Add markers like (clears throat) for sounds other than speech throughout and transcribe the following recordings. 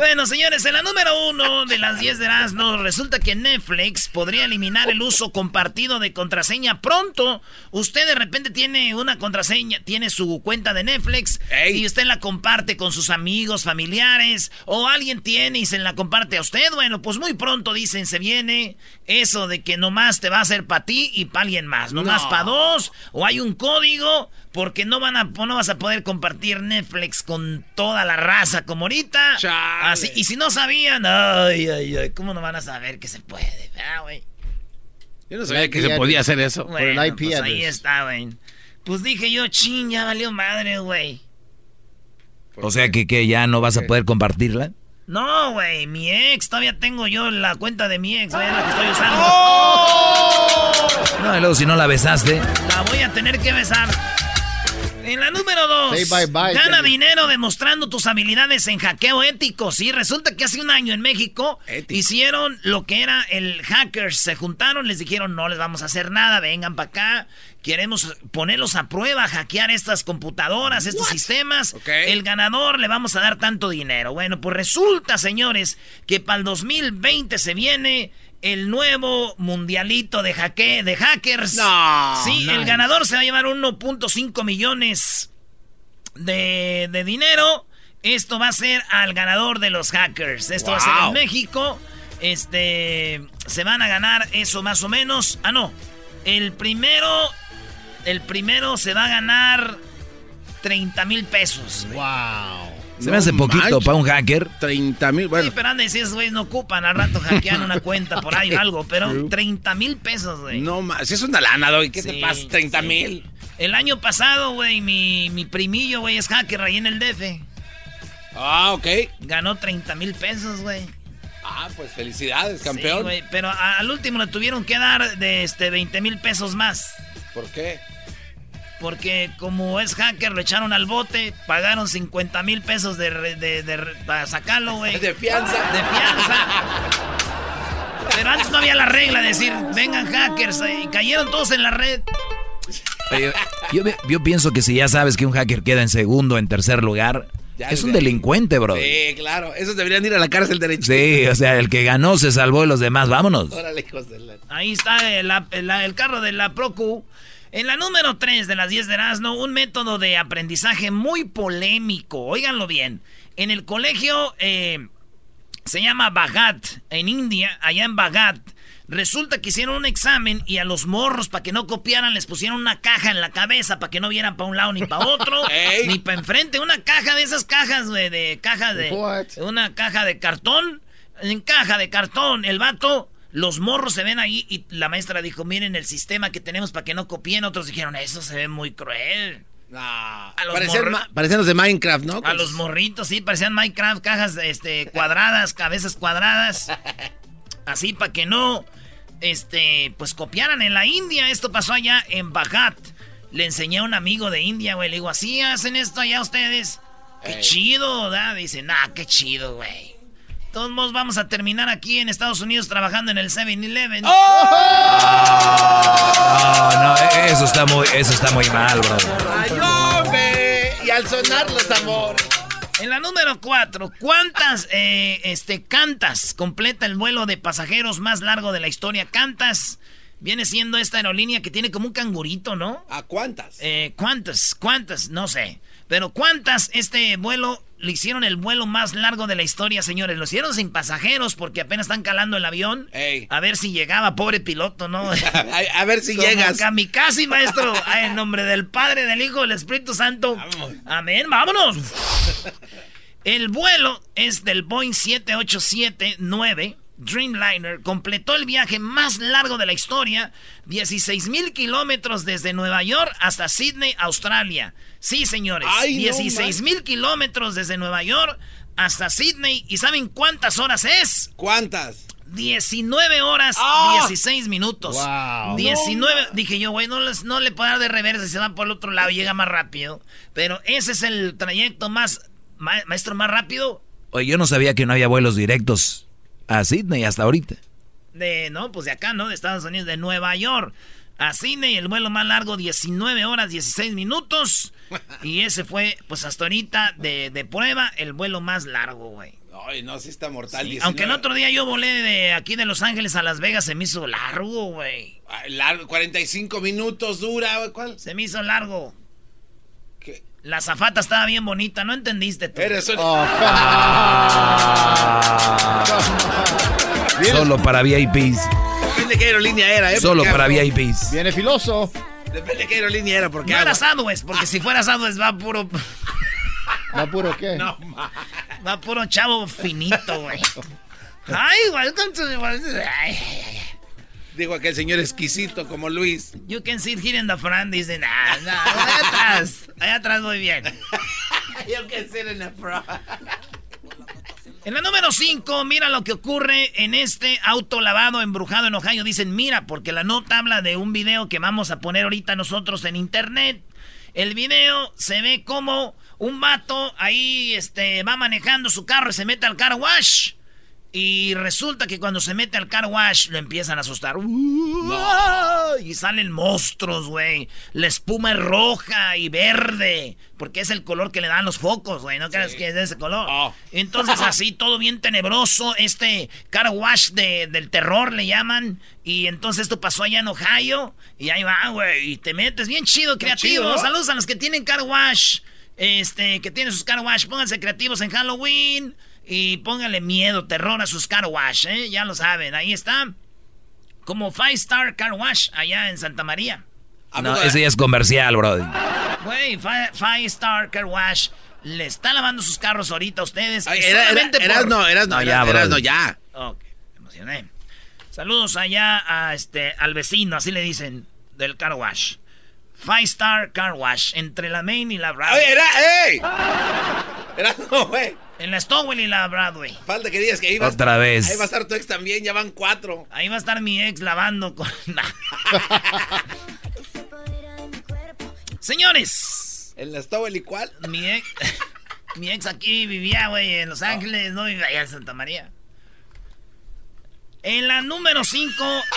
Bueno, señores, en la número uno de las 10 de Erasmo, resulta que Netflix podría eliminar el uso compartido de contraseña pronto. Usted de repente tiene una contraseña, tiene su cuenta de Netflix y usted la comparte con sus amigos, familiares, o alguien tiene y se la comparte a usted. Bueno, pues muy pronto dicen, se viene eso de que nomás te va a hacer para ti y para alguien más. Nomás para dos, o hay un código, porque no van a, no vas a poder compartir Netflix con toda la raza como ahorita. Así, y si no sabían, ay, ay, ay, ¿cómo no van a saber que se puede? Ah, güey. Yo no sabía que se podía hacer eso. Bueno, el IP pues ahí está, güey. Pues dije yo, ching, ya valió madre, güey. O sea que, que ya no vas a poder compartirla. No, güey, mi ex, todavía tengo yo la cuenta de mi ex, güey, la que estoy usando. No, y luego si no la besaste. La voy a tener que besar. En la número dos, Say bye bye, gana dinero demostrando tus habilidades en hackeo ético. Sí, resulta que hace un año en México Ético. hicieron lo que era el hackers. Se juntaron, les dijeron no les vamos a hacer nada, vengan para acá. Queremos ponerlos a prueba, hackear estas computadoras, estos sistemas. El ganador le vamos a dar tanto dinero. Bueno, pues resulta, señores, que para el 2020 se viene el nuevo mundialito de hacke- de hackers. No. Sí, el ganador se va a llevar 1.5 millones de, de dinero. Esto va a ser al ganador de los hackers. Esto va a ser en. México. Este, se van a ganar eso más o menos. Ah, no. El primero, el primero se va a ganar 30 mil pesos. Wow. Se me hace poquito para un hacker. 30 mil, Sí, bueno. pero anda, si esos güeyes no ocupan, al rato hackean una cuenta por ahí o (laughs) algo, pero 30 mil pesos, güey. No más, si es una lana, doy. ¿Qué Sí, te pasa? 30 sí. mil. El año pasado, güey, mi, mi primillo, güey, es hacker ahí en el DF. Ah, ok. Ganó 30 mil pesos, güey. Ah, pues felicidades, Sí, campeón. güey, pero al último le tuvieron que dar de este 20 mil pesos más. ¿Por qué? Porque como es hacker, lo echaron al bote, pagaron 50 mil pesos de, re- de- de re- para sacarlo, güey. De fianza. De fianza. Pero antes no había la regla de decir, vengan hackers, eh, y cayeron todos en la red. Yo, yo pienso que si ya sabes que un hacker queda en segundo o en tercer lugar, Ya es un delincuente, bro. Sí, claro. Esos deberían ir a la cárcel derecho. Sí, o sea, el que ganó se salvó de los demás, vámonos. Órale, hijos de la... Ahí está el, el- el carro de la Procu. En la número 3 de las 10 de Erasmo, un método de aprendizaje muy polémico. Óiganlo bien. En el colegio eh, se llama Bhagat, en India, allá en Bhagat. Resulta que hicieron un examen y a los morros, para que no copiaran, les pusieron una caja en la cabeza para que no vieran para un lado ni para otro, (laughs) ni para enfrente. Una caja de esas cajas, güey, de caja de. What? Una caja de cartón. En caja de cartón, el vato. Los morros se ven ahí y la maestra dijo, miren el sistema que tenemos para que no copien. Otros dijeron, eso se ve muy cruel. No. A los Parecían, parecían los de Minecraft, ¿no? A los morritos, sí, parecían Minecraft, cajas este, (laughs) cuadradas, cabezas cuadradas. Así para que no, este, pues copiaran en la India. Esto pasó allá en Bhagat. Le enseñé a un amigo de India, güey. Le digo, ¿así hacen esto allá ustedes? Qué chido, ¿verdad? Dice, nah, qué chido, güey. Todos modos vamos a terminar aquí en Estados Unidos trabajando en el 7-Eleven. No, no, eso está muy, eso está muy mal, bro. ¡Ay, hombre! Y al sonar los amores. En la número 4, ¿cuántas eh, este, Cantas completa el vuelo de pasajeros más largo de la historia? Cantas viene siendo esta aerolínea que tiene como un cangurito, ¿no? ¿A cuántas? Eh, ¿Cuántas? ¿Cuántas? No sé. Pero ¿cuántas este vuelo le hicieron el vuelo más largo de la historia, señores? Lo hicieron sin pasajeros porque apenas están calando el avión. Ey. A ver si llegaba, pobre piloto, ¿no? (laughs) a, a ver si Como llegas. Kamikaze, maestro. (laughs) En nombre del Padre, del Hijo, del Espíritu Santo. Amén, vámonos. El vuelo es del Boeing 787-9 Dreamliner. Completó el viaje más largo de la historia. 16 mil kilómetros desde Nueva York hasta Sydney, Australia. Sí, señores. Ay, no 16 mil kilómetros desde Nueva York hasta Sydney. ¿Y saben cuántas horas es? ¿Cuántas? 19 horas ¡Ah! 16 minutos. Wow. 19. Dije yo, güey, no, les- no le puedo dar de reversa si se va por el otro lado y llega más rápido. Pero ese es el trayecto más, ma- maestro, más rápido Oye, yo no sabía que no había vuelos directos a Sydney hasta ahorita. de, no, pues de acá, ¿no? De Estados Unidos, de Nueva York a Sydney, el vuelo más largo, 19 horas 16 minutos. (laughs) Y ese fue, pues hasta ahorita, de, de prueba, el vuelo más largo, güey. Ay, no, sí está mortal. Sí, 19. aunque el otro día yo volé de aquí de Los Ángeles a Las Vegas, se me hizo largo, güey. Largo, 45 minutos dura, güey, ¿cuál? Se me hizo largo. La zafata estaba bien bonita, ¿no entendiste tú? Eres un... Oh, Solo para VIPs. Depende de qué aerolínea era, ¿eh? Solo Porque para VIPs. viene filoso. Depende de qué aerolínea era, porque No era hablo- Southwest, porque si fuera Southwest va puro, ¿Va puro qué? No, ma. va puro chavo finito, güey. (laughs) Ay, welcome to the... Ay, Digo aquel señor exquisito como Luis. You can sit here in the front, dicen, ah, no, allá atrás, allá atrás muy bien. Yo que ser en la pro. En la número 5, mira lo que ocurre en este auto lavado embrujado en Ohio. Dicen, mira, porque la nota habla de un video que vamos a poner ahorita nosotros en internet. El video se ve como un vato ahí este, va manejando su carro y se mete al car wash. Y resulta que cuando se mete al car wash lo empiezan a asustar. Y salen monstruos, güey. La espuma es roja y verde. Porque es el color que le dan los focos, güey. No creas que es de ese color. Oh. Entonces así (laughs) todo bien tenebroso. Este car wash de- del terror le llaman. Y entonces esto pasó allá en Ohio. Y ahí va, güey. Y te metes bien chido, creativo. Saludos a los que tienen car wash. Este, que tienen sus car wash. Pónganse creativos en Halloween. Y pónganle miedo, terror a sus car wash, ¿eh? Ya lo saben. Ahí está. Como Five Star Car Wash allá en Santa María. ¿A No, ese ya es comercial, bro. Güey, Fi- Five Star Car Wash le está lavando sus carros ahorita a ustedes. Ay, era, era, eras no, eras no, ya, eras no, ya. Ok, me emocioné. Saludos allá a este, al vecino, así le dicen, del Car Wash. Five Star Car Wash, entre la Main y la. Ay, era, ¡ey! Eras no, güey. En la Stowell y la Broadway. Falta que digas que ahí va a Otra estar- vez. Ahí va a estar tu ex también, ya van cuatro. Ahí va a estar mi ex lavando con... (laughs) Señores, ¿En la Stowell y cuál? mi ex, (laughs) mi ex aquí vivía, güey, en Los Ángeles, no vivía allá en Santa María. En la número 5,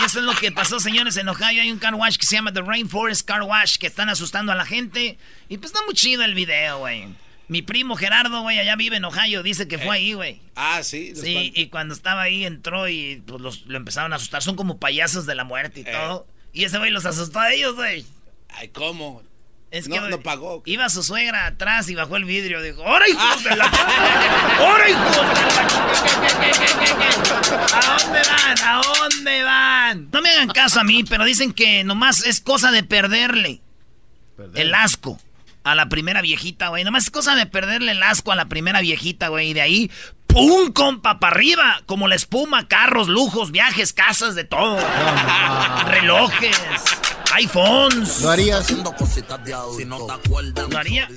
eso es lo que pasó, señores, en Ohio hay un car wash que se llama The Rainforest Car Wash, que están asustando a la gente. Y pues está muy chido el video, güey. Mi primo Gerardo, güey, allá vive en Ohio, dice que fue ahí, güey. Ah, sí. los Sí, pan- y cuando estaba ahí entró y pues los, lo empezaron a asustar. Son como payasos de la muerte y Eh. todo. Y ese güey los asustó a ellos, güey. Ay, ¿cómo? Es No, que no pagó. Iba su suegra atrás y bajó el vidrio. Dijo, ¡Ahora, hijos de la (laughs) ¡Ahora, hijos de la ¿A dónde van? ¿A dónde van? No me hagan caso a mí, pero dicen que nomás es cosa de perderle el asco a la primera viejita, güey. Nomás es cosa de perderle el asco a la primera viejita, güey. Y de ahí, ¡pum! compa, para arriba. Como la espuma, carros, lujos, viajes, casas, de todo. (laughs) Relojes, iPhones. ¿Lo harías? ¿Lo haría?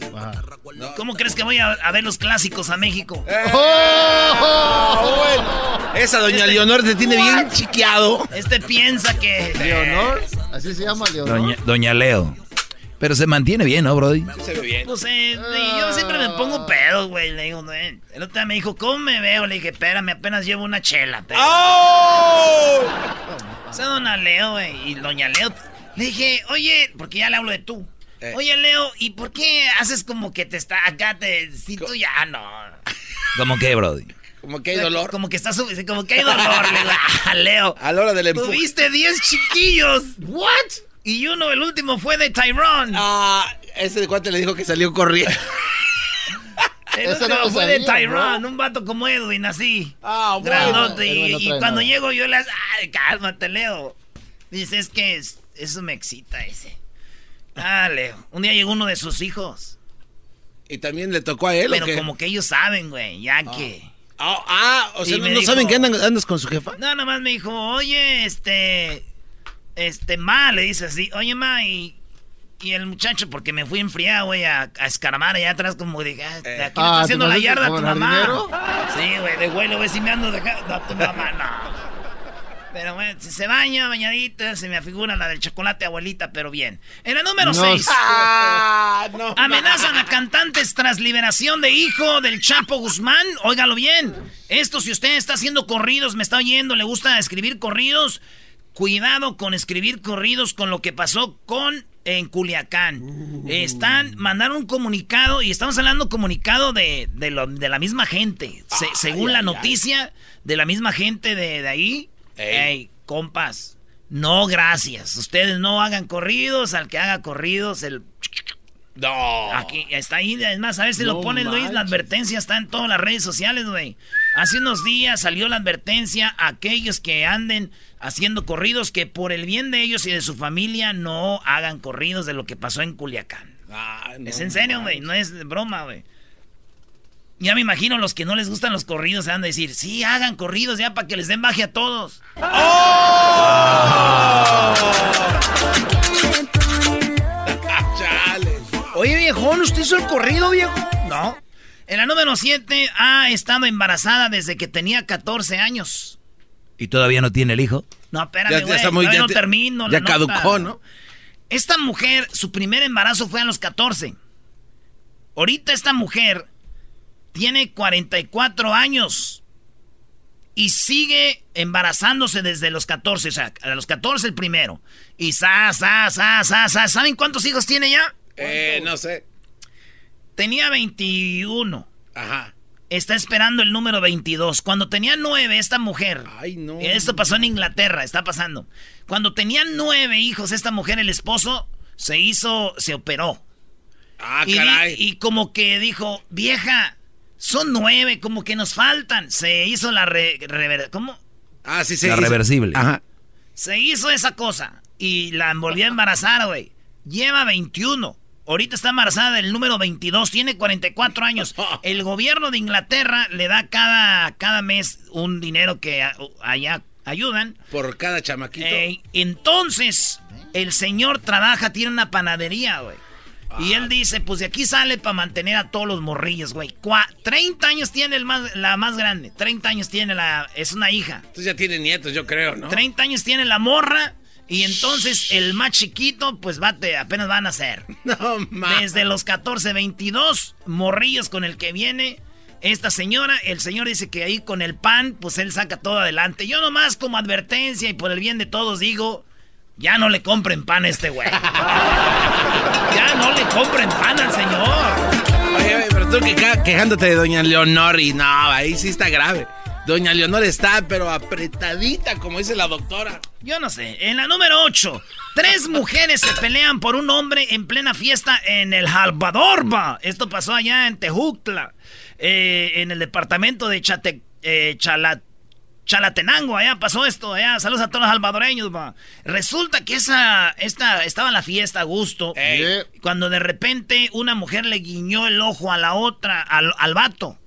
¿Cómo crees que voy a, a ver los clásicos a México? (laughs) ¡Oh! bueno. Esa doña Leonor te tiene bien chiqueado. Este piensa que... Leonor, así se llama Leonor. Doña, Doña Leo. Pero se mantiene bien, ¿no, Brody? Se ve bien. No sé, y yo siempre me pongo pedo, güey. Le digo, "Eh". el otro día me dijo, ¿cómo me veo? Le dije, espérame, apenas llevo una chela. Pero... ¡Oh! O sea, Dona Leo, güey, y Doña Leo. Le dije, oye, porque ya le hablo de tú. Eh. Oye, Leo, ¿y por qué haces como que te está acá? Te, si tú ya no. ¿Cómo qué, Brody? Como que hay dolor. Como que estás, como que hay dolor. Le digo, "Ah, Leo. A la hora del empuje. Tuviste 10 chiquillos. ¿What? Y uno, el último, fue de Tyrone. Ah, ese de cuate le dijo que salió corriendo. (laughs) El Ese último no fue de Tyrone, un vato como Edwin, así. Ah, Grandote. Edwin Y, no y trae cuando nada. llego yo le ay, cálmate, Leo. Dice, es que es- eso me excita ese. Ah, Leo. Un día llegó uno de sus hijos. Y también le tocó a él, Pero ¿o qué? como que ellos saben, güey, ya que... Ah, ah, o sea, Y ¿no, me no dijo- saben que andan, andas con su jefa? No, nada más me dijo, oye, este... Este, ma, le dice así. Oye, ma, y... Y el muchacho, porque me fui enfriado, güey, a, a escaramar allá atrás, como dije, ah, de aquí le Ah, está haciendo ¿te la yarda a tu mamá. jardinero? Sí, güey, de güey, lo ves si me ando dejando a tu mamá, no. Pero bueno, si se baña, bañadita, se me afigura la del chocolate abuelita, pero bien. En la número No 6. sé. Ah, no. Amenazan a cantantes tras liberación de hijo del Chapo Guzmán. Óigalo bien. Esto, si usted está haciendo corridos, me está oyendo, le gusta escribir corridos, cuidado con escribir corridos con lo que pasó con en Culiacán. Están, mandaron un comunicado y estamos hablando comunicado de, de, lo- de la misma gente. Se- según la noticia, de la misma gente de, de ahí. Ey, compas, no gracias. Ustedes no hagan corridos, al que haga corridos, el No. Aquí está ahí, es más, a ver si lo No ponen Luis, la advertencia está en todas las redes sociales, güey. Hace unos días salió la advertencia a aquellos que anden haciendo corridos que por el bien de ellos y de su familia no hagan corridos de lo que pasó en Culiacán. Ah, no es en serio, güey, no es broma, güey. Ya me imagino los que no les gustan los corridos se van a decir, sí, hagan corridos ya para que les den baje a todos. Chale. ¿Usted hizo el corrido, viejo? No. En la número 7 ha estado embarazada desde que tenía 14 años. ¿Y todavía no tiene el hijo? No, espérame, Ya- ya güey. está muy- todavía ya no te- termino. ya la nota. caducó, ¿no? Esta mujer, su primer embarazo fue a los 14. Ahorita esta mujer tiene 44 años y sigue embarazándose desde los 14. O sea, a los 14 el primero. Y sa, sa, sa, sa, sa. ¿Saben cuántos hijos tiene ya? Eh, no sé. Tenía 21. Ajá. Está esperando el número 22. Cuando tenía 9, esta mujer. Ay, no. Esto pasó en Inglaterra, está pasando. Cuando tenía 9 hijos, esta mujer, el esposo, se hizo, se operó. Ah, y, di- caray. y como que dijo, vieja, son nueve, como que nos faltan. Se hizo la re- rever- ¿Cómo? Ah, sí, sí. La reversible. Ajá. Se hizo esa cosa. Y la volvió a embarazar, güey. Lleva 21. Ahorita está embarazada del número 22. Tiene 44 años. (laughs) El gobierno de Inglaterra le da cada, cada mes un dinero que a- allá ayudan. Por cada chamaquito. Ey, entonces, el señor trabaja, tiene una panadería, güey. Y él dice, pues de aquí sale para mantener a todos los morrillos, güey. Cua- 30 años tiene el más, la más grande. 30 años tiene la... Es una hija. Entonces ya tiene nietos, yo creo, ¿no? 30 años tiene la morra. Y entonces el más chiquito, pues va, te- apenas van a ser. (laughs) No, ma. Desde los 14, 22 morrillos con el que viene esta señora. El señor dice que ahí con el pan, pues él saca todo adelante. Yo nomás como advertencia y por el bien de todos digo, ya no le compren pan a este güey. (laughs) ya no le compren pan al señor. Oye, pero tú queja- quejándote de doña Leonor y no, ahí sí está grave. Doña Leonor está, pero apretadita, como dice la doctora. Yo no sé. En la número 8, tres (laughs) mujeres se pelean por un hombre en plena fiesta en El Salvador. va. Esto pasó allá en Tejucla, eh, en el departamento de Chate, eh, Chala- Chalatenango. Allá pasó esto. Allá, saludos a todos los salvadoreños. va. Resulta que esa, esta, estaba en la fiesta a gusto. Cuando de repente una mujer le guiñó el ojo a la otra, al, al vato.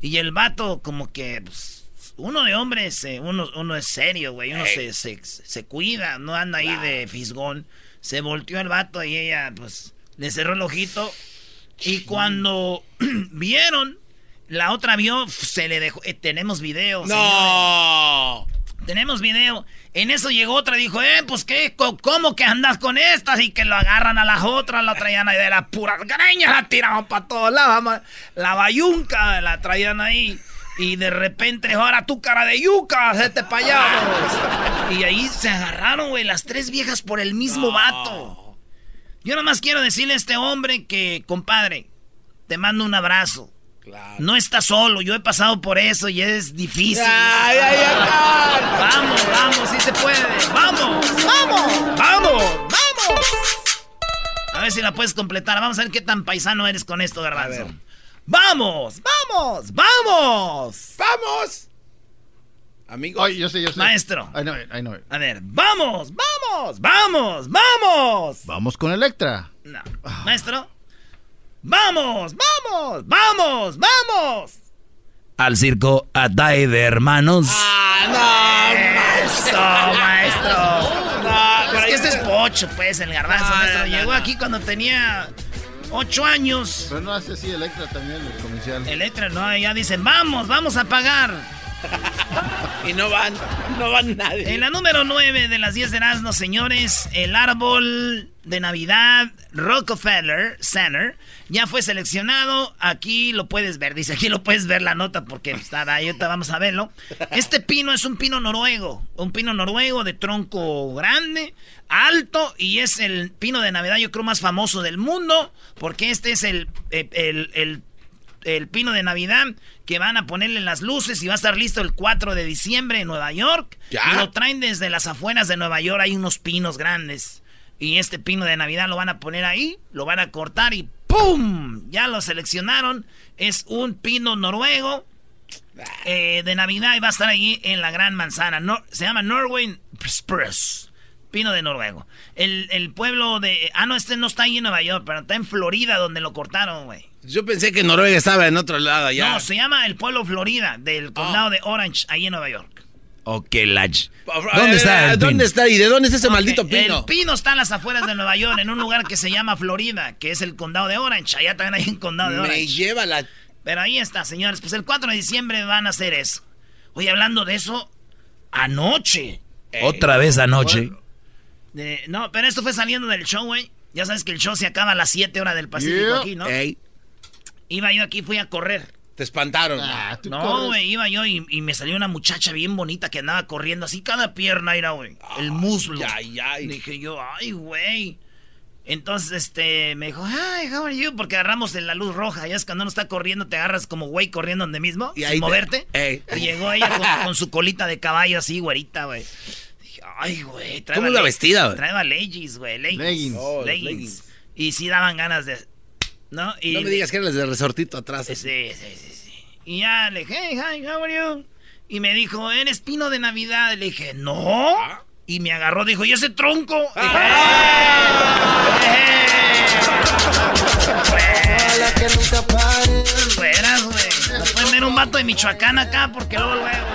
Y el vato como que... pues, uno de hombres, eh, uno, uno es serio, güey. Uno se, se, se cuida, no anda ahí de fisgón. Se volteó el vato y ella, pues, le cerró el ojito. Y cuando (clears throat) vieron, la otra vio, se le dejó... eh, tenemos video, señores. No. Tenemos video. En eso llegó otra y dijo, eh, pues qué, ¿cómo que andas con estas? Y que lo agarran a las otras, la traían ahí de las puras greñas, la tiraban para todos lados. La bayunca la traían ahí. Y de repente ahora tu cara de yuca, hacete para allá. vos". Y ahí se agarraron, güey, las tres viejas por el mismo vato. Yo nomás quiero decirle a este hombre que, compadre, te mando un abrazo. No estás solo, yo he pasado por eso y es difícil. Ay, ay, ay, Vamos, vamos, sí se puede. Vamos, vamos, vamos, vamos. A ver si la puedes completar. Vamos a ver qué tan paisano eres con esto, garbanzo. Vamos, vamos, vamos. ¡Vamos! Amigos. Ay, yo sé, yo sé. Maestro. I know it, I know it. A ver, vamos, vamos, vamos, vamos. Vamos con Electra. No. Maestro. Vamos, vamos, vamos, vamos. Al circo Atay de hermanos. Ah, Eso, maestro. no. Es que este es pocho, pues, el garbanzo, No, maestro. no, no, Llegó no. aquí cuando tenía ocho años. Pero no hace así Electra también, el comercial. Electra, no, ya dicen, vamos, vamos a pagar. Y no van, no van nadie. En la número 9 de las 10 de Erasmus, señores, el árbol de Navidad Rockefeller Center ya fue seleccionado. Aquí lo puedes ver, dice, aquí lo puedes ver la nota porque está ahí, ahorita vamos a verlo. Este pino es un pino noruego, un pino noruego de tronco grande, alto y es el pino de Navidad yo creo más famoso del mundo porque este es el, eh, el, el el pino de Navidad que van a ponerle las luces y va a estar listo el 4 de diciembre en Nueva York. ¿Ya? Y lo traen desde las afueras de Nueva York, hay unos pinos grandes. Y este pino de Navidad lo van a poner ahí, lo van a cortar y ¡pum! Ya lo seleccionaron. Es un pino noruego eh, de Navidad y va a estar allí en la Gran Manzana. No- se llama Norway Spruce. Pino de Noruego. El, el pueblo de... Ah, no, este no está ahí en Nueva York, pero está en Florida donde lo cortaron, güey. Yo pensé que Noruega estaba en otro lado allá. No, se llama el pueblo Florida, del condado de Orange, ahí en Nueva York. Ok, lach. ¿Dónde está el ¿Dónde está? ¿Y de dónde es ese maldito pino? El pino está en las afueras de Nueva York, en un lugar que se llama Florida, que es el condado de Orange. Allá también hay un condado de Me Orange. lleva la... Pero ahí está, señores. Pues el 4 de diciembre van a hacer eso. Oye, hablando de eso, anoche. Otra vez anoche. De- no, pero esto fue saliendo del show, güey. Ya sabes que el show se acaba a las 7 horas del Pacífico Yeah. aquí, ¿no? Ey, Iba yo aquí, fui a correr. te espantaron. Ah, tú No, güey, iba yo y, y me salió una muchacha bien bonita que andaba corriendo así cada pierna, era, güey. El muslo. ay, ay. Dije yo, ay, güey. Entonces, este, me dijo, hi, how are you? Porque agarramos en la luz roja. Ya es cuando uno está corriendo, te agarras como güey corriendo donde mismo, Y sin ahí te- moverte. Ey. Y llegó ella con, con su colita de caballo así, güerita, güey. Ay, güey. traeba ¿Cómo le- vestida, güey? Traeba leggings, güey, leggings. Leggings. Oh, leggings. leggings. Y sí daban ganas de, ¿no? Y No me digas que eres de resortito atrás. Sí, sí, sí, sí. Y ya le dije, hey, hi, how are you? Y me dijo, ¿eres pino de Navidad? Le dije, no. Y me agarró, dijo, ¿y ese tronco? Dije, "Eh". Fueras, güey. No pueden ver un vato de Michoacán acá porque luego, luego.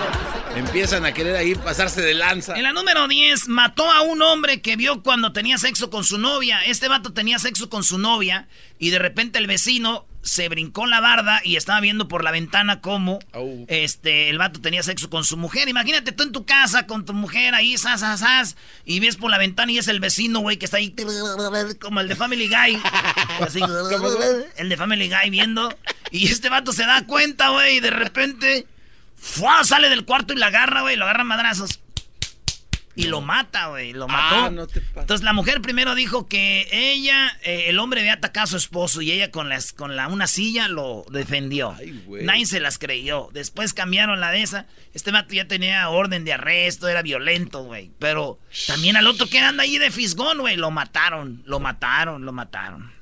Empiezan a querer ahí pasarse de lanza. En la número 10, mató a un hombre que vio cuando tenía sexo con su novia. Este vato tenía sexo con su novia y de repente el vecino se brincó la barda y estaba viendo por la ventana cómo este, el vato tenía sexo con su mujer. Imagínate tú en tu casa con tu mujer ahí, sas, sas, sas, y ves por la ventana y es el vecino, güey, que está ahí como el de Family Guy. (laughs) Así, el de Family Guy viendo. Y este vato se da cuenta, güey, y de repente ¡fua! sale del cuarto y la agarra, güey, lo agarra a madrazos. Y lo mata, güey, lo mató. Ah, no te. Entonces la mujer primero dijo que ella, eh, el hombre había atacado a su esposo y ella con, las, con la, una silla lo defendió. Ay, güey. Nadie se las creyó. Después cambiaron la de esa. Este vato ya tenía orden de arresto, era violento, güey. Pero también al otro que anda ahí de fisgón, güey, lo mataron, lo mataron, lo mataron.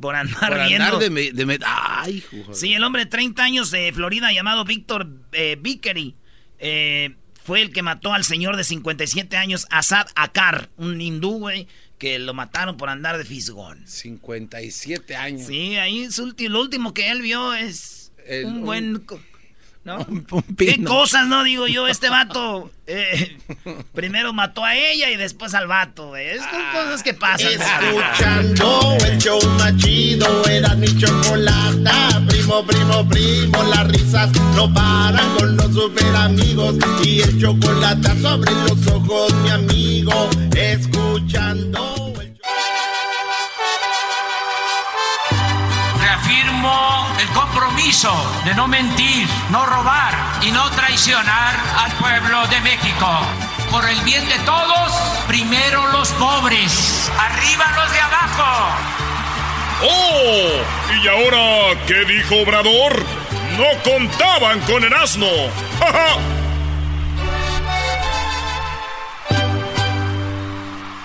Por andar Por viendo. andar de... de me- Ay, joder. Sí, el hombre de 30 años de Florida llamado Víctor eh, Vickery eh, fue el que mató al señor de 57 años, Asad Akar, un hindú, güey, que lo mataron por andar de fisgón. 57 años. Sí, ahí ulti- lo último que él vio es El- un buen... ¿no? (laughs) Un ¿Qué pino. cosas, no? Digo yo, este vato eh, primero mató a ella y después al vato, güey. Es son cosas que pasan. Escuchando el show más chido, era mi chocolata. Primo, primo, primo, las risas no paran con los super amigos. Y el chocolate sobre los ojos, mi amigo. Escuchando compromiso de no mentir, no robar y no traicionar al pueblo de México. por el bien de todos, primero los pobres, arriba los de abajo. ¡Oh! ¿Y ahora qué dijo Obrador? No contaban con el asno. ¡Ja, ja!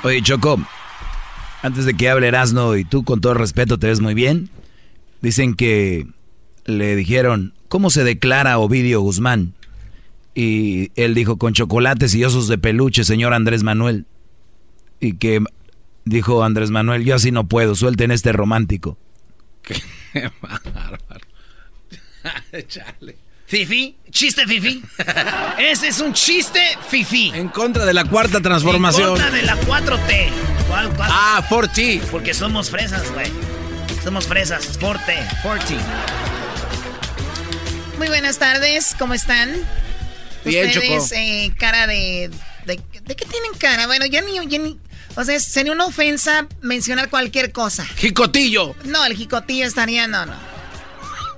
Oye, Choco, antes de que hable Erasno y tú con todo respeto te ves muy bien, dicen que le dijeron, ¿cómo se declara Ovidio Guzmán? Y él dijo, con chocolates y osos de peluche, señor Andrés Manuel. Y que dijo Andrés Manuel, yo así no puedo, suelten este romántico. (laughs) Qué bárbaro. (laughs) Chale. Fifi, chiste Fifi. (laughs) Ese es un chiste Fifi. En contra de la cuarta transformación. En contra de la 4T. ¿Cuál, cuál? Ah, 4T. Porque somos fresas, güey. Somos fresas. 4T. 4T. Muy buenas tardes, ¿cómo están? Bien, Ustedes, Choco. eh, cara de, de... ¿De qué tienen cara? Bueno, ya ni... ya ni- o sea, sería una ofensa mencionar cualquier cosa. Jicotillo. No, el jicotillo estaría... No, no.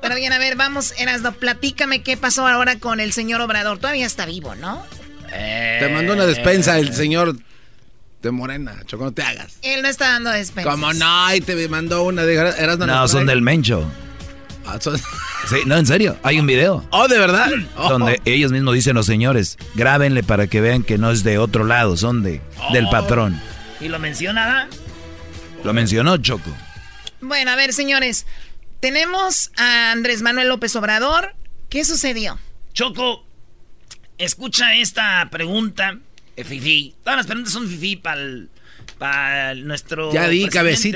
Pero bien, a ver, vamos, Erasno, platícame qué pasó ahora con el señor Obrador. Todavía está vivo, ¿no? Te mandó una despensa el señor de Morena. Choco, no te hagas. Él no está dando despensas. Como no, y te mandó una de Erasmo No, son del Mencho. Ah, son- (laughs) Sí, no, en serio, hay un video. Oh, ¿de verdad? (clears throat) Oh. Donde ellos mismos dicen los señores, grábenle para que vean que no es de otro lado, son de del patrón. ¿Y lo menciona. Lo mencionó Choco. Bueno, a ver, señores. Tenemos a Andrés Manuel López Obrador. ¿Qué sucedió? Choco, escucha esta pregunta, eh, Fifi. Todas las preguntas son Fifi para nuestro. Ya di, presidente.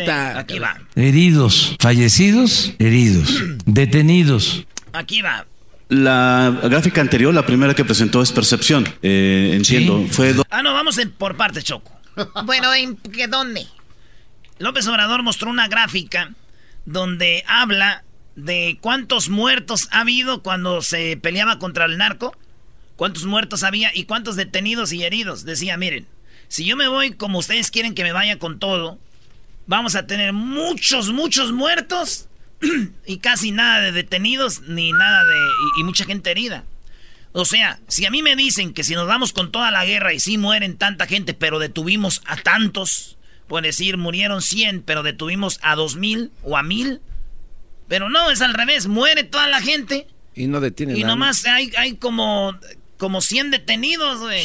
cabecita. Aquí va, Heridos, fallecidos, heridos, (clears throat) detenidos. aquí va. La gráfica anterior, la primera que presentó es percepción. Eh, entiendo, fue do- Ah, no, vamos en- por partes, Choco. (laughs) Bueno, ¿en qué dónde? López Obrador mostró una gráfica donde habla de cuántos muertos ha habido cuando se peleaba contra el narco, cuántos muertos había y cuántos detenidos y heridos. Decía, miren, si yo me voy como ustedes quieren que me vaya con todo, vamos a tener muchos, muchos muertos (clears throat) y casi nada de detenidos ni nada de... y, y mucha gente herida. O sea, si a mí me dicen que si nos vamos con toda la guerra y sí mueren tanta gente, pero detuvimos a tantos, por decir, murieron 100, pero detuvimos a 2000 o a 1000, pero no, es al revés, muere toda la gente Y no detiene y nada. nomás hay, hay como, como 100 detenidos, güey.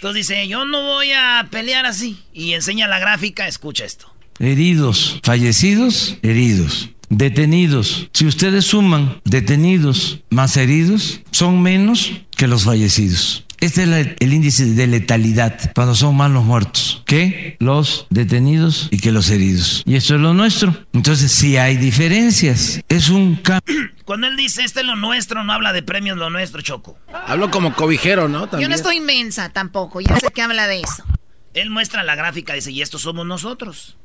Entonces dice, yo no voy a pelear así. Y enseña la gráfica, escucha esto. Heridos, fallecidos, heridos, detenidos. Si ustedes suman detenidos más heridos, son menos que los fallecidos. Este es el índice de letalidad cuando son más los muertos que los detenidos y que los heridos. Y esto es lo nuestro. Entonces, sí hay diferencias. Es un cambio. Cuando él dice, este es lo nuestro, no habla de premios lo nuestro, Choco. Hablo como cobijero, ¿no? Yo También. no estoy inmensa tampoco. Ya sé que habla de eso. Él muestra la gráfica, dice, y estos somos nosotros.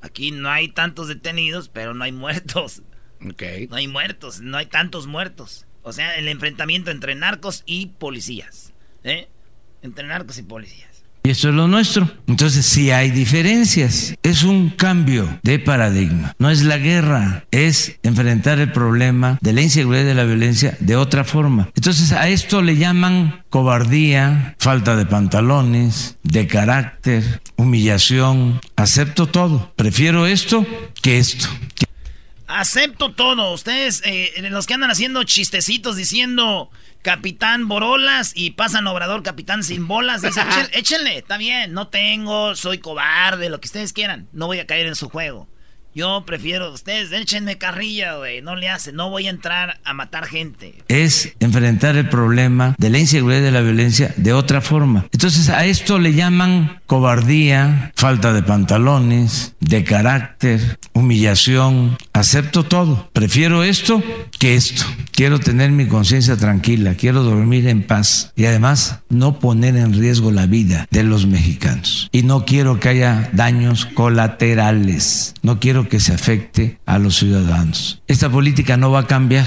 Aquí no hay tantos detenidos, pero no hay muertos. Ok. No hay muertos, no hay tantos muertos. O sea, el enfrentamiento entre narcos y policías. ¿Eh? Entre narcos y policías. Y esto es lo nuestro. Entonces, sí hay diferencias. Es un cambio de paradigma. No es la guerra, es enfrentar el problema de la inseguridad y de la violencia de otra forma. Entonces, a esto le llaman cobardía, falta de pantalones, de carácter, humillación. Acepto todo. Prefiero esto que esto. Acepto todo. Ustedes, eh, los que andan haciendo chistecitos diciendo Capitán Borolas y pasan Obrador Capitán sin bolas, "Échen- échenle, (laughs) está bien, no tengo, soy cobarde, lo que ustedes quieran. No voy a caer en su juego. Yo prefiero, ustedes échenme carrilla, güey, no le hacen, no voy a entrar a matar gente. es enfrentar el problema de la inseguridad y de la violencia de otra forma. Entonces a esto le llaman cobardía, falta de pantalones, de carácter, humillación. Acepto todo. Prefiero esto que esto. Quiero tener mi conciencia tranquila, quiero dormir en paz y además no poner en riesgo la vida de los mexicanos. Y no quiero que haya daños colaterales. No quiero que se afecte a los ciudadanos. Esta política no va a cambiar.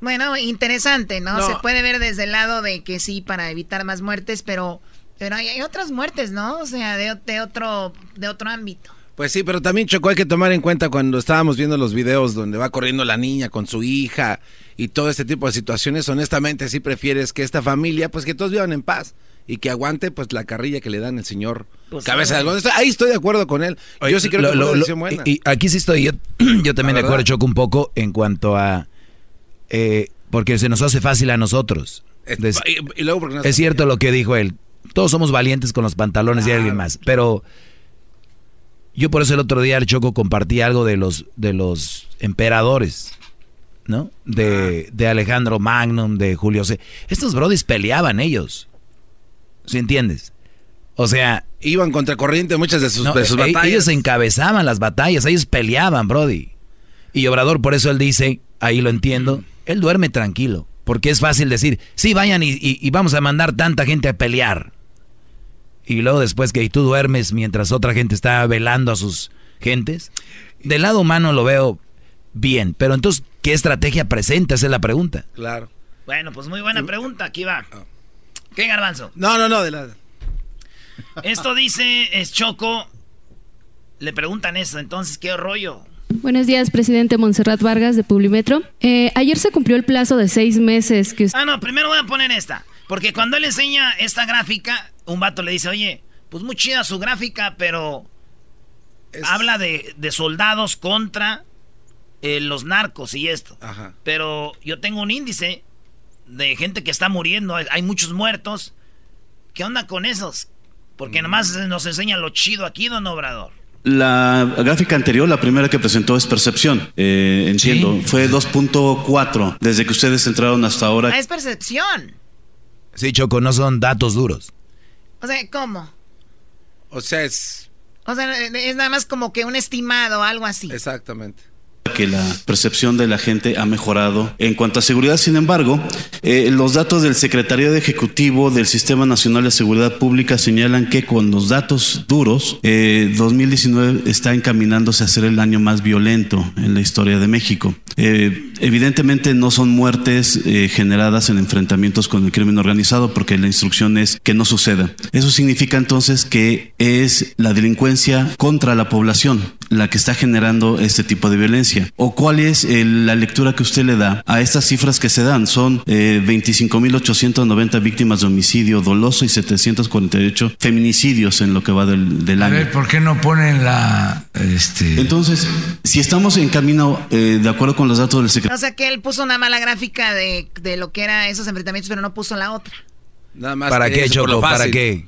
Bueno, interesante, ¿no? No. Se puede ver desde el lado de que sí, para evitar más muertes, pero, pero hay, hay otras muertes, ¿no? O sea, de, de otro, de otro ámbito. Pues sí, pero también Choco hay que tomar en cuenta cuando estábamos viendo los videos donde va corriendo la niña con su hija y todo este tipo de situaciones, honestamente sí prefieres que esta familia, pues que todos vivan en paz y que aguante pues la carrilla que le dan el señor Pues, Cabeza de. Algodón. Ahí estoy de acuerdo con él. Oye, yo sí creo lo- que lo- lo- buena. Y, y aquí sí estoy, yo, (clears throat) yo también de acuerdo. Choco, un poco en cuanto a... eh, porque se nos hace fácil a nosotros. Des- y, y luego porque no es cierto lo que dijo él. Todos somos valientes con los pantalones de alguien más. Pero yo por eso el otro día, Choco, compartí algo de los, de los emperadores. ¿No? De, de Alejandro Magnum, de Julio C. Estos brodis peleaban ellos. ¿Sí entiendes? O sea... Iban contra corriente muchas de sus, No, de sus e- batallas. Ellos encabezaban las batallas, ellos peleaban, Brody. Y Obrador, por eso él dice, ahí lo entiendo, él duerme tranquilo. Porque es fácil decir, sí, vayan y, y- y vamos a mandar tanta gente a pelear. Y luego después que tú duermes mientras otra gente está velando a sus gentes. Del lado humano lo veo bien. Pero entonces, ¿qué estrategia presenta? Esa es la pregunta. Claro. Bueno, pues muy buena pregunta. Aquí va. ¿Qué garbanzo? No, no, no, de la... Esto dice es Choco. Le preguntan eso, entonces, ¿qué rollo? Buenos días, presidente Montserrat Vargas de Publimetro. Eh, ayer se cumplió el plazo de seis meses que usted... Ah, no, primero voy a poner esta. Porque cuando él enseña esta gráfica, un vato le dice, oye, pues muy chida su gráfica, pero habla de, de soldados contra eh, los narcos y esto. Ajá. Pero yo tengo un índice de gente que está muriendo, hay- muchos muertos. ¿Qué onda con esos? Porque nomás nos enseña lo chido aquí, don Obrador. La gráfica anterior, la primera que presentó es percepción. Eh, entiendo, fue 2.4 desde que ustedes entraron hasta ahora. Ah, es percepción. Sí, Choco, no son datos duros. O sea, ¿cómo? O sea, es... O sea, es nada más como que un estimado, algo así. Exactamente. Que la percepción de la gente ha mejorado. En cuanto a seguridad, sin embargo, eh, los datos del Secretariado Ejecutivo del Sistema Nacional de Seguridad Pública señalan que con los datos duros, eh, 2019 está encaminándose a ser el año más violento en la historia de México. Eh, evidentemente no son muertes eh, generadas en enfrentamientos con el crimen organizado porque la instrucción es que no suceda. Eso significa entonces que es la delincuencia contra la población la que está generando este tipo de violencia. ¿O cuál es el- la lectura que usted le da a estas cifras que se dan? Son eh, 25.890 víctimas de homicidio doloso y 748 feminicidios en lo que va del, del A año. ver, ¿por qué no ponen la... Este... Entonces, si estamos en camino, eh, de acuerdo con los datos del secretario, O sea, que él puso una mala gráfica de, de lo que eran esos enfrentamientos, pero no puso la otra. Nada más ¿Para qué, Choco? lo ¿Para qué?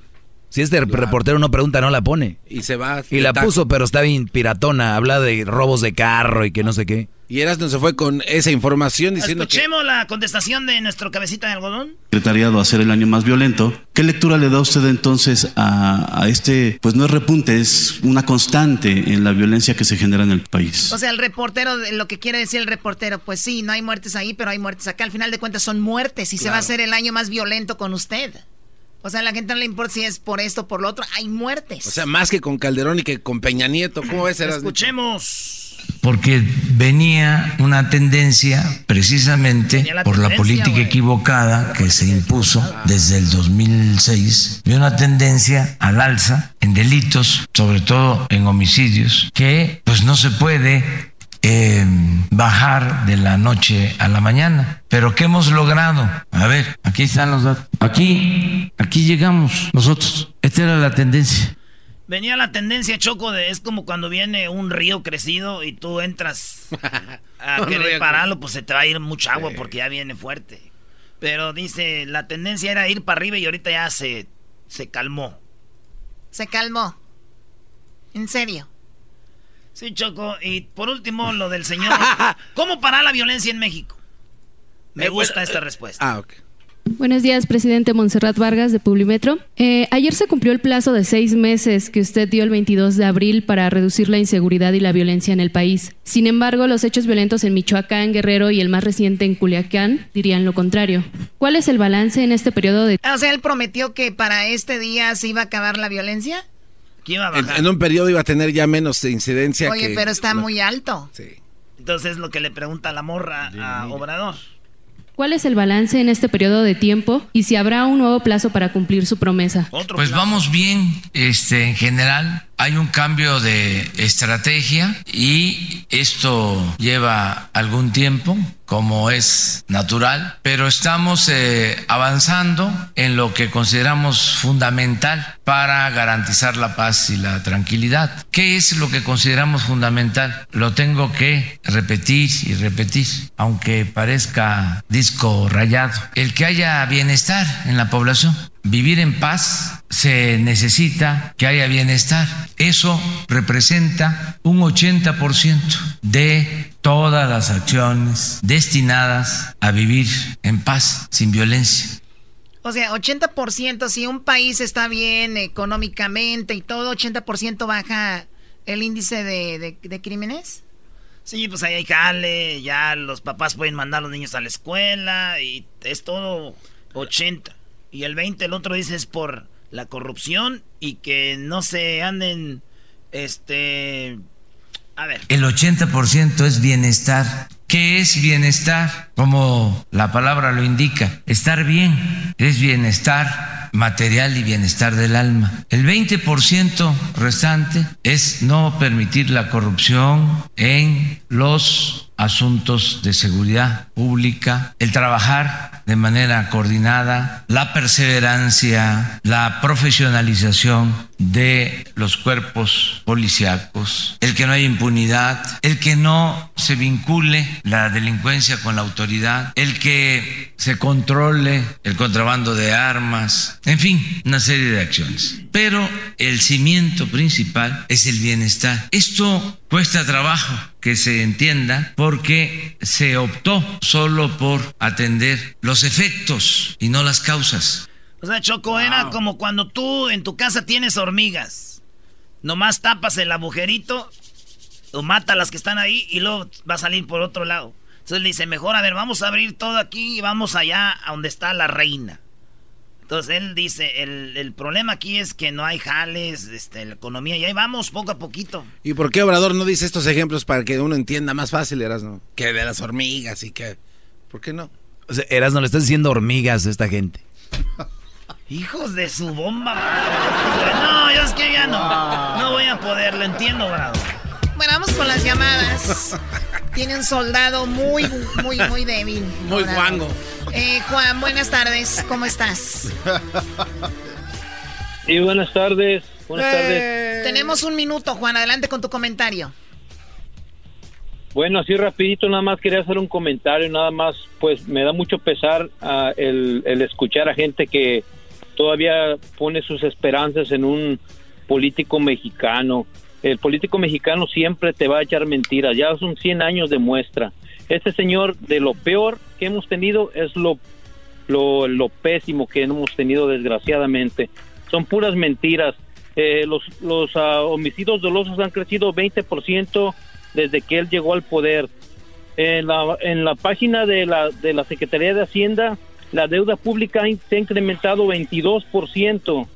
Si este reportero no pregunta, no la pone. Y se va. Y la taco. puso, pero está bien piratona. Habla de robos de carro y que no sé qué. Y Erasmo se fue con esa información diciendo que... Escuchemos la contestación de nuestro cabecita de algodón. secretariado a ser el año más violento, ¿qué lectura le da usted entonces a, a este, pues no es repunte, es una constante en la violencia que se genera en el país? O sea, el reportero, lo que quiere decir el reportero, pues sí, no hay muertes ahí, pero hay muertes acá. Al final de cuentas son muertes y se va a hacer el año más violento con usted. O sea, a la gente no le importa si es por esto o por lo otro, hay muertes. O sea, más que con Calderón y que con Peña Nieto. ¿Cómo ves? Escuchemos. Porque venía una tendencia, precisamente la por la política equivocada que se impuso desde el 2006, de una tendencia al alza en delitos, sobre todo en homicidios, que pues no se puede eh, bajar de la noche a la mañana. Pero ¿qué hemos logrado? A ver, aquí están los datos. Aquí, aquí llegamos nosotros. Esta era la tendencia. Venía la tendencia, Choco, de es como cuando viene un río crecido y tú entras (laughs) a querer pararlo, pues se te va a ir mucha agua porque ya viene fuerte. Pero dice, la tendencia era ir para arriba y ahorita ya se, se calmó. Se calmó. En serio. Sí, Choco. Y por último, lo del señor. (laughs) ¿Cómo parar la violencia en México? Me Eh, gusta esta respuesta. Ah, ok. Buenos días, presidente Montserrat Vargas de Publimetro. Eh, ayer se cumplió el plazo de seis meses que usted dio el 22 de abril para reducir la inseguridad y la violencia en el país. Sin embargo, los hechos violentos en Michoacán, Guerrero y el más reciente en Culiacán dirían lo contrario. ¿Cuál es el balance en este periodo de O sea, él prometió que para este día se iba a acabar la violencia. ¿Quién iba a En, bajar? en un periodo iba a tener ya menos incidencia Oye, que- pero está no. muy alto. Sí. Entonces lo que le pregunta la morra a Obrador. ¿Cuál es el balance en este periodo de tiempo y si habrá un nuevo plazo para cumplir su promesa? Pues vamos bien, este, en general. Hay un cambio de estrategia y esto lleva algún tiempo como es natural, pero estamos eh, avanzando en lo que consideramos fundamental para garantizar la paz y la tranquilidad. ¿Qué es lo que consideramos fundamental? Lo tengo que repetir y repetir, aunque parezca disco rayado. El que haya bienestar en la población. Vivir en paz se necesita que haya bienestar. Eso representa un 80% de todas las acciones destinadas a vivir en paz, sin violencia. O sea, 80%, si un país está bien económicamente y todo, 80% baja el índice de, de, crímenes. Sí, pues ahí hay jale, ya los papás pueden mandar a los niños a la escuela y es todo 80. Y el 20, el otro dice es por la corrupción y que no se anden, este, a ver. El 80% es bienestar. ¿Qué es bienestar? Como la palabra lo indica, estar bien es bienestar material y bienestar del alma. El 20% restante es no permitir la corrupción en los asuntos de seguridad pública, el trabajar de manera coordinada, la perseverancia, la profesionalización de los cuerpos policíacos, el que no haya impunidad, el que no se vincule la delincuencia con la autoridad, el que se controle el contrabando de armas, en fin, una serie de acciones. Pero el cimiento principal es el bienestar. Esto cuesta trabajo que se entienda porque se optó solo por atender los efectos y no las causas. O sea, Choco, era como cuando tú en tu casa tienes hormigas. Nomás tapas el agujerito o mata a las que están ahí y luego va a salir por otro lado. Entonces le dice, mejor, a ver, vamos a abrir todo aquí y vamos allá a donde está la reina. Entonces él dice, el, problema aquí es que no hay jales, este, la economía, y ahí vamos poco a poquito. ¿Y por qué Obrador no dice estos ejemplos para que uno entienda más fácil, Erasno? Que de las hormigas y que... ¿Por qué no? O sea, Erasno le está diciendo hormigas a esta gente. (laughs) Hijos de su bomba. (laughs) No, yo es que ya no. No voy a poder, lo entiendo, bravo. Bueno, vamos con las llamadas. (laughs) Tiene un soldado muy, muy, muy débil. Muy guango. Eh, Juan, buenas tardes. ¿Cómo estás? Sí, buenas tardes. Buenas tardes. Eh. Tenemos un minuto, Juan. Adelante con tu comentario. Bueno, así rapidito, nada más quería hacer un comentario, nada más, pues me da mucho pesar uh, el, el escuchar a gente que todavía pone sus esperanzas en un político mexicano. El político mexicano siempre te va a echar mentiras, ya son 100 años de muestra. Este señor, de lo peor que hemos tenido, es lo, lo, pésimo que hemos tenido desgraciadamente. Son puras mentiras. Eh, los los uh, homicidios dolosos han crecido 20% desde que él llegó al poder. En la, en la página de la, de la Secretaría de Hacienda la deuda pública se ha incrementado 22%.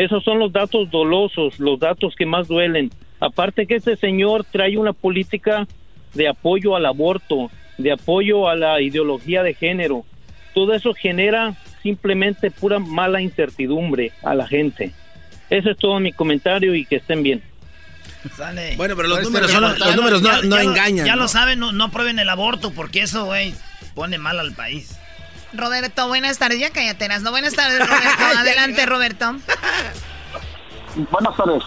Esos son los datos dolosos, los datos que más duelen. Aparte que este señor trae una política de apoyo al aborto, de apoyo a la ideología de género. Todo eso genera simplemente pura mala incertidumbre a la gente. Ese es todo mi comentario y que estén bien. Bueno, pero los números, los números no, engañan. Ya lo saben, no, no prueben el aborto porque eso, güey, pone mal al país. Roberto, buenas tardes. Ya cállate, no. Buenas tardes, (laughs) Roberto. Adelante, Roberto. Buenas tardes.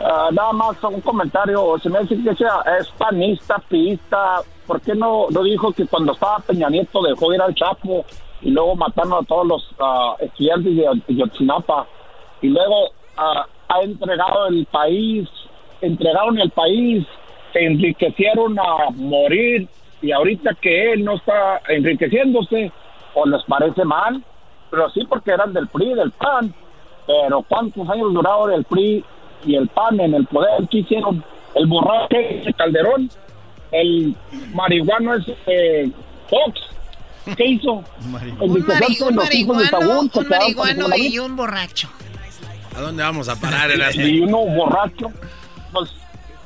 Ah, nada más un comentario. Se me dice que sea es panista, piista. ¿Por qué no, no dijo que cuando estaba Peña Nieto dejó ir al Chapo y luego mataron a todos los ah, estudiantes de Yotzinapa? Y luego ah, ha entregado el país, entregaron el país, se enriquecieron a morir y ahorita que él no está enriqueciéndose, o les parece mal, pero sí porque eran del PRI, del PAN. Pero ¿cuántos años duraron el PRI y el PAN en el poder? ¿Qué hicieron? El borracho ese Calderón, el marihuano ese eh, Fox, ¿qué hizo? un, marihuano, un marihuano y un borracho. ¿A dónde vamos a parar? y uno borracho, pues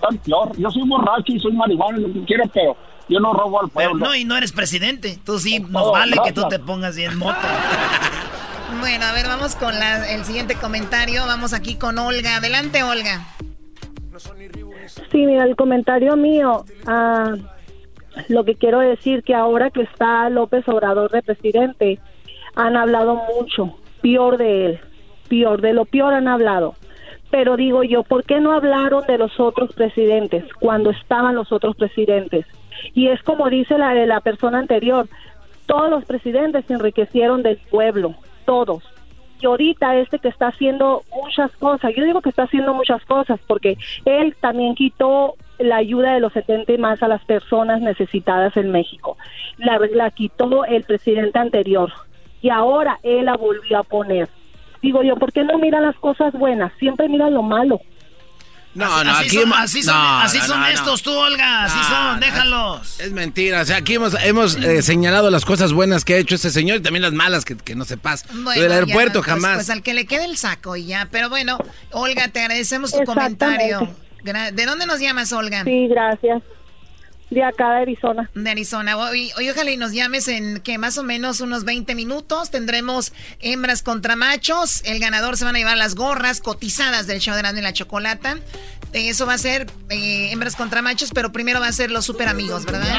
tan peor. Yo soy borracho y soy marihuano, lo que quiero, pero yo no robo al pueblo. no, y no eres presidente. Tú sí, nos vale que tú te pongas bien moto. (laughs) bueno, a ver, vamos con el siguiente comentario. Vamos aquí con Olga. Adelante, Olga. Sí, mira, el comentario mío, ah, lo que quiero decir que ahora que está López Obrador de presidente, han hablado mucho, peor de él, peor, de lo peor han hablado. Pero digo yo, ¿por qué no hablaron de los otros presidentes cuando estaban los otros presidentes? Y es como dice la, la persona anterior, todos los presidentes se enriquecieron del pueblo, todos. Y ahorita este que está haciendo muchas cosas, yo digo que está haciendo muchas cosas porque él también quitó la ayuda de los 70 y más a las personas necesitadas en México. La, la quitó el presidente anterior y ahora él la volvió a poner. Digo yo, ¿por qué no miran las cosas buenas? Siempre miran lo malo. No, Así- no, así aquí son, hemos- así son, no, así no, son no, no. estos tú, Olga. Así No, son, no, déjalos. Es mentira, o sea, aquí hemos, hemos eh, señalado las cosas buenas que ha hecho ese señor y también las malas que, que no se pasa. Bueno, del aeropuerto ya, pues- jamás. Pues, al que le quede el saco y ya. Pero bueno, Olga, te agradecemos tu comentario. ¿De dónde nos llamas, Olga? Sí, gracias. De acá de Arizona. De Arizona. Hoy, hoy ojalá y nos llames en que más o menos unos 20 minutos. Tendremos hembras contra machos. El ganador se van a llevar las gorras cotizadas del show de Grande y la Chocolata. Eh, Eso va a ser eh, hembras contra machos, pero primero va a ser los super amigos, ¿verdad?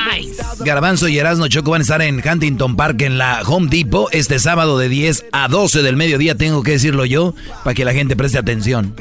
Garbanzo y Erasmo Choco van a estar en Huntington Park en la Home Depot este sábado de 10 a 12 del mediodía, tengo que decirlo yo, para que la gente preste atención.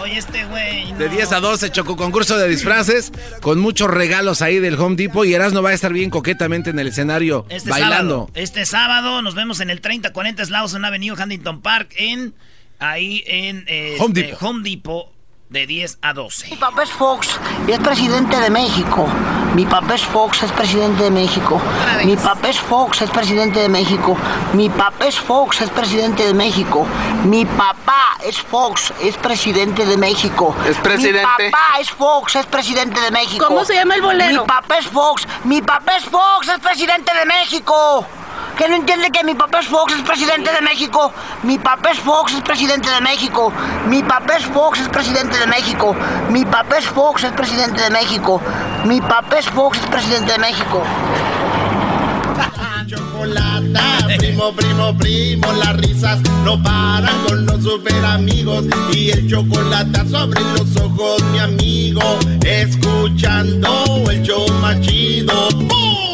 Oye, este güey. De 10 a 12, Choco, concurso de disfraces con muchos regalos ahí del Home Depot y Erasmo va a estar bien coquetamente en el escenario Este bailando. sábado. Este sábado nos vemos en el 3040 Slauson Avenue, Huntington Park, en ahí en eh, Home este, Depot. Home Depot de 10 a 12. Mi papá es Fox y es presidente de México. Mi papá es Fox, es presidente de México. Mi papá es Fox, es presidente de México. Mi papá es Fox, es presidente de México. Mi papá es Fox, es presidente de México. Es presidente. Mi papá es Fox, es presidente de México. ¿Cómo se llama el bolero? Mi papá es Fox, mi papá es Fox, es presidente de México. ¿Que no entiende que mi papá es Fox, es presidente de México? Mi papá es Fox, es presidente de México. Mi papá es Fox, es presidente de México. Mi papá es Fox, es presidente de México. Mi papá es Fox, es presidente de México. (laughs) Chocolata, primo, primo, primo, las risas no paran con los super amigos y el chocolate sobre los ojos, mi amigo, escuchando el show más chido. ¡Bum!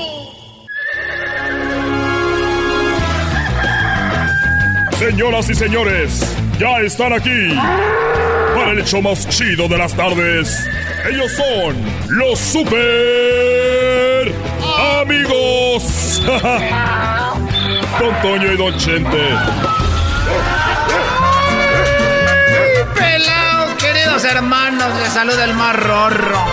Señoras y señores, ya están aquí para el hecho más chido de las tardes. Ellos son los super amigos. (laughs) Don Toño y Don Chente. Pelao, queridos hermanos, les saluda el más rorro.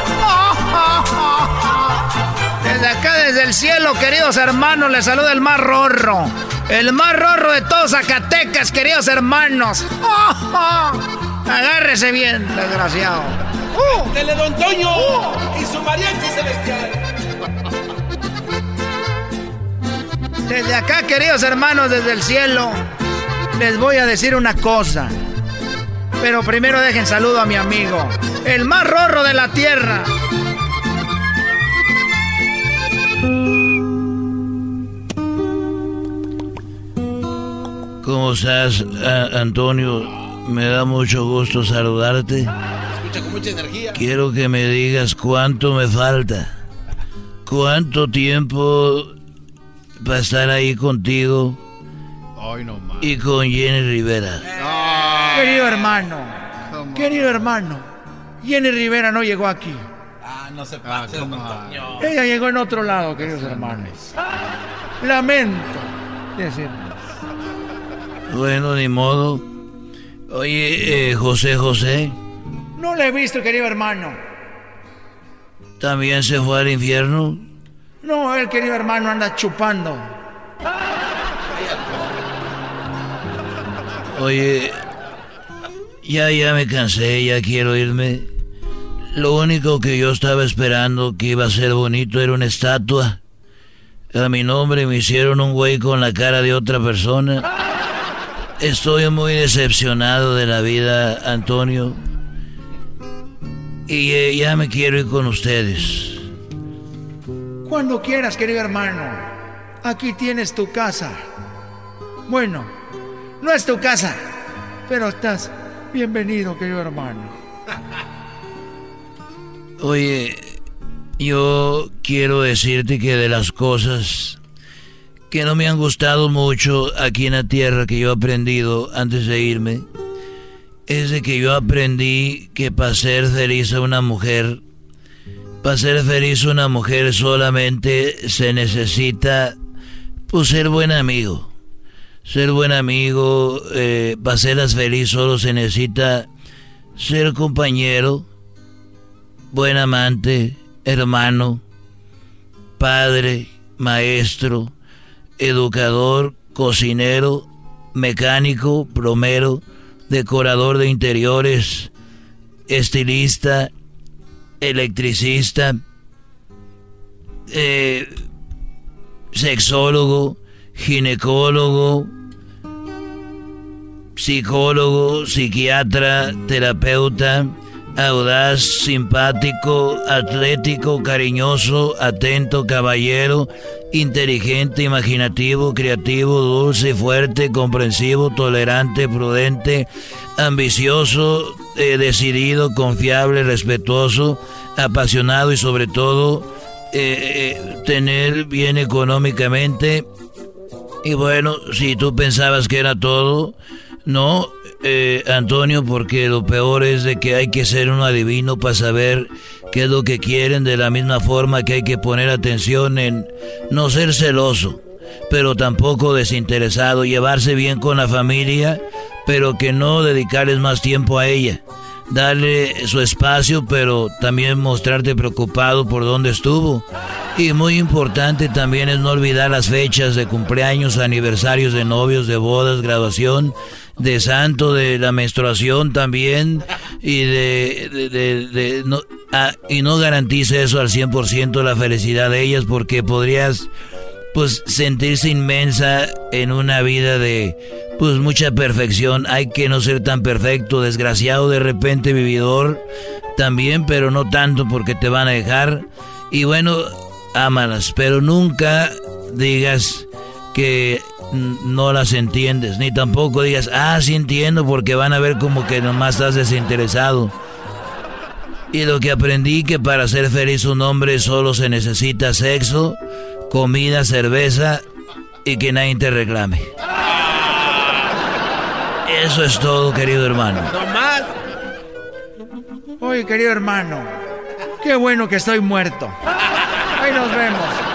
(laughs) Desde acá, desde el cielo, queridos hermanos, les saluda el más rorro. El más rorro de todos Zacatecas, queridos hermanos. Agárrese bien, desgraciado. ¡Dele Don Toño! ¡Y su mariachi celestial! Desde acá, queridos hermanos, desde el cielo, les voy a decir una cosa. Pero primero dejen saludo a mi amigo, el más rorro de la tierra. ¿Cómo estás, a- Antonio? Me da mucho gusto saludarte. Escucha con mucha energía. Quiero que me digas cuánto me falta. ¿Cuánto tiempo para estar ahí contigo Ay, no y con Jenny Rivera? Querido hermano, querido hermano, Jenny Rivera no llegó aquí. Ah, no se pase, Don Toño. Ella llegó en otro lado, queridos hermanos. (laughs) Lamento decirlo. Bueno, ni modo. Oye, eh, José José, No le he visto, querido hermano. ¿también se fue al infierno? No, el querido hermano anda chupando. Oye, ya, ya me cansé, ya quiero irme. Lo único que yo estaba esperando que iba a ser bonito era una estatua. A mi nombre me hicieron un güey con la cara de otra persona. Estoy muy decepcionado de la vida, Antonio. Y eh, ya me quiero ir con ustedes. Cuando quieras, querido hermano. Aquí tienes tu casa. Bueno, no es tu casa, pero estás bienvenido, querido hermano. (laughs) Oye, yo quiero decirte que de las cosas que no me han gustado mucho aquí en la tierra que yo he aprendido antes de irme, es de que yo aprendí que para ser feliz a una mujer, para ser feliz a una mujer solamente se necesita pues ser buen amigo. Ser buen amigo, eh, para serlas feliz solo se necesita ser compañero, buen amante, hermano, padre, maestro, educador, cocinero, mecánico, plomero, decorador de interiores, estilista, electricista, eh, sexólogo, ginecólogo, psicólogo, psiquiatra, terapeuta, audaz, simpático, atlético, cariñoso, atento, caballero, inteligente, imaginativo, creativo, dulce, fuerte, comprensivo, tolerante, prudente, ambicioso, eh, decidido, confiable, respetuoso, apasionado y sobre todo eh, eh, tener bien económicamente. Y bueno, si tú pensabas que era todo, no, eh, Antonio, porque lo peor es de que hay que ser un adivino para saber qué es lo que quieren, de la misma forma que hay que poner atención en no ser celoso, pero tampoco desinteresado, llevarse bien con la familia, pero que no dedicarles más tiempo a ella. Darle su espacio, pero también mostrarte preocupado por dónde estuvo. Y muy importante también es no olvidar las fechas de cumpleaños, aniversarios de novios, de bodas, graduación, de santo, de la menstruación también, y de, no, ah, y no garantiza eso al 100% la felicidad de ellas porque podrías pues sentirse inmensa en una vida de pues mucha perfección. Hay que no ser tan perfecto, desgraciado de repente vividor también, pero no tanto porque te van a dejar. Y bueno, ámalas, pero nunca digas que no las entiendes, ni tampoco digas, ah, sí entiendo, porque van a ver como que nomás estás desinteresado. Y lo que aprendí que para ser feliz un hombre solo se necesita sexo, comida, cerveza y que nadie te reclame. Eso es todo, querido hermano. más. Oye, querido hermano, qué bueno que estoy muerto. Ahí nos vemos.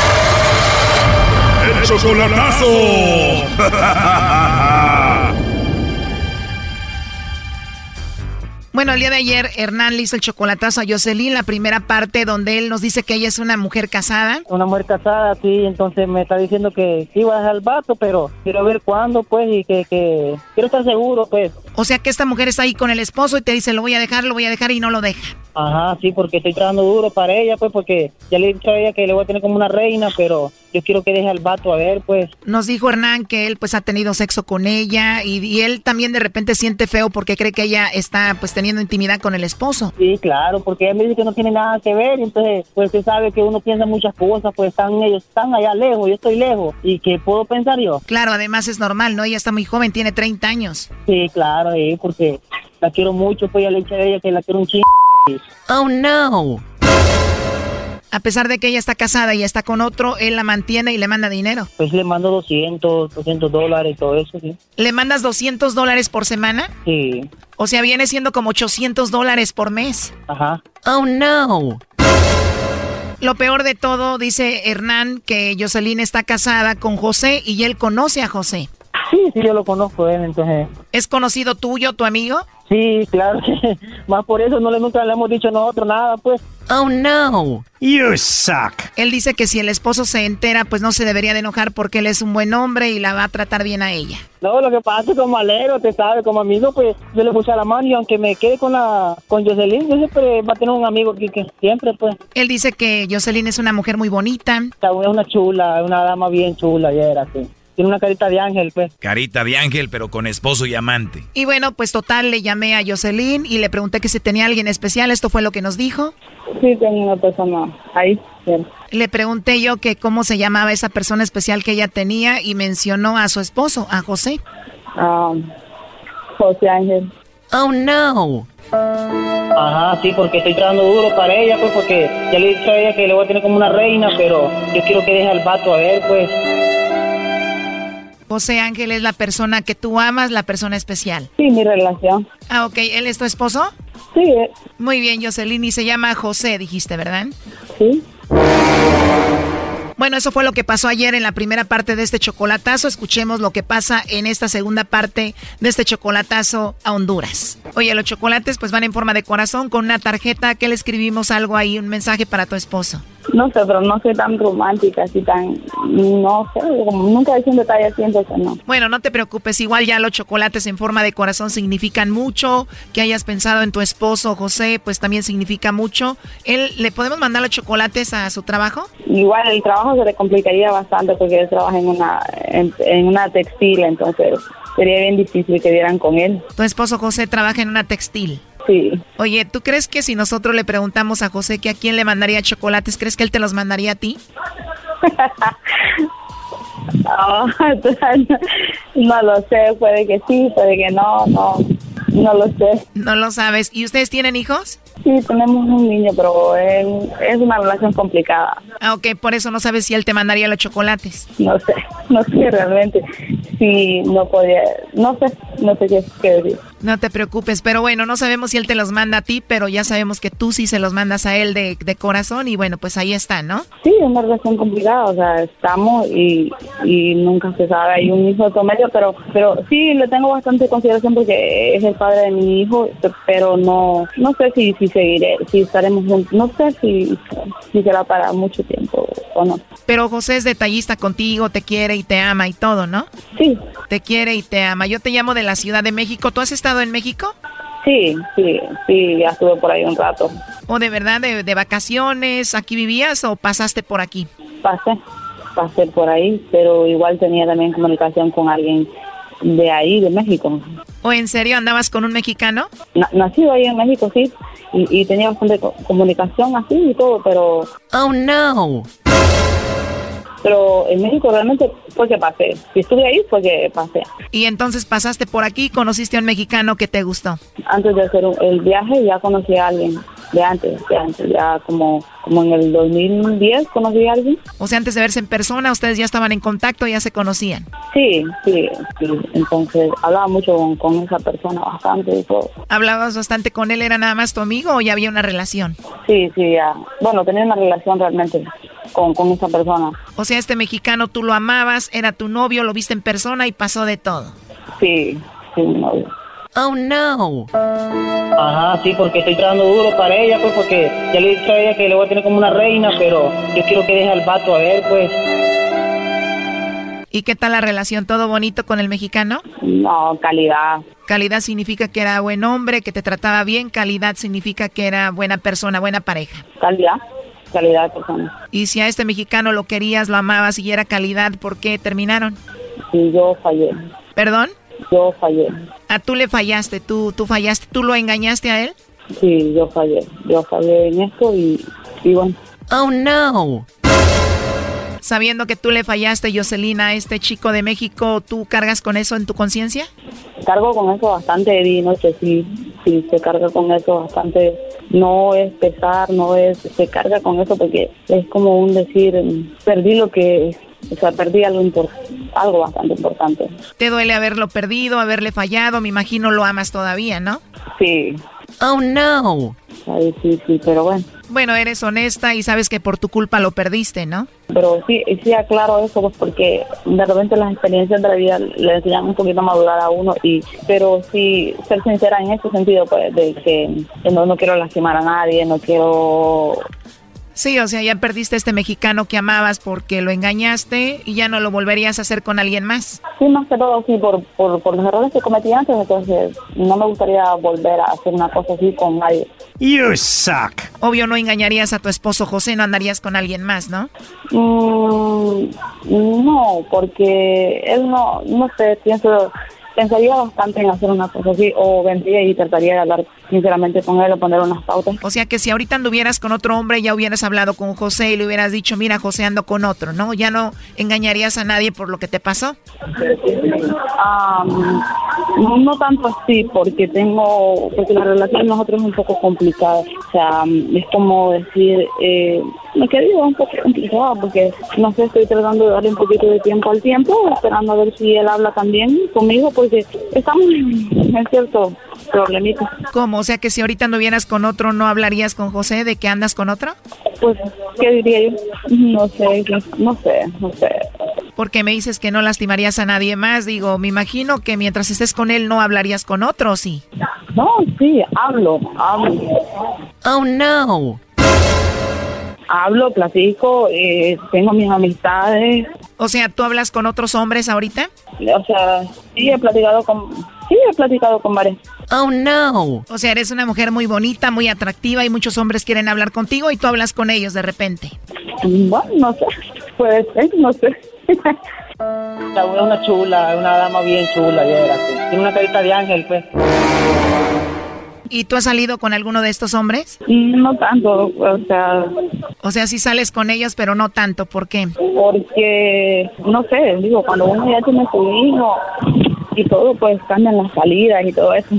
¡El chocolatazo! (laughs) Bueno, el día de ayer Hernán le hizo el chocolatazo a Jocelyn, la primera parte donde él nos dice que ella es una mujer casada. Una mujer casada, sí, entonces me está diciendo que sí va a dejar el vato, pero quiero ver cuándo, pues, y que, que quiero estar seguro, pues. O sea que esta mujer está ahí con el esposo y te dice, lo voy a dejar, lo voy a dejar y no lo deja. Ajá, sí, porque estoy trabajando duro para ella, pues, porque ya le he dicho a ella que le voy a tener como una reina, pero yo quiero que deje al vato a ver, pues. Nos dijo Hernán que él, pues, ha tenido sexo con ella y, y él también de repente siente feo porque cree que ella está, pues, teniendo intimidad con el esposo. Sí, claro, porque ella me dice que no tiene nada que ver, y entonces, pues, usted sabe que uno piensa muchas cosas, pues, están ellos, están allá lejos, yo estoy lejos, ¿y qué puedo pensar yo? Claro, además es normal, ¿no? Ella está muy joven, tiene 30 años. Sí, claro, sí, porque la quiero mucho, pues, ya le he dicho a ella que la quiero un chingo. Oh, no. A pesar de que ella está casada y está con otro, él la mantiene y le manda dinero. Pues le mando 200, 200 dólares, todo eso, sí. ¿Le mandas 200 dólares por semana? Sí. O sea, viene siendo como 800 dólares por mes. Ajá. Oh, no. Lo peor de todo, dice Hernán, que Jocelyn está casada con José y él conoce a José. Sí, sí, yo lo conozco, él, entonces. ¿Es conocido tuyo, tu amigo? Sí, claro. (laughs) Más por eso no le nunca le hemos dicho nosotros nada, pues. Oh no. You suck. Él dice que si el esposo se entera, pues no se debería de enojar porque él es un buen hombre y la va a tratar bien a ella. No, lo que pasa es que como alero, te sabe, como amigo, pues yo le puse a la mano y aunque me quede con la con Jocelyn, yo siempre va a tener un amigo que, que siempre, pues. Él dice que Jocelyn es una mujer muy bonita. Es una chula, una dama bien chula, y era así. Tiene una carita de ángel, pues. Carita de ángel, pero con esposo y amante. Y bueno, pues total, le llamé a Jocelyn y le pregunté que si tenía alguien especial. Esto fue lo que nos dijo. Sí, tenía una persona ahí. Le pregunté yo que cómo se llamaba esa persona especial que ella tenía y mencionó a su esposo, a José. Ah, José Ángel. Oh, no. Ajá, sí, porque estoy trabajando duro para ella, pues, porque ya le he dicho a ella que le voy a tener como una reina, pero yo quiero que deje al vato a ver, pues. José Ángel es la persona que tú amas, la persona especial. Sí, mi relación. Ah, ok. ¿Él es tu esposo? Sí. Eh. Muy bien, Jocelyn. Y se llama José, dijiste, ¿verdad? Sí. Bueno, eso fue lo que pasó ayer en la primera parte de este chocolatazo. Escuchemos lo que pasa en esta segunda parte de este chocolatazo a Honduras. Oye, los chocolates pues van en forma de corazón con una tarjeta que le escribimos algo ahí, un mensaje para tu esposo. No sé, pero no soy tan romántica, así tan, no sé, como nunca hice un detalle así, entonces no. Bueno, no te preocupes, igual ya los chocolates en forma de corazón significan mucho, que hayas pensado en tu esposo José, pues también significa mucho. ¿Él, ¿Le podemos mandar los chocolates a su trabajo? Igual el trabajo se le complicaría bastante porque él trabaja en una, en, una textil, entonces sería bien difícil que dieran con él. Tu esposo José trabaja en una textil. Sí. Oye, ¿tú crees que si nosotros le preguntamos a José que a quién le mandaría chocolates, crees que él te los mandaría a ti? (laughs) no lo sé, puede que sí, puede que no, no, no lo sé. No lo sabes. ¿Y ustedes tienen hijos? Sí, tenemos un niño, pero es, una relación complicada. Ah, ok, por eso no sabes si él te mandaría los chocolates. No sé, (laughs) no sé realmente. Si no podía, no sé, no sé qué, qué decir. No te preocupes, pero bueno, no sabemos si él te los manda a ti, pero ya sabemos que tú sí se los mandas a él de, de corazón y bueno, pues ahí está, ¿no? Sí, es una relación complicada, o sea, estamos y, y nunca se sabe, hay un hijo de medio, pero, pero sí le tengo bastante consideración porque es el padre de mi hijo, pero no, no sé si, si seguiré, si estaremos juntos, no sé si, si será para mucho tiempo o no. Pero José es detallista contigo, te quiere y te ama y todo, ¿no? Sí. Te quiere y te ama. Yo te llamo de la Ciudad de México, ¿tú has estado en México? Sí, sí, sí, ya estuve por ahí un rato. ¿O de verdad de, de vacaciones aquí vivías o pasaste por aquí? Pasé, pasé por ahí, pero igual tenía también comunicación con alguien de ahí, de México. ¿O en serio andabas con un mexicano? nacido ahí en México, sí, y, y tenía bastante comunicación así y todo, pero... Oh, no pero en México realmente fue que pasé. Si estuve ahí fue que pasé. Y entonces pasaste por aquí, conociste a un mexicano que te gustó. Antes de hacer el viaje ya conocí a alguien. De antes, de antes, ya como, como en el 2010 conocí a alguien. O sea, antes de verse en persona, ustedes ya estaban en contacto, ya se conocían. Sí, sí, sí. Entonces hablaba mucho con, esa persona bastante y todo. ¿Hablabas bastante con él? ¿Era nada más tu amigo o ya había una relación? Sí, sí, ya. Bueno, tenía una relación realmente con, con esa persona. O sea, este mexicano tú lo amabas, era tu novio, lo viste en persona y pasó de todo. Sí, sí, mi novio. Oh no. Ajá, sí, porque estoy trabajando duro para ella, pues, porque ya le he dicho a ella que le voy a tener como una reina, pero yo quiero que deje al vato a ver, pues. ¿Y qué tal la relación? ¿Todo bonito con el mexicano? No, calidad. Calidad significa que era buen hombre, que te trataba bien. Calidad significa que era buena persona, buena pareja. Calidad calidad de persona. Y si a este mexicano lo querías, lo amabas y era calidad, ¿por qué terminaron? Sí, yo fallé. ¿Perdón? Yo fallé. ¿A tú le fallaste? ¿Tú, ¿Tú fallaste? ¿Tú lo engañaste a él? Sí, yo fallé. Yo fallé en esto y, y bueno. Oh, no. Sabiendo que tú le fallaste, Jocelyn, a este chico de México, ¿tú cargas con eso en tu conciencia? Cargo con eso bastante, Eddie, no sé si, si se carga con eso bastante. No es pesar, no es, se carga con eso porque es como un decir, perdí lo que, o sea, perdí algo, algo bastante importante. ¿Te duele haberlo perdido, haberle fallado? Me imagino lo amas todavía, ¿no? Sí, Oh, no. Está difícil, pero bueno. Bueno, eres honesta y sabes que por tu culpa lo perdiste, ¿no? Pero sí, sí aclaro eso, pues porque de repente las experiencias de la vida le enseñan un poquito madurar a uno, y pero sí ser sincera en ese sentido, pues de que no, no quiero lastimar a nadie, no quiero Sí, o sea, ya perdiste este mexicano que amabas porque lo engañaste y ya no lo volverías a hacer con alguien más. Sí, más que todo, sí, por, por, por los errores que cometí antes, entonces no me gustaría volver a hacer una cosa así con nadie. You suck. Obvio, no engañarías a tu esposo José, no andarías con alguien más, ¿no? Mm, no, porque él no, no sé, pienso pensaría bastante en hacer una cosa así o vendría y trataría de hablar sinceramente con él o poner unas pautas. O sea que si ahorita anduvieras con otro hombre ya hubieras hablado con José y le hubieras dicho, mira José ando con otro, ¿no? Ya no engañarías a nadie por lo que te pasó. no tanto así porque tengo, porque la relación de nosotros es un poco complicada. O sea, es como decir, eh, me quedé un poco complicado porque no sé, estoy tratando de darle un poquito de tiempo al tiempo, esperando a ver si él habla también conmigo porque estamos en cierto problemita. ¿Cómo? O sea que si ahorita no vienes con otro, ¿no hablarías con José de que andas con otro? Pues, ¿qué diría yo? No sé, no sé, no sé. Porque me dices que no lastimarías a nadie más. Digo, me imagino que mientras estés con él no hablarías con otro, ¿sí? No, sí, hablo, hablo. Oh, no hablo, platico, eh, tengo mis amistades. O sea, ¿tú hablas con otros hombres ahorita? O sea, sí he platicado con, sí he platicado con varios. Oh no. O sea, eres una mujer muy bonita, muy atractiva y muchos hombres quieren hablar contigo y tú hablas con ellos de repente. Bueno, no sé, puede ser, no sé. (laughs) La una es una chula, una dama bien chula, ya Tiene una carita de ángel, pues. ¿Y tú has salido con alguno de estos hombres? No tanto, o sea... O sea, sí sales con ellos, pero no tanto, ¿por qué? Porque, no sé, digo, cuando uno ya tiene su hijo y todo, pues cambian las salidas y todo eso.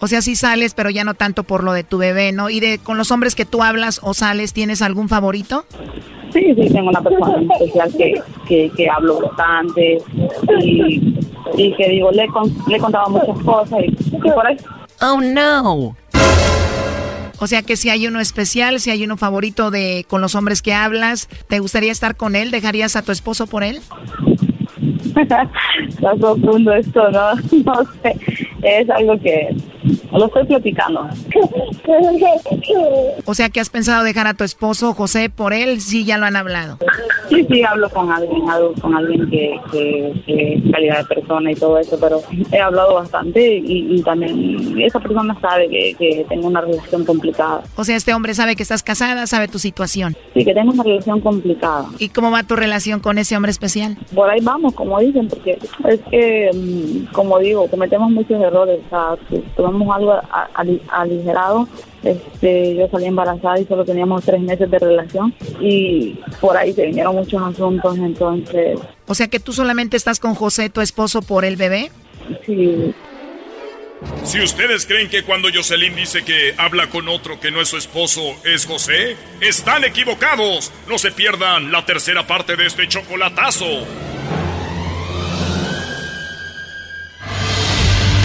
O sea, sí sales, pero ya no tanto por lo de tu bebé, ¿no? ¿Y de con los hombres que tú hablas o sales, tienes algún favorito? Sí, sí, tengo una persona especial que, que, que hablo bastante y, y que digo, le, le he contado muchas cosas y, por ahí. Oh, no. O sea que si hay uno especial, si hay uno favorito de con los hombres que hablas, ¿te gustaría estar con él? ¿Dejarías a tu esposo por él? Está profundo esto, ¿no? No sé. Es algo que lo estoy platicando. (laughs) O sea, que has pensado dejar a tu esposo José por él? Sí, ya lo han hablado. Sí, sí, hablo con alguien, con alguien que, que, calidad de persona y todo eso, pero he hablado bastante y, también esa persona sabe que, que, tengo una relación complicada. O sea, este hombre sabe que estás casada, sabe tu situación. Sí, que tengo una relación complicada. ¿Y cómo va tu relación con ese hombre especial? Por ahí vamos, como dicen, porque es que, mm, como digo, cometemos muchos errores, o sea, tomamos algo aligerado. Este, yo salí embarazada y solo teníamos tres meses de relación y por ahí se vinieron muchos asuntos, entonces... O sea que tú solamente estás con José, tu esposo, por el bebé. Sí. Si ustedes creen que cuando Jocelyn dice que habla con otro que no es su esposo es José, están equivocados. No se pierdan la tercera parte de este chocolatazo.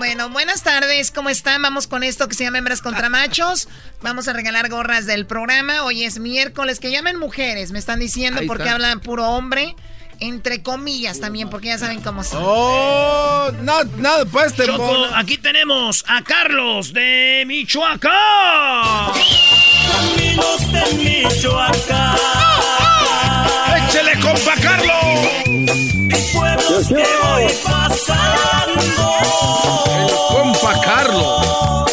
Bueno, buenas tardes, ¿cómo están? Vamos con esto que se llama Hembras contra Machos. Vamos a regalar gorras del programa. Hoy es miércoles, que llamen mujeres, me están diciendo, porque hablan puro hombre. Entre comillas también, porque ya saben cómo son. Oh, no, no, pues te Choco, aquí tenemos a Carlos de Michoacán. Amigos de Michoacán. ¡Échele, compa Carlos! Que voy pasando. compa Carlos.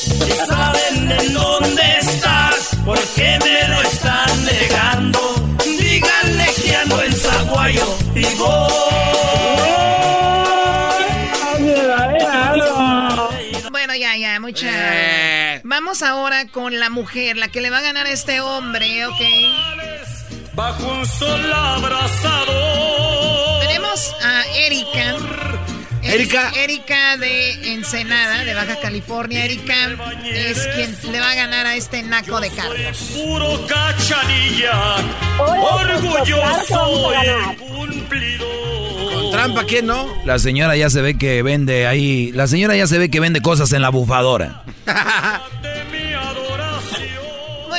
Si saben en dónde estás, ¿por qué me lo están negando? Díganle que ando en Zaguayo y Bueno, ya, ya, mucha. Vamos ahora con la mujer, la que le va a ganar a este hombre, ¿ok? bajo un sol abrazador. Tenemos a Erika. Erika. Erika de Ensenada, de Baja California. Erika es quien le va a ganar a este naco de Carlos. Puro cachanilla, orgulloso y cumplido. Con trampa, ¿quién no? La señora ya se ve que vende ahí. La señora ya se ve que vende cosas en la bufadora. (laughs)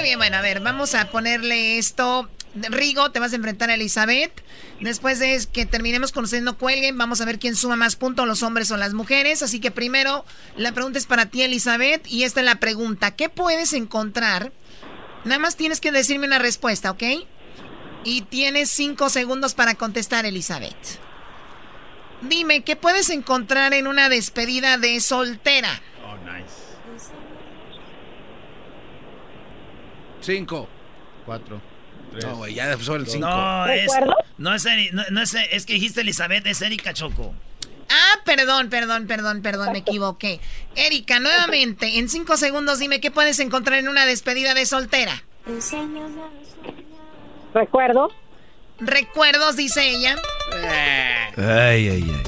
Bien, bueno, a ver, vamos a ponerle esto. Rigo, te vas a enfrentar a Elizabeth. Después de que terminemos conociendo Cuelguen, vamos a ver quién suma más puntos, los hombres o las mujeres. Así que primero, la pregunta es para ti, Elizabeth, y esta es la pregunta. ¿Qué puedes encontrar? Nada más tienes que decirme una respuesta, ¿ok? Y tienes cinco segundos para contestar, Elizabeth. Dime, ¿qué puedes encontrar en una despedida de soltera? Oh, nice. Cinco. Cuatro. No, güey, ya son el cinco. No, es, no, es, no, no es, es que dijiste Elizabeth, es Erika Choco. Ah, perdón, perdón, perdón, perdón, me equivoqué. Erika, nuevamente, en cinco segundos dime qué puedes encontrar en una despedida de soltera. Recuerdo. Recuerdos, dice ella. Ay, ay, ay.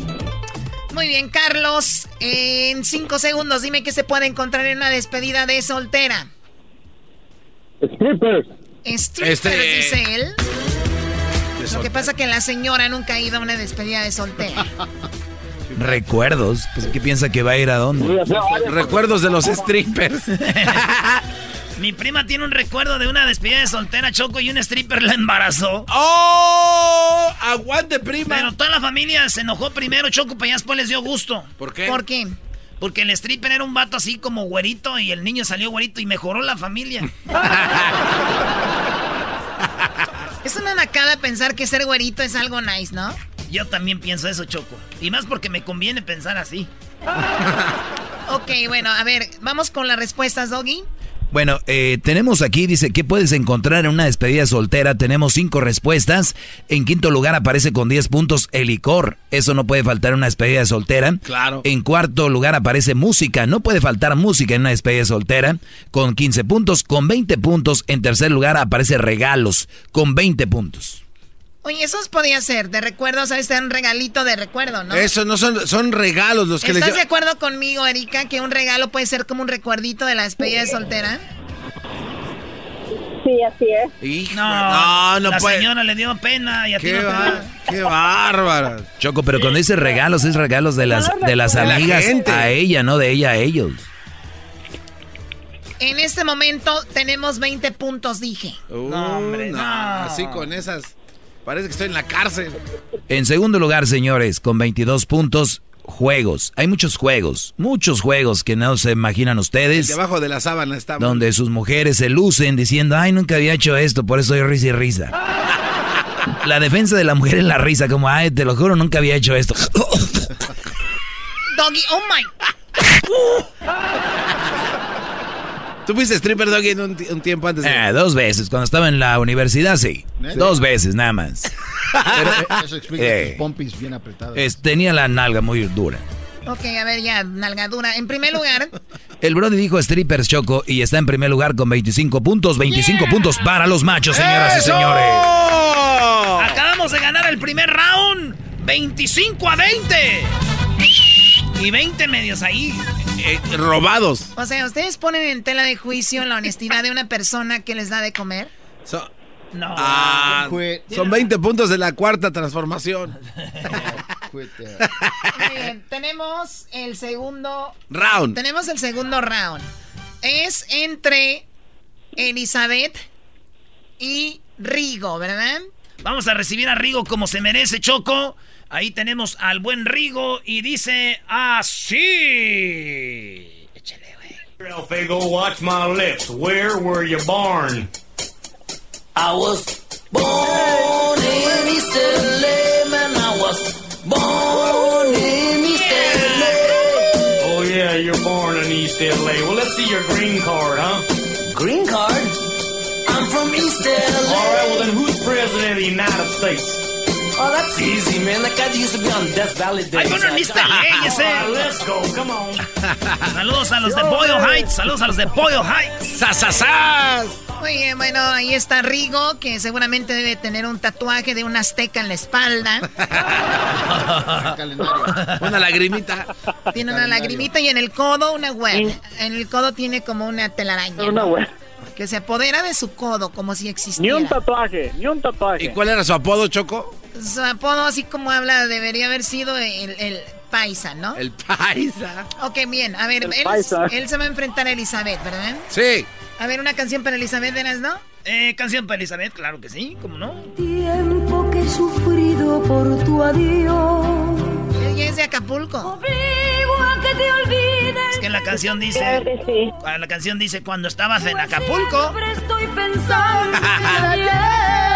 Muy bien, Carlos, en cinco segundos dime qué se puede encontrar en una despedida de soltera. Strippers. Strippers, Este- dice él. Lo que pasa que la señora nunca ha ido a una despedida de soltera. (laughs) Recuerdos. Pues, ¿qué piensa que va a ir a dónde? Recuerdos de los strippers. (laughs) Mi prima tiene un recuerdo de una despedida de soltera Choco y un stripper la embarazó. ¡Oh! ¡Aguante, prima! Pero toda la familia se enojó primero, Choco, para allá después les dio gusto. ¿Por qué? ¿Por qué? Porque el stripper era un vato así como güerito y el niño salió güerito y mejoró la familia. (laughs) Es una nacada pensar que ser güerito es algo nice, ¿no? Yo también pienso eso, Choco. Y más porque me conviene pensar así. (laughs) Ok, bueno, a ver, vamos con las respuestas, Doggy. Bueno, eh, tenemos aquí, dice, ¿qué puedes encontrar en una despedida soltera? Tenemos cinco respuestas. En quinto lugar aparece con 10 puntos el licor. Eso no puede faltar en una despedida soltera. Claro. En cuarto lugar aparece música. No puede faltar música en una despedida soltera. Con 15 puntos. Con 20 puntos. En tercer lugar aparece regalos. Con 20 puntos. Oye, esos podía ser de recuerdo, ¿sabes? Te un regalito de recuerdo, ¿no? Eso no son, son regalos los que les ¿Estás de acuerdo conmigo, Erika, que un regalo puede ser como un recuerdito de la despedida de soltera? Sí, así es. No, no, no la puede. señora le dio pena y a ti ¡Qué, no te va- dio. qué bárbara! Choco, pero cuando dice regalos, es regalos de las, de las la amigas a ella, no de ella a ellos. En este momento tenemos 20 puntos, dije. Uh, No, hombre, no. Así con esas. Parece que estoy en la cárcel. En segundo lugar, señores, con 22 puntos, juegos. Hay muchos juegos, muchos juegos que no se imaginan ustedes. Debajo de la sábana está. Donde sus mujeres se lucen diciendo, ay, nunca había hecho esto, por eso soy risa y risa. (laughs) La defensa de la mujer es la risa, como, ay, te lo juro, nunca había hecho esto. (laughs) Doggy, oh my. (laughs) ¿Tú fuiste stripper doggy en un, ti- un tiempo antes de... Eh, dos veces, cuando estaba en la universidad, sí. Dos veces, nada más. (laughs) (laughs) Eso explica Eh. tus pompis bien apretadas. Es- tenía la nalga muy dura. Ok, a ver, ya, nalgadura. En primer lugar, (laughs) El Brody dijo strippers Choco y está en primer lugar con 25 puntos. 25 puntos para los machos, señoras y señores. Acabamos de ganar el primer round. 25 a 20. Y 20 medios ahí. Eh, robados. o sea, ¿ustedes ponen en tela de juicio la honestidad de una persona que les da de comer? So- No. ah, Quit. son 20 puntos de la cuarta transformación. (laughs) Muy bien, tenemos el segundo Round. Tenemos el segundo round. Es entre Elizabeth y Rigo, ¿verdad? Vamos a recibir a Rigo como se merece, Choco. Ahí tenemos al buen Rigo y dice así. Échale, güey. Fago, watch my lips. Where were you born? I was born in East LA, man. I was born in East LA. Oh yeah, you're born in East LA. Well, let's see your green card, huh? Green card? I'm from East LA. All right, well then, who's president of the United States? Oh, that's easy, man. That guy used to be on Death Valley Days. Ay, bueno, Mr. Ley, ese. All right, let's go. Come on. Saludos a los de Boyle Heights. Saludos a los de Boyle Heights. ¡Sasasas! Muy bien, bueno, ahí está Rigo, que seguramente debe tener un tatuaje de una azteca en la espalda. (laughs) Una lagrimita. Tiene una lagrimita y en el codo una web. En el codo tiene como una telaraña. Una web. Que se apodera de su codo como si existiera. Ni un tatuaje, ni un tatuaje. ¿Y cuál era su apodo, Choco? Su apodo, así como habla, debería haber sido el, el paisa, ¿no? El paisa. Ok, bien. A ver, él, se va a enfrentar a Elizabeth, ¿verdad? Sí. A ver, una canción para Elizabeth, ¿verás, no? Eh, canción para Elizabeth, claro que sí, ¿cómo no? Tiempo que he sufrido por tu adiós. Ella es de Acapulco. Obligo a que te olvides. Es que la canción dice. Claro que sí. Ah, La canción dice cuando estabas en Acapulco. Siempre estoy pensando (laughs)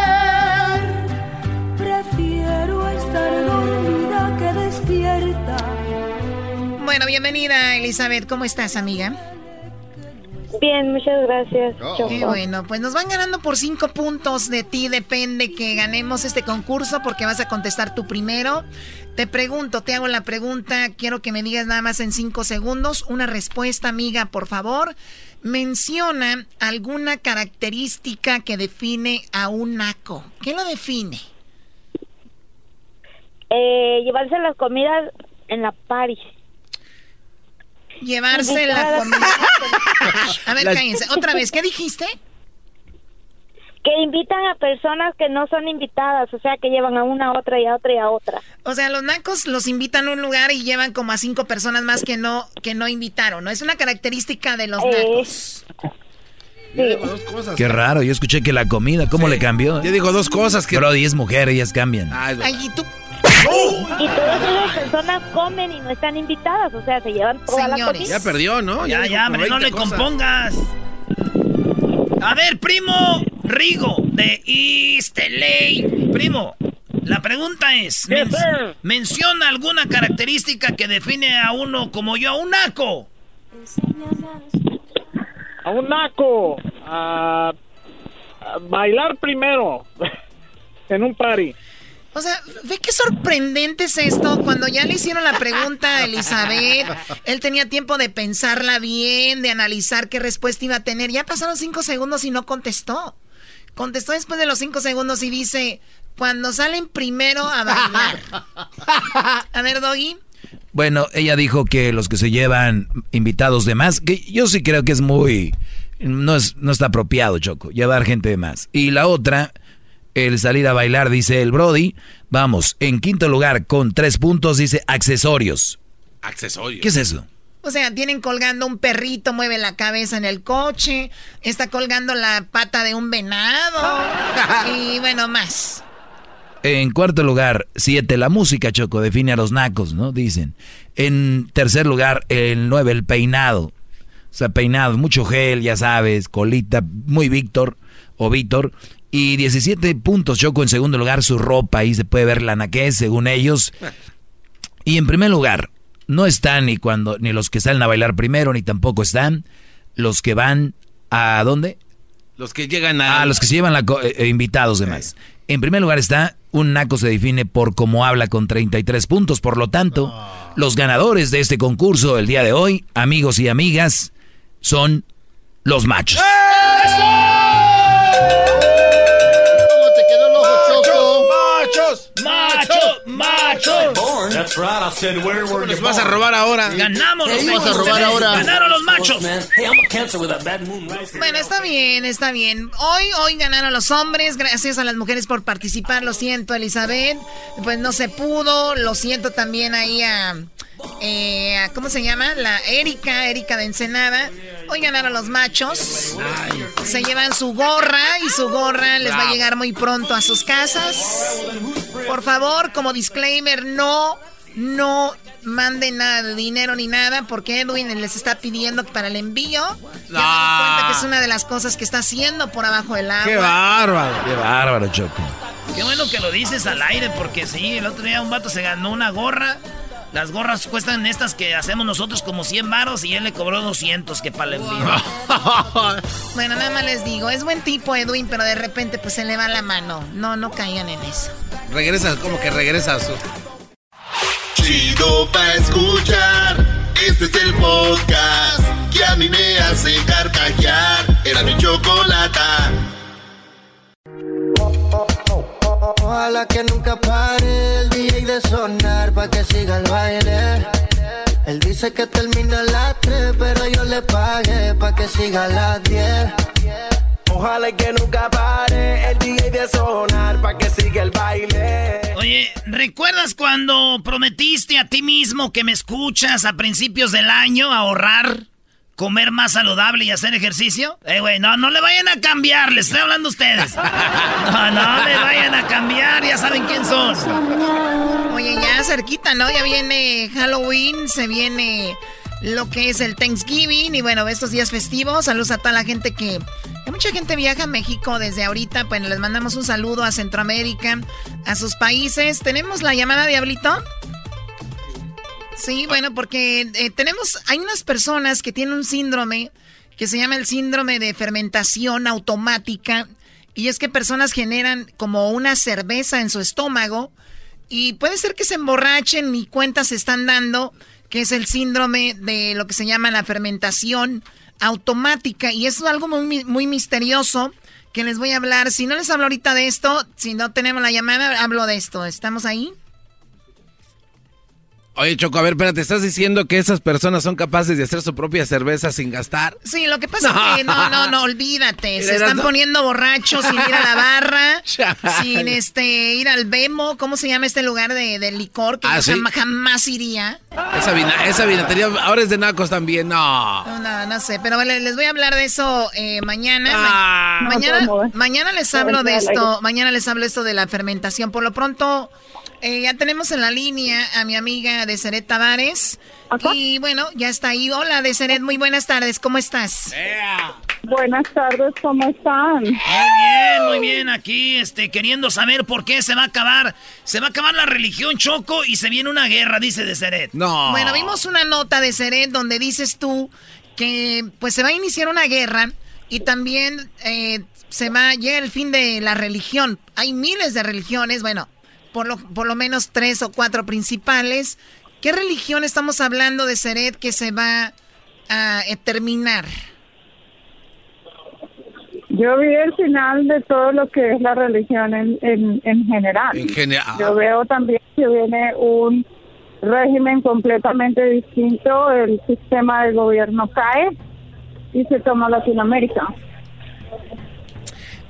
estar dormida que despierta. Bueno, bienvenida, Elizabeth. ¿Cómo estás, amiga? Bien, muchas gracias. Qué bueno, pues nos van ganando por cinco puntos. De ti depende que ganemos este concurso porque vas a contestar tú primero. Te pregunto, te hago la pregunta. Quiero que me digas nada más en cinco segundos una respuesta, amiga, por favor. Menciona alguna característica que define a un naco. ¿Qué lo define? Eh, llevarse las comidas en la party. Llevarse la comida. A ver, cállense. Otra vez, ¿qué dijiste? Que invitan a personas que no son invitadas, o sea, que llevan a una, a otra y a otra y a otra. O sea, los nacos los invitan a un lugar y llevan como a cinco personas más que no que no invitaron, ¿no? Es una característica de los nacos. Qué raro, yo escuché que la comida, ¿cómo le cambió? Yo digo dos cosas que... Brody, es mujer, ellas cambian. Ah, Ay, y tú... Y todas esas personas comen y no están invitadas, o sea, se llevan toda la comida. Ya perdió, ¿no? Ya, ya, hombre, no 20 le cosas. compongas. A ver, primo Rigo de East LA. Primo, la pregunta es: men- menciona alguna característica que define a uno como yo, a un naco. A un naco. A, a bailar primero. (laughs) en un party. O sea, ve qué sorprendente es esto. Cuando ya le hicieron la pregunta a Elizabeth, él tenía tiempo de pensarla bien, de analizar qué respuesta iba a tener. Ya pasaron cinco segundos y no contestó. Contestó después de los cinco segundos y dice, cuando salen primero a bailar. (laughs) A ver, Doggy. Bueno, ella dijo que los que se llevan invitados de más, que yo sí creo que es muy, no, es, no está apropiado, Choco, llevar gente de más. Y la otra, el salir a bailar, dice el Brody, vamos, en quinto lugar, con tres puntos, dice accesorios. Accesorios. ¿Qué es eso? O sea, tienen colgando un perrito, mueve la cabeza en el coche, está colgando la pata de un venado (laughs) y bueno, más. En cuarto lugar, siete, la música, Choco, define a los nacos, ¿no? Dicen. En tercer lugar, el nueve, el peinado. O sea, peinado, mucho gel, ya sabes, colita, muy Víctor o Víctor. Y 17 puntos, Choco, en segundo lugar, su ropa, ahí se puede ver la naquez, según ellos. Y en primer lugar, no están ni cuando, ni los que salen a bailar primero, ni tampoco están los que van a ¿dónde? Los que llegan a... Ah, los que se llevan la eh, eh, invitados de más. En primer lugar está, un naco se define por cómo habla con 33 puntos. Por lo tanto, los ganadores de este concurso el día de hoy, amigos y amigas, son los machos. ¿Cómo ¡Macho! ¡Macho! That's right, I said, where were Les vas a robar ahora. Ganamos los vas a machos. robar ahora. Ganaron los machos. Bueno, está bien, está bien. Hoy, hoy ganaron los hombres, gracias a las mujeres por participar. Lo siento, Elizabeth. Pues no se pudo. Lo siento también ahí a, eh, ¿cómo se llama? La Erika, Erika de Ensenada. Hoy ganaron los machos. Se llevan su gorra y su gorra les va a llegar muy pronto a sus casas. Por favor, como disclaimer, no, no manden nada de dinero ni nada porque Edwin les está pidiendo para el envío. Ya di cuenta que es una de las cosas que está haciendo por abajo del agua. ¡Qué bárbaro! ¡Qué bárbaro, Choco! Qué bueno que lo dices al aire, porque sí, el otro día un vato se ganó una gorra. Las gorras cuestan estas que hacemos nosotros como 100 varos y él le cobró 200 que para el envío. (laughs) Bueno, nada más les digo, es buen tipo Edwin, pero de repente pues se le va la mano. No, no caigan en eso. Regresa, como que regresa a su... Chido pa' escuchar. Este es el podcast que a mí me hace carcajear. Era mi chocolata. Ojalá que nunca pare el DJ de sonar pa' que siga el baile. Él dice que termina a las 3, pero yo le pagué pa' que siga a las 10. Ojalá que nunca pare el DJ de sonar pa' que siga el baile. Oye, ¿recuerdas cuando prometiste a ti mismo que me escuchas a principios del año ahorrar? Comer más saludable y hacer ejercicio? Eh, güey, no, no le vayan a cambiar, les estoy hablando a ustedes. No, no le vayan a cambiar, ya saben quién son. Oye, ya cerquita, ¿no? Ya viene Halloween, se viene lo que es el Thanksgiving y bueno, estos días festivos. Saludos a toda la gente que... Hay mucha gente viaja a México desde ahorita, pues les mandamos un saludo a Centroamérica, a sus países. ¿Tenemos la llamada, Diablito? Sí, bueno, porque eh, tenemos, hay unas personas que tienen un síndrome que se llama el síndrome de fermentación automática. Y es que personas generan como una cerveza en su estómago y puede ser que se emborrachen y cuentas se están dando, que es el síndrome de lo que se llama la fermentación automática. Y es algo muy, muy misterioso que les voy a hablar. Si no les hablo ahorita de esto, si no tenemos la llamada, hablo de esto. ¿Estamos ahí? Oye, Choco, a ver, espérate, ¿estás diciendo que esas personas son capaces de hacer su propia cerveza sin gastar? Sí, lo que pasa es que no, no, no, olvídate. (laughs) Se están poniendo borrachos sin ir a la barra, (laughs) sin este ir al Bemo, ¿cómo se llama este lugar de, licor que ah, jamás, iría? Esa, esa vinatería ahora es de nacos también, no. No, no, sé, pero les voy a hablar de eso eh, mañana. Ah. mañana, mañana les hablo de esto, mañana les hablo esto de la fermentación. Por lo pronto eh, ya tenemos en la línea a mi amiga Deseret Tavares. Y bueno, ya está ahí. Hola Deseret, muy buenas tardes, ¿cómo estás? Buenas tardes, ¿cómo están? Muy bien, muy bien. Aquí, este, queriendo saber por qué se va a acabar. Se va a acabar la religión Choco y se viene una guerra, dice Deseret. No. Bueno, vimos una nota de Seret donde dices tú que pues se va a iniciar una guerra y también eh, se va, llega el fin de la religión. Hay miles de religiones, bueno, por lo, por lo menos tres o cuatro principales. ¿Qué religión estamos hablando de Seret que se va a eh, terminar? Yo vi el final de todo lo que es la religión en, en, general. En general. Yo veo también que viene un régimen completamente distinto, el sistema de gobierno cae y se toma Latinoamérica.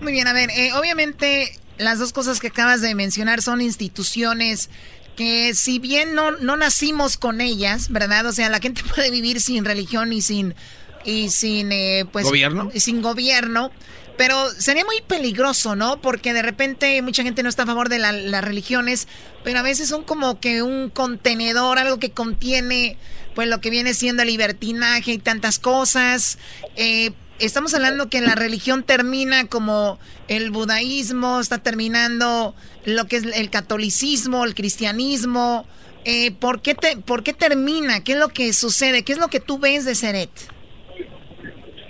Muy bien, a ver, eh, obviamente las dos cosas que acabas de mencionar son instituciones que si bien no, no nacimos con ellas, ¿verdad? O sea, la gente (laughs) puede vivir sin religión y sin y sin eh, pues gobierno sin gobierno pero sería muy peligroso no porque de repente mucha gente no está a favor de las religiones pero a veces son como que un contenedor algo que contiene pues lo que viene siendo el libertinaje y tantas cosas eh, estamos hablando que la religión termina como el budaísmo, está terminando lo que es el catolicismo, el cristianismo. Eh, ¿por, qué te, ¿Por qué termina? ¿Qué es lo que sucede? ¿Qué es lo que tú ves de Seret?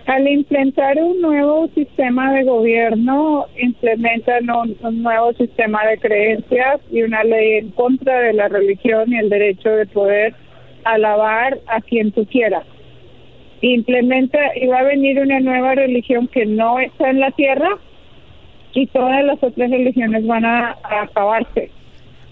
Al implementar un nuevo sistema de gobierno, implementan un, un, nuevo sistema de creencias y una ley en contra de la religión y el derecho de poder alabar a quien tú quieras implementa y va a venir una nueva religión que no está en la tierra y todas las otras religiones van a, acabarse.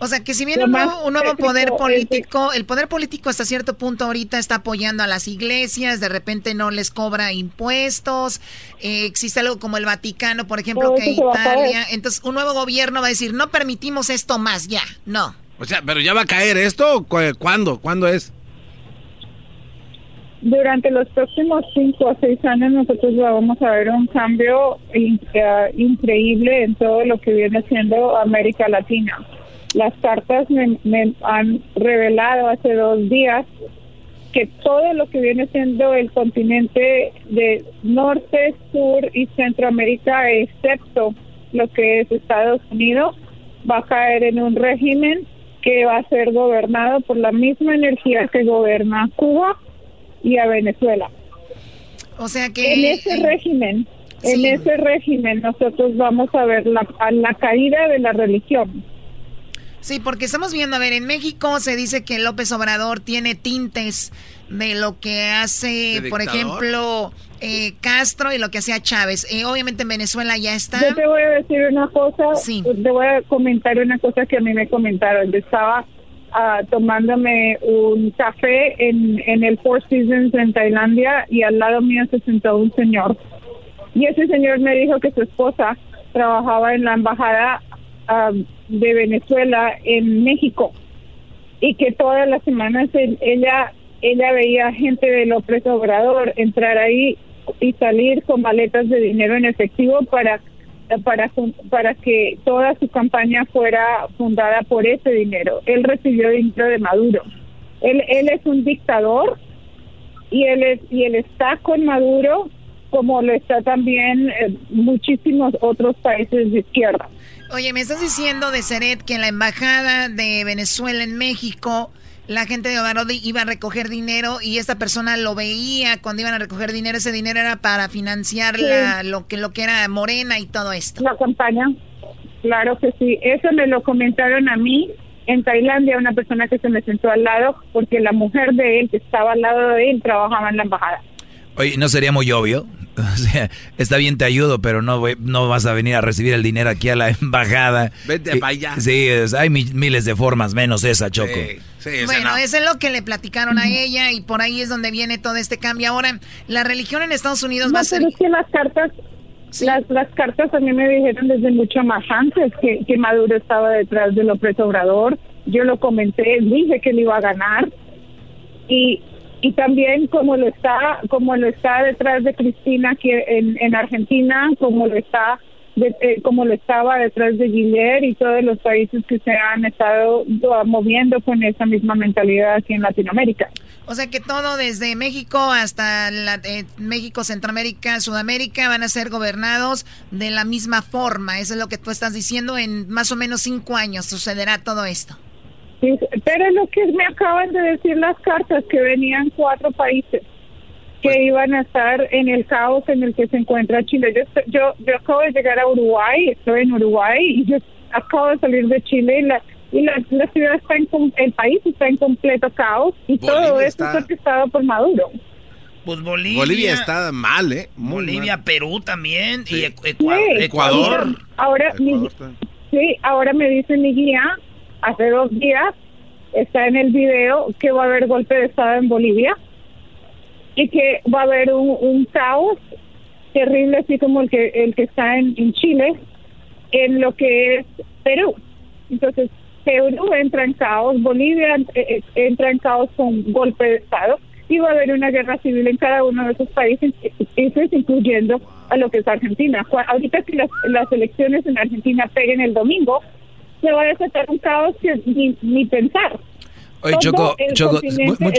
O sea, que si viene un nuevo, poder político, el poder político hasta cierto punto ahorita está apoyando a las iglesias, de repente no les cobra impuestos, eh, existe algo como el Vaticano, por ejemplo, que Italia, entonces un nuevo gobierno va a decir, no permitimos esto más, ya, no. O sea, pero ya va a caer esto, ¿cuándo? ¿Cuándo es? Durante los próximos cinco o seis años nosotros vamos a ver un cambio increíble en todo lo que viene siendo América Latina. Las cartas me, han revelado hace dos días que todo lo que viene siendo el continente de norte, sur y centroamérica, excepto lo que es Estados Unidos, va a caer en un régimen que va a ser gobernado por la misma energía que gobierna Cuba y a Venezuela. O sea que... En ese régimen, en ese régimen nosotros vamos a ver la, la caída de la religión. Sí, porque estamos viendo, a ver, en México se dice que López Obrador tiene tintes de lo que hace, por ejemplo, eh, Castro y lo que hacía Chávez. Eh, obviamente en Venezuela ya está. Yo te voy a decir una cosa, te voy a comentar una cosa que a mí me comentaron. Yo estaba ah, tomándome un café en, en el Four Seasons en Tailandia y al lado mío se sentó un señor. Y ese señor me dijo que su esposa trabajaba en la embajada ah, de Venezuela en México y que todas las semanas ella ella veía gente de López Obrador entrar ahí y salir con maletas de dinero en efectivo para para para que toda su campaña fuera fundada por ese dinero. Él recibió dinero de Maduro. Él él es un dictador y él es, y él está con Maduro como lo está también eh, muchísimos otros países de izquierda. Oye, me estás diciendo de Seret que la embajada de Venezuela en México la gente de Obrador iba a recoger dinero y esta persona lo veía cuando iban a recoger dinero. Ese dinero era para financiar lo, que, lo que era Morena y todo esto. La campaña, claro que sí. Eso me lo comentaron a mí en Tailandia, una persona que se me sentó al lado porque la mujer de él, que estaba al lado de él, trabajaba en la embajada. Oye, ¿no sería muy obvio? (laughs) O sea, está bien, te ayudo, pero no, no vas a venir a recibir el dinero aquí a la (laughs) embajada. Vete para allá. Sí, hay miles de formas, menos esa, Choco. Bueno, eso es lo que le platicaron a ella y por ahí es donde viene todo este cambio. Ahora, la religión en Estados Unidos va a ser... Pero es que las cartas, las, las cartas a mí me dijeron desde mucho más antes que, que Maduro estaba detrás de López Obrador. Yo lo comenté, dije que él iba a ganar. Y, y también como lo está como lo está detrás de Cristina aquí en, en Argentina como lo está eh, como lo estaba detrás de Guillermo y todos los países que se han estado moviendo con esa misma mentalidad aquí en Latinoamérica. O sea que todo desde México hasta eh, México, Centroamérica, Sudamérica van a ser gobernados de la misma forma. Eso es lo que tú estás diciendo. En más o menos cinco años sucederá todo esto pero lo que me acaban de decir las cartas, que venían cuatro países que pues iban a estar en el caos en el que se encuentra Chile. Yo, yo, yo acabo de llegar a Uruguay, estoy en Uruguay y yo acabo de salir de Chile y la, y la, ciudad está en, el país está en completo caos y todo esto está orquestado por Maduro. Pues Bolivia. Bolivia está mal, ¿eh? Bolivia, Perú también y Ecuador. Ahora, sí, ahora me dice mi guía hace dos días, está en el video que va a haber golpe de Estado en Bolivia y que va a haber un, caos terrible, así como el que, el que está en, Chile, en lo que es Perú. Entonces, Perú entra en caos, Bolivia eh, eh, entra en caos con golpe de Estado y va a haber una guerra civil en cada uno de esos países, incluyendo a lo que es Argentina. Ahorita que las, las elecciones en Argentina peguen el domingo, se va a desatar un caos que ni, pensar. Oye, Choco, Choco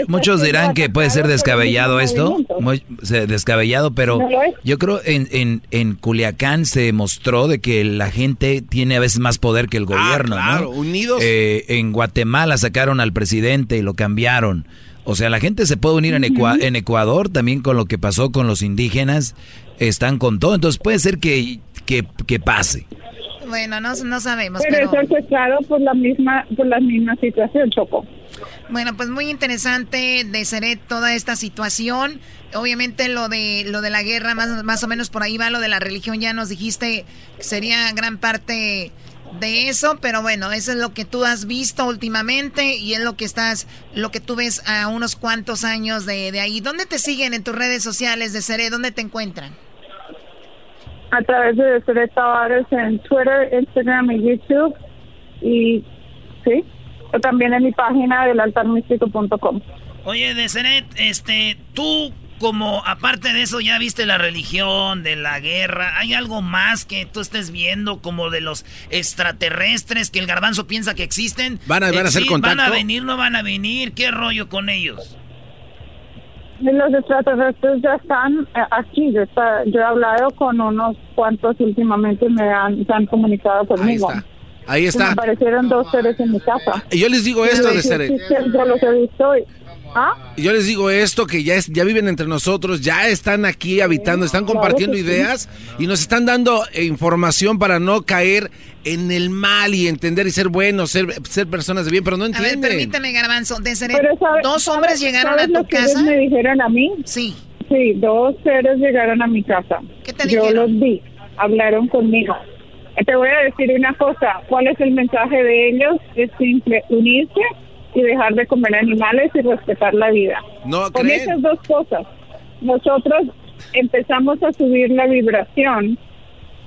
muchos dirán que puede ser descabellado esto, muy, descabellado, pero yo creo en, en, en Culiacán se mostró de que la gente tiene a veces más poder que el ah, gobierno, claro, unidos. Eh, en Guatemala sacaron al presidente y lo cambiaron. O sea, la gente se puede unir en, en Ecuador también con lo que pasó con los indígenas, están con todo, entonces puede ser que, que, que pase. Bueno, no, no sabemos. Pero, pero... es orquestado por la misma, por la misma situación, Choco. Bueno, pues muy interesante de ser toda esta situación. Obviamente lo de lo de la guerra, más, más o menos por ahí va lo de la religión, ya nos dijiste que sería gran parte de eso, pero bueno, eso es lo que tú has visto últimamente y es lo que estás, lo que tú ves a unos cuantos años de, de ahí. ¿Dónde te siguen en tus redes sociales de Seré? ¿Dónde te encuentran? A través de Seret Tavares en Twitter, Instagram y YouTube. Y sí, o también en mi página del altarmístico.com. Oye, de Seret, este, tú como aparte de eso ya viste la religión, de la guerra, ¿hay algo más que tú estés viendo como de los extraterrestres que el garbanzo piensa que existen? ¿Van a, van a hacer contacto? ¿Van a venir, no van a venir? ¿Qué rollo con ellos? Los extraterrestres ya están eh, aquí. Yo, yo he hablado con unos cuantos últimamente me han, se han comunicado conmigo. Ahí está. Ahí está. Me aparecieron dos seres en mi casa. Yo les digo esto de seres. Yo los he visto. ¿Ah? Y yo les digo esto, que ya, es, ya viven entre nosotros, ya están aquí habitando, están compartiendo ideas y nos están dando información para no caer en el mal y entender y ser buenos, ser, ser personas de bien, pero no A ver, entienden. permíteme, Garbanzo. Pero ¿sabe- dos sabe- hombres llegaron ¿sabes a tu lo que ellos casa. me dijeron a mí? Sí. Sí, dos seres llegaron a mi casa. ¿Qué te Yo dijeron? los vi, hablaron conmigo. Te voy a decir una cosa, ¿cuál es el mensaje de ellos? Es simple, unirse y dejar de comer animales y respetar la vida. No Con creen. esas dos cosas, nosotros empezamos a subir la vibración,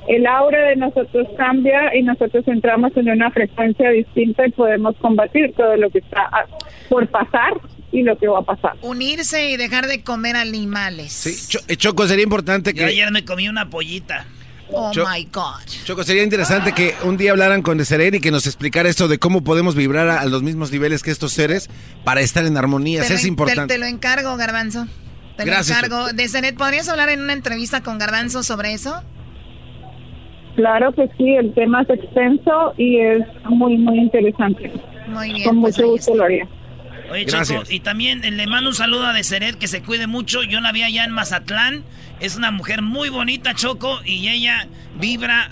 el aura de nosotros cambia y nosotros entramos en una frecuencia distinta y podemos combatir todo lo que está ah, por pasar y lo que va a pasar. Unirse y dejar de comer animales. Sí, Cho- eh, Choco, sería importante Yo que... ayer me comí una pollita. Oh Yo- my God. Choco, sería interesante que un día hablaran con Deseret y que nos explicara esto de cómo podemos vibrar a, a los mismos niveles que estos seres para estar en armonía. Te es te- importante. Te, lo encargo, Garbanzo. Te Gracias, lo encargo. Deseret, ¿podrías hablar en una entrevista con Garbanzo sobre eso? Claro que sí, el tema es extenso y es muy, muy interesante. Muy bien. Con pues mucho gusto lo haría. Oye, Gracias. Choco, y también eh, le mando un saludo a Deseret, que se cuide mucho. Yo la vi allá en Mazatlán. Es una mujer muy bonita, Choco, y ella vibra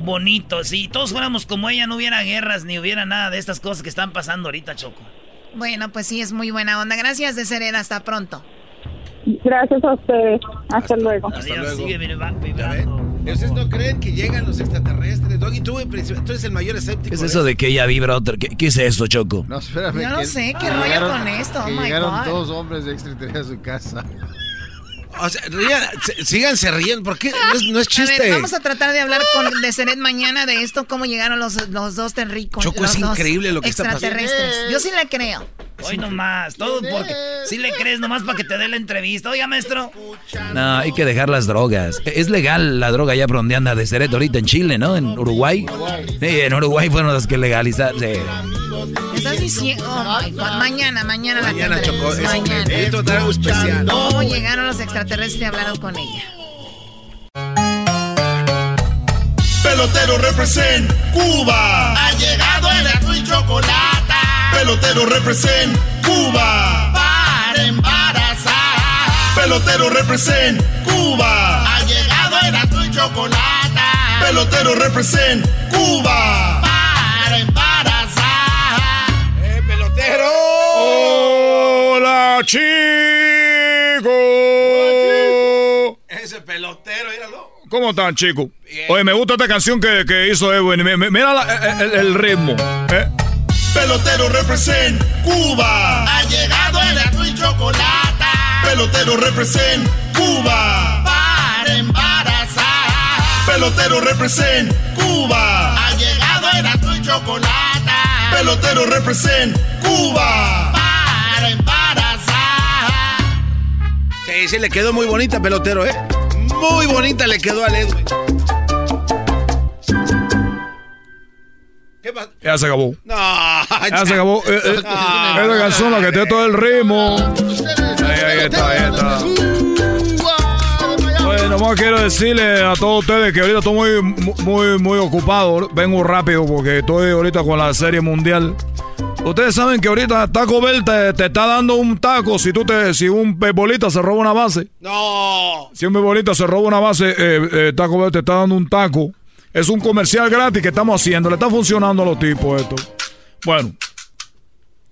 bonito. Si todos fuéramos como ella, no hubiera guerras ni hubiera nada de estas cosas que están pasando ahorita, Choco. Bueno, pues sí, es muy buena onda. Gracias, Deseret. Hasta pronto. Gracias a ustedes. Hasta, luego. Adiós, luego. sigue vibra- ¿Ya vibrando. ven? ¿Ustedes no creen que llegan los extraterrestres? Doggy, tú, en principio, tú eres el mayor escéptico. ¿Qué es eso de que ella vibra otra? ¿Qué, qué es esto, Choco? No, espérame. Yo no que- sé, ¿qué rollo con esto? Oh que my llegaron God. dos hombres de extraterrestres a su casa. O sea, rían, síganse riendo, ¿por qué? No es, no es A ver, chiste. vamos a tratar de hablar con Deseret mañana de esto, cómo llegaron los, los dos terricos. Choco, los es dos increíble lo que está pasando. extraterrestres. Yo sí le creo. Hoy nomás, todo porque si le crees nomás para que te dé la entrevista. Oiga, maestro. No, hay que dejar las drogas. Es legal la droga ya por donde anda de Ceret ahorita en Chile, ¿no? En Uruguay. Sí, en Uruguay fueron los que legalizaron. sí. Estás diciendo, oh God, mañana, mañana la Mañana, Choco. Es, mañana. especial. ¿Cómo llegaron los extraterrestres y hablaron con ella? Pelotero represent Cuba. Ha llegado el azul y chocolate. Pelotero represent Cuba. Para embarazar. Pelotero represent Cuba. Ha llegado el azul y chocolate. Pelotero represent Cuba. Para embarazar. ¡Eh, pelotero! ¡Hola, chicos! Ese pelotero, míralo. ¿Cómo están, chicos? Oye, me gusta esta canción que, que hizo Edwin. Mi- mi- Mira la- el, el ritmo. ¿eh? Pelotero represent Cuba. Ha llegado el azul y chocolate. Pelotero represent Cuba. Para embarazar. Pelotero represent Cuba. Ha llegado el azul y chocolate. Pelotero represent Cuba. Para embarazar. Sí, sí, le quedó muy bonita, pelotero, ¿eh? Muy bonita le quedó al Edwin. ¿Qué? Ya se acabó. No, Ya se acabó. Eh, Esa canción la que te todo el ritmo. Ahí, ahí está, ahí está. Oye, nomás quiero decirle a todos ustedes que ahorita estoy muy, muy, muy ocupado. Vengo rápido porque estoy ahorita con la serie mundial. Ustedes saben que ahorita Taco Bell te, te está dando un taco si tú te, si un bebolita se roba una base. No. Si un bebolita se roba una base, eh, eh, Taco Bell te está dando un taco. Es un comercial gratis que estamos haciendo. Le está funcionando a los tipos esto. Bueno.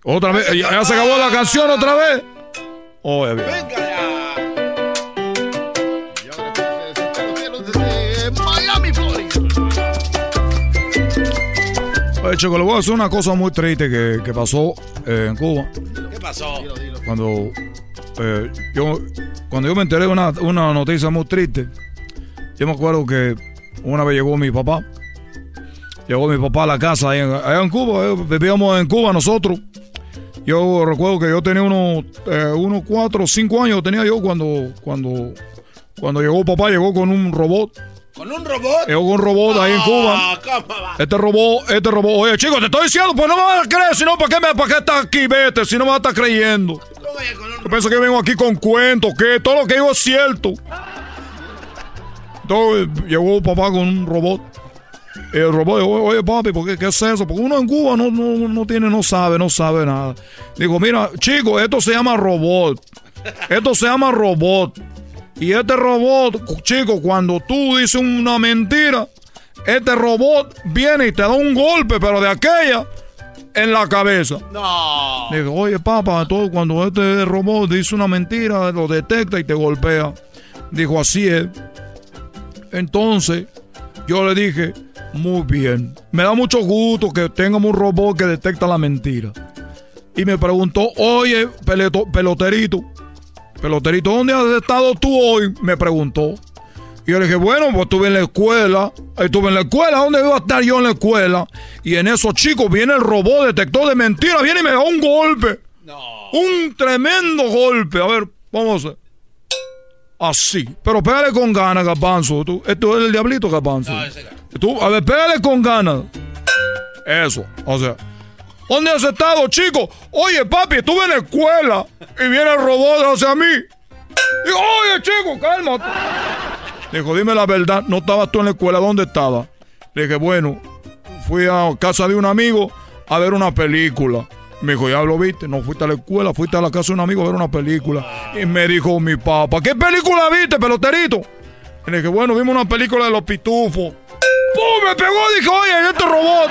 Otra vez. ¿Ya, ya se acabó la canción otra vez? Oye, bien. Desde Oye, Chico, le voy a decir una cosa muy triste que, que pasó eh, en Cuba. ¿Qué pasó? Cuando, eh, yo, cuando yo me enteré de una, una noticia muy triste, yo me acuerdo que una vez llegó mi papá. Llegó mi papá a la casa allá en, allá en Cuba. eh, vivíamos en Cuba nosotros. Yo recuerdo que yo tenía unos, eh, unos cuatro o cinco años tenía yo cuando, cuando, cuando llegó papá, llegó con un robot. ¿Con un robot? Llegó con un robot ahí en Cuba. Ah, ¿cómo va? Este robot, este robot. Oye, chicos, te estoy diciendo, pues no me vas a creer, si no, ¿para qué, me, ¿para qué estás aquí? Vete, si no me vas a estar creyendo. Yo pienso que vengo aquí con cuentos, que todo lo que digo es cierto. Entonces, llegó papá con un robot. Y el robot dijo, oye papi, ¿por qué, ¿qué es eso? Porque uno en Cuba no, no, no tiene, no sabe, no sabe nada. Digo, mira, chico, esto se llama robot. Esto se llama robot. Y este robot, chico, cuando tú dices una mentira, este robot viene y te da un golpe, pero de aquella en la cabeza. No. Digo, oye, papá, todo, cuando este robot dice una mentira, lo detecta y te golpea. Dijo, así es. Entonces, yo le dije, muy bien. Me da mucho gusto que tengamos un robot que detecta la mentira. Y me preguntó, oye, peloterito, peloterito, ¿dónde has estado tú hoy? Me preguntó. Y yo le dije, bueno, pues estuve en la escuela. Estuve en la escuela. ¿Dónde iba a estar yo en la escuela? Y en eso, chicos, viene el robot detector de mentiras. Viene y me da un golpe. Un tremendo golpe. A ver, vamos a hacer. Así. Pero pégale con ganas, Garbanzo. Tú- esto es el diablito, Garbanzo. Tú, a ver, pégale con ganas. Eso. O sea. ¿Dónde has estado, chico? Oye, papi, estuve en la escuela. Y viene el robot hacia mí. Digo, oye, chico, cálmate. Dijo, dime la verdad, no estabas tú en la escuela, ¿dónde estaba? Le dije, bueno, fui a casa de un amigo a ver una película. Me dijo, ya lo viste, no fuiste a la escuela, fuiste a la casa de un amigo a ver una película. Y me dijo mi papá, ¿qué película viste, peloterito? Y le dije, bueno, vimos una película de los pitufos. ¡Pum! Me pegó, dije, oye, este robot.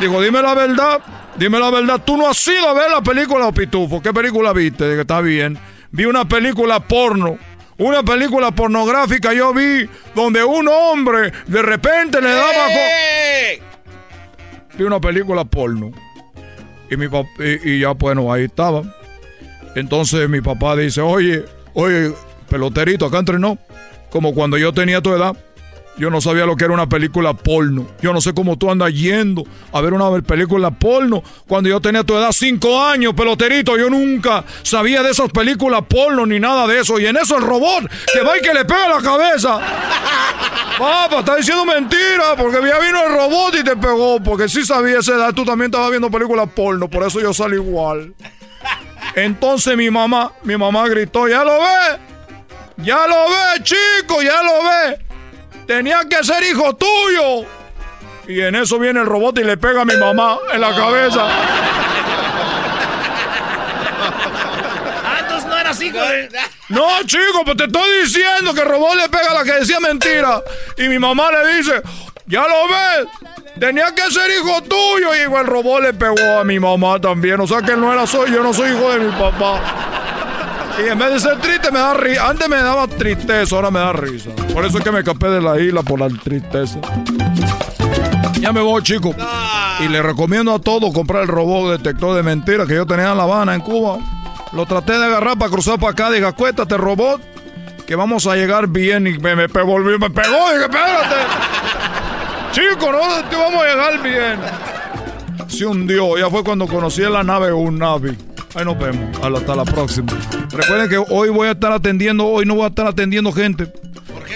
Dijo, dime la verdad, dime la verdad, tú no has ido a ver la película de los pitufos. ¿Qué película viste? Dije, está bien. Vi una película porno. Una película pornográfica yo vi donde un hombre de repente le daba... co- Vi una película porno. Y mi papá, y, y ya bueno, ahí estaba. Entonces mi papá dice, oye, oye, peloterito, acá entrenó. Como cuando yo tenía tu edad, yo no sabía lo que era una película porno. Yo no sé cómo tú andas yendo a ver una película porno. Cuando yo tenía tu edad, cinco años, peloterito, yo nunca sabía de esas películas porno ni nada de eso. Y en eso el robot que va y que le pega la cabeza. (laughs) Papá, está diciendo mentira, porque ya vino el robot y te pegó. Porque sí sabía esa edad, tú también estabas viendo películas porno, por eso yo salí igual. Entonces mi mamá, mi mamá gritó, ¿ya lo ve? Ya lo ve, chico, ya lo ve. Tenía que ser hijo tuyo. Y en eso viene el robot y le pega a mi mamá en la cabeza. Ah, entonces no eras hijo de. No, chico, pues te estoy diciendo que el robot le pega a la que decía mentira. Y mi mamá le dice, ya lo ves, tenía que ser hijo tuyo. Y el robot le pegó a mi mamá también. O sea que él no era soy, yo no soy hijo de mi papá. Y en vez de ser triste me da risa. Antes me daba tristeza, ahora me da risa. Por eso es que me escapé de la isla por la tristeza. Ya me voy, chico. Y le recomiendo a todos comprar el robot detector de mentiras que yo tenía en La Habana, en Cuba. Lo traté de agarrar para cruzar para acá. Dije, acuéstate, robot, que vamos a llegar bien. Y me, me volvió, me pegó. Dije, espérate. Chico, no, te vamos a llegar bien. Se hundió. Ya fue cuando conocí la nave un Navi. Ahí nos vemos. Hasta la próxima. Recuerden que hoy voy a estar atendiendo, hoy no voy a estar atendiendo gente.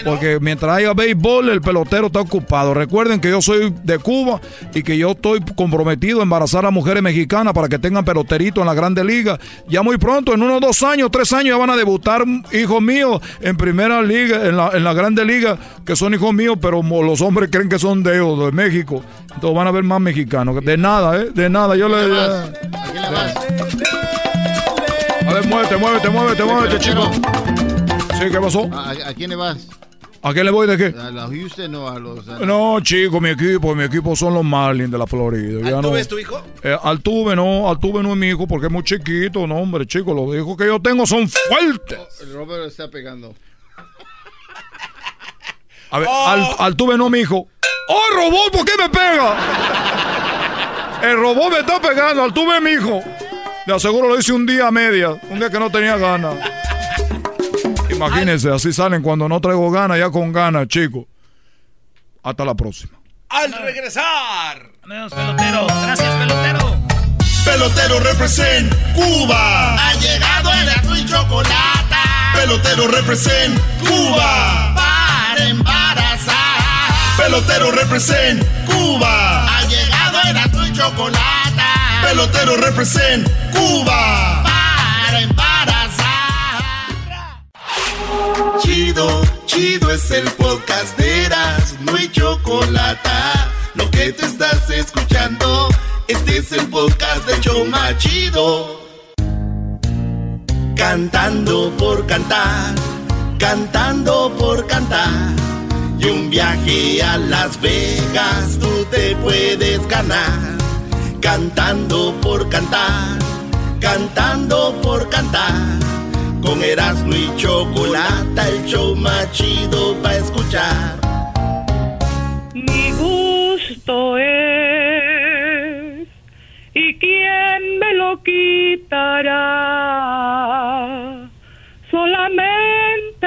Porque mientras haya béisbol, el pelotero está ocupado. Recuerden que yo soy de Cuba y que yo estoy comprometido a embarazar a mujeres mexicanas para que tengan peloterito en la Grande Liga. Ya muy pronto, en unos dos años, tres años, ya van a debutar hijos míos en primera liga, en la, en la Grande Liga, que son hijos míos, pero los hombres creen que son de, ellos, de México. Entonces van a ver más mexicanos. De nada, ¿eh? De nada. Yo le. ¿A quién le vas? A ver, muévete, muévete, muévete, muévete, chico. Sí, ¿qué pasó? ¿A, quién le vas? ¿A quién le voy de qué? ¿A los Houston o a los.? a- No, chico, mi equipo, mi equipo son los Marlins de la Florida. Ya no, ¿Altuve es tu hijo? Eh, Altuve no, Altuve no es mi hijo porque es muy chiquito, no, hombre, chico, los hijos que yo tengo son fuertes. El Robert está pegando. A ver, Al- Altuve no es mi hijo. ¡Oh, robot! ¿Por qué me pega? El robot me está pegando, Altuve es mi hijo. De aseguro lo hice un día a media, un día que no tenía ganas. Imagínense, así salen cuando no traigo ganas, ya con ganas, chico. Hasta la próxima. Al regresar. Adiós, pelotero. Gracias, pelotero. Pelotero represent Cuba. Ha llegado el azul y chocolate. Pelotero represent Cuba. Para embarazar. Pelotero represent Cuba. Ha llegado el azul y chocolate. Pelotero represent Cuba. Para embarazar. Chido, chido es el podcast de Eras, no hay chocolate. Lo que te estás escuchando, este es el podcast de Choma Chido. Cantando por cantar, cantando por cantar. Y un viaje a Las Vegas tú te puedes ganar. Cantando por cantar, cantando por cantar. Con Erasmo y Chocolata, el show más chido para escuchar. Mi gusto es, ¿y quién me lo quitará? Solamente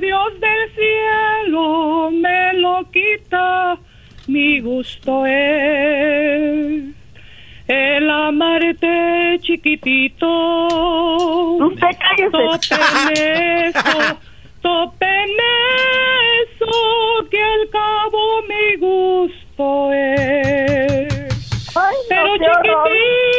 Dios del cielo me lo quita, mi gusto es el amarte chiquitito. Usted cállese. Topen eso, topen eso, que al cabo mi gusto es. Pero chiquitito,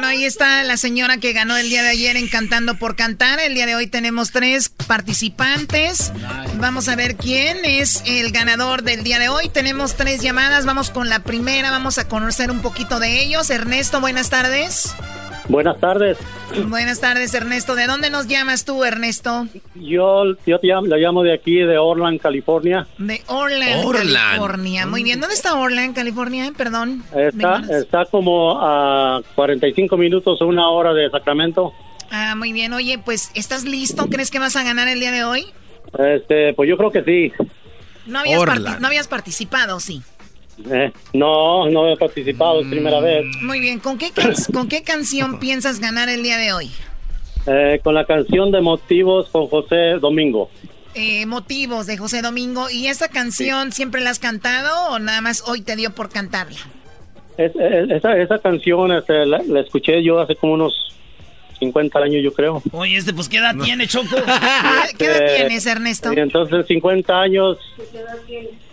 Bueno, ahí está la señora que ganó el día de ayer en Cantando por Cantar. El día de hoy tenemos tres participantes. Vamos a ver quién es el ganador del día de hoy. Tenemos tres llamadas. Vamos con la primera. Vamos a conocer un poquito de ellos. Ernesto, buenas tardes. Buenas tardes. Buenas tardes, Ernesto. ¿De dónde nos llamas tú, Ernesto? Yo, yo te llamo, la llamo de aquí, de Orland, California. De Orland, Orland. California. Muy bien. ¿Dónde está Orland, California? Perdón. Está, está como a 45 minutos o una hora de Sacramento. Ah, muy bien. Oye, pues, ¿estás listo? ¿Crees que vas a ganar el día de hoy? Este, pues yo creo que sí. No habías, parti- no habías participado, sí. Eh, no, no he participado, es primera vez. Muy bien. ¿Con qué, can- (coughs) ¿Con qué canción piensas ganar el día de hoy? Eh, con la canción de Motivos con José Domingo. Eh, motivos de José Domingo. ¿Y esa canción siempre la has cantado o nada más hoy te dio por cantarla? Es- es- esa, esa canción este, la, la escuché yo hace como unos 50 años, yo creo. Oye, este, pues, ¿qué edad tiene, Choco? (laughs) ¿Qué edad Eh, tienes, Ernesto? Y entonces, 50 años,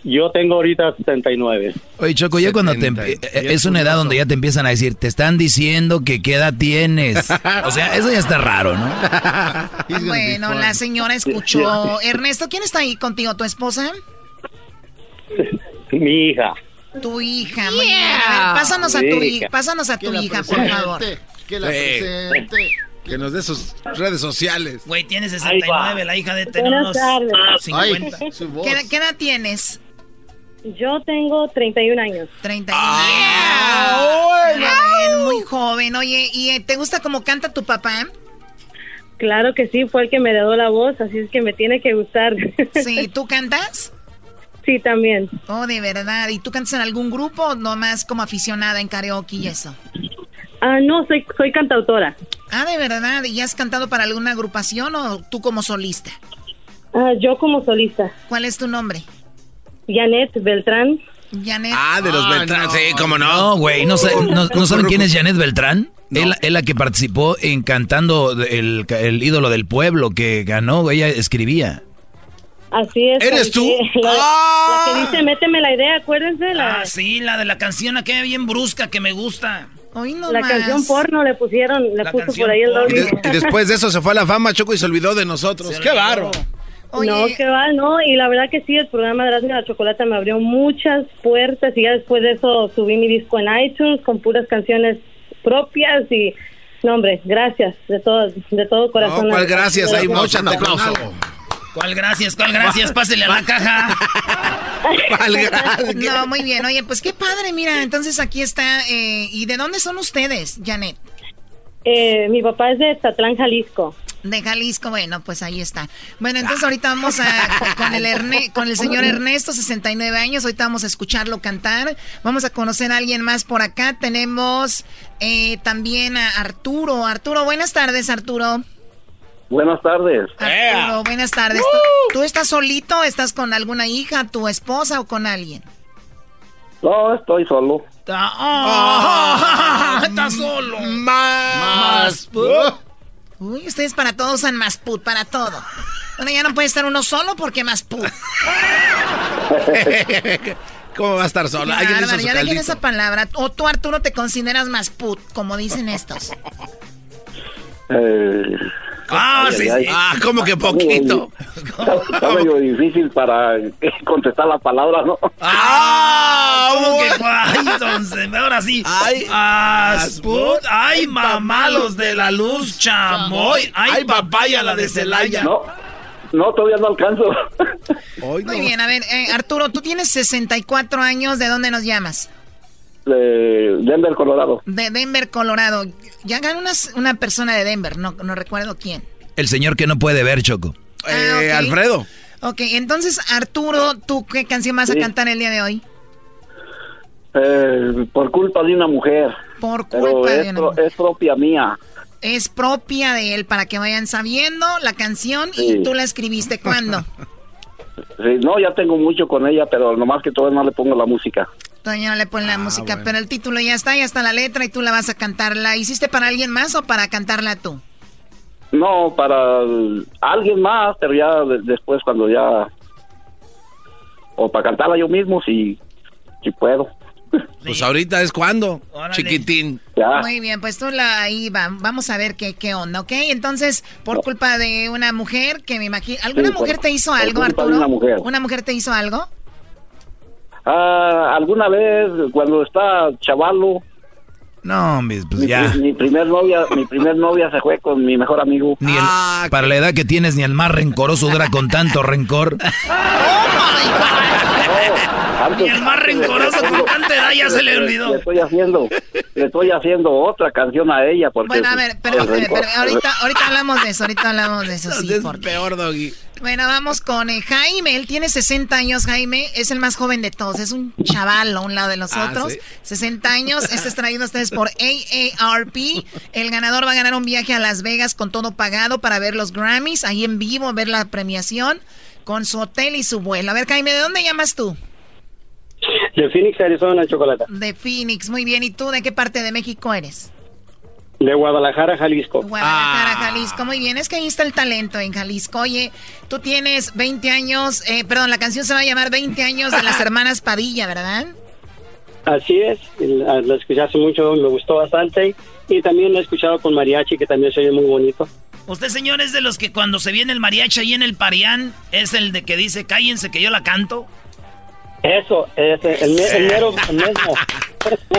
yo tengo ahorita 79. Oye, Choco, ya cuando te... empie- eh, Es una edad donde ya te empiezan a decir, te están diciendo que qué edad tienes. O sea, eso ya está raro, ¿no? (laughs) Bueno, la señora escuchó. Ernesto, ¿quién está ahí contigo? ¿Tu esposa? (laughs) Mi hija. Tu hija. Muy bien. A ver, pásanos a tu hija. Pásanos a tu hija, por favor. Que la presente. Que nos dé sus redes sociales. Güey, tiene 69, la hija de tener unos tardes. 50. ¿Qué, edad- qué edad tienes? Yo tengo 31 años. 31 años. Muy bien, muy joven. Oye, ¿y eh, te gusta cómo canta tu papá? Claro que sí, fue el que me heredó la voz, así es que me tiene que gustar. (laughs) Sí, ¿tú cantas? Sí, también. Oh, de verdad. ¿Y tú cantas en algún grupo o nomás como aficionada en karaoke y eso? Ah, no, soy, soy cantautora. Ah, de verdad. ¿Y has cantado para alguna agrupación o tú como solista? Ah, yo como solista. ¿Cuál es tu nombre? Janet Beltrán. Janet. Ah, de los Beltrán, sí, cómo no. No, güey, ¿no, sa- no- ¿no saben quién es Janet Beltrán? Él, él la que participó en cantando el, el ídolo del pueblo que ganó, ella escribía. Así es. ¿Eres la tú? La, la que dice, méteme la idea, acuérdense. La, Ah, sí, la de la canción aquella bien brusca que me gusta. Hoy no la canción porno le pusieron, le La puso canción por ahí el Y, de- y después de eso se fue a la fama, Choco, y se olvidó de nosotros. ¡Qué barro! No, que va, no, y la verdad que sí, el programa de Erasmo y la Chocolata me abrió muchas puertas y ya después de eso subí mi disco en iTunes con puras canciones propias y, no hombre, gracias de todo, de todo corazón. No, ¿cuál gracias? Hay mucho muchas aplauso. ¿Cuál gracias? ¿Cuál gracias? Pásele a la (laughs) caja. No, muy bien. Oye, pues qué padre, mira. Entonces aquí está. eh, ¿Y de dónde son ustedes, Janet? Eh, mi papá es de Tatlán, Jalisco. De Jalisco, bueno, pues ahí está. Bueno, entonces ahorita vamos a con el Erne- (laughs) con el señor Ernesto, 69 años. Ahorita vamos a escucharlo cantar. Vamos a conocer a alguien más por acá. Tenemos eh, también a Arturo. Arturo, buenas tardes, Arturo. Buenas tardes. Arturo, buenas tardes. ¿Tú, tú estás solito? ¿Estás con alguna hija, tu esposa o con alguien? No, estoy solo. Ah, (laughs) está solo. Más. Uy, ustedes para todos usan más put, para todo. Bueno, ya no puede estar uno solo porque más put. (laughs) ¿Cómo va a estar solo? Qué Alguien hizo ya dejen esa palabra. O tú, Arturo, te consideras más put, como dicen estos. Eh, Ah, Ay, sí, ay, sí. Ah, ¿cómo que poquito? Está medio difícil para contestar la palabra, ¿no? ¡Ah! ¿Cómo que entonces? Ahora sí. ¡Ay! Asput, ¡Ay, mamá, los de la luz, chamoy! ¡Ay, papaya, la de Celaya! No, no, todavía no alcanzo. Muy bien, a ver, eh, Arturo, tú tienes 64 años, ¿de dónde nos llamas? De Denver, Colorado. De Denver, Colorado. Ya ganó una, una persona de Denver, no, no recuerdo quién. El señor que no puede ver, Choco. Ah, Eh, ok. Alfredo. Ok, entonces, Arturo, ¿tú qué canción vas a cantar el día de hoy? Eh, por culpa de una mujer. Por Pero culpa de es, una pro- es propia mía. Es propia de él, para que vayan sabiendo la canción Sí. y tú la escribiste cuándo. (laughs) Sí, no, ya tengo mucho con ella, pero nomás que todavía no le pongo la música. Todavía no le ponen la música, pero el título ya está, ya está la letra y tú la vas a cantar. ¿La hiciste para alguien más o para cantarla tú? No, para el- alguien más, pero ya de- después cuando ya... O para cantarla yo mismo, si, si puedo. (laughs) Pues ahorita es cuando, chiquitín. Ya. Muy bien, pues tú la ahí va, vamos a ver qué, qué onda, ¿ok? Entonces, por culpa de una mujer que me imagino... ¿Alguna Sí, por- mujer te hizo algo, Arturo? una mujer. ¿Una mujer te hizo algo? Ah, alguna vez cuando está chavalo, No, hombre, pues mi, ya. mi primer novia, mi primer novia se fue con mi mejor amigo. Ni el- para la edad que tienes, ni el más rencoroso dura con tanto rencor. (laughs) Antes- Y (laughs) el más rencoroso con tanta edad ya se le olvidó. Le estoy haciendo, le estoy haciendo otra canción a ella porque. Bueno, a ver, pero, rencor- ahorita, (laughs) ahorita hablamos de eso, ahorita hablamos de eso, sí. Es porque- peor, Doggy. Bueno, vamos con eh, Jaime. Él tiene 60 años, Jaime. Es el más joven de todos. Es un chaval a un lado de los Ah, otros. ¿sí? 60 años. Este es traído a ustedes por AARP. El ganador va a ganar un viaje a Las Vegas con todo pagado para ver los Grammys. Ahí en vivo, ver la premiación con su hotel y su vuelo. A ver, Jaime, ¿de dónde llamas tú? De Phoenix, Arizona, Chocolata. De Phoenix. Muy bien. ¿Y tú de qué parte de México eres? De Guadalajara, Jalisco. Guadalajara, Jalisco. Muy bien, es que ahí está el talento en Jalisco. Oye, tú tienes 20 años, eh, perdón, la canción se va a llamar 20 años de las (laughs) hermanas Padilla, ¿verdad? Así es, la, la escuché hace mucho, me gustó bastante. Y también lo he escuchado con mariachi, que también se oye muy bonito. Usted, señor, es de los que cuando se viene el mariachi ahí en el Parián, es el de que dice, cállense que yo la canto. Eso, ese, el, el mero el (laughs) mismo.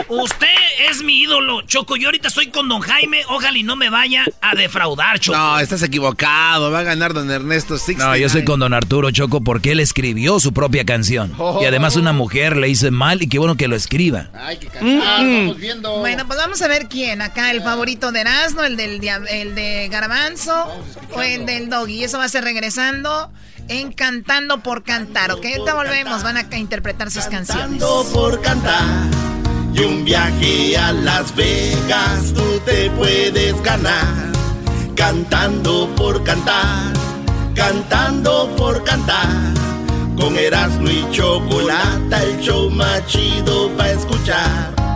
Usted es mi ídolo, Choco. Yo ahorita estoy con don Jaime. Ojalá y no me vaya a defraudar, Choco. No, estás equivocado. Va a ganar don Ernesto 69. No, yo soy con don Arturo Choco porque él escribió su propia canción. Y además una mujer le hizo mal y qué bueno que lo escriba. Hay que cantar, vamos viendo. Bueno, pues vamos a ver quién. Acá el favorito de Erasmo, el del el de Garbanzo o el del Doggy. Eso va a ser regresando en Cantando por Cantar, ¿ok? Ahorita volvemos, van a interpretar sus canciones. Cantando por cantar y un viaje a Las Vegas tú te puedes ganar. Cantando por cantar, cantando por cantar. Con Erasmo y Chocolata el show más chido para escuchar.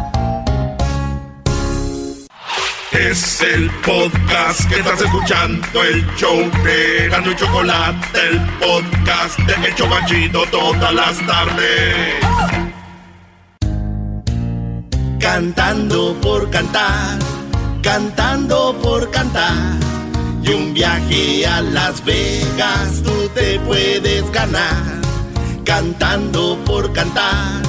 Es el podcast que estás escuchando, el show de Erasmo y Chocolate, el podcast de El Chobachito todas las tardes. Cantando por cantar, cantando por cantar. Y un viaje a Las Vegas tú te puedes ganar. Cantando por cantar,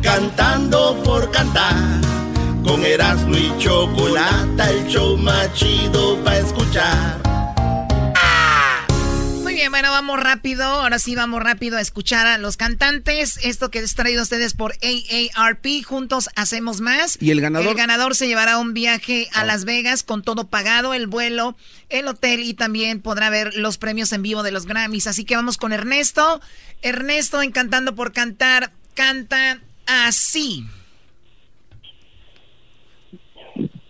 cantando por cantar. Con Erasmo y Chocolata, el show más chido para escuchar. Muy bien, bueno, vamos rápido. Ahora sí vamos rápido a escuchar a los cantantes. Esto que es traído a ustedes por AARP. Juntos hacemos más. ¿Y el ganador? El ganador se llevará un viaje a Las Vegas con todo pagado, el vuelo, el hotel y también podrá ver los premios en vivo de los Grammys. Así que vamos con Ernesto. Ernesto, encantando por cantar, canta así.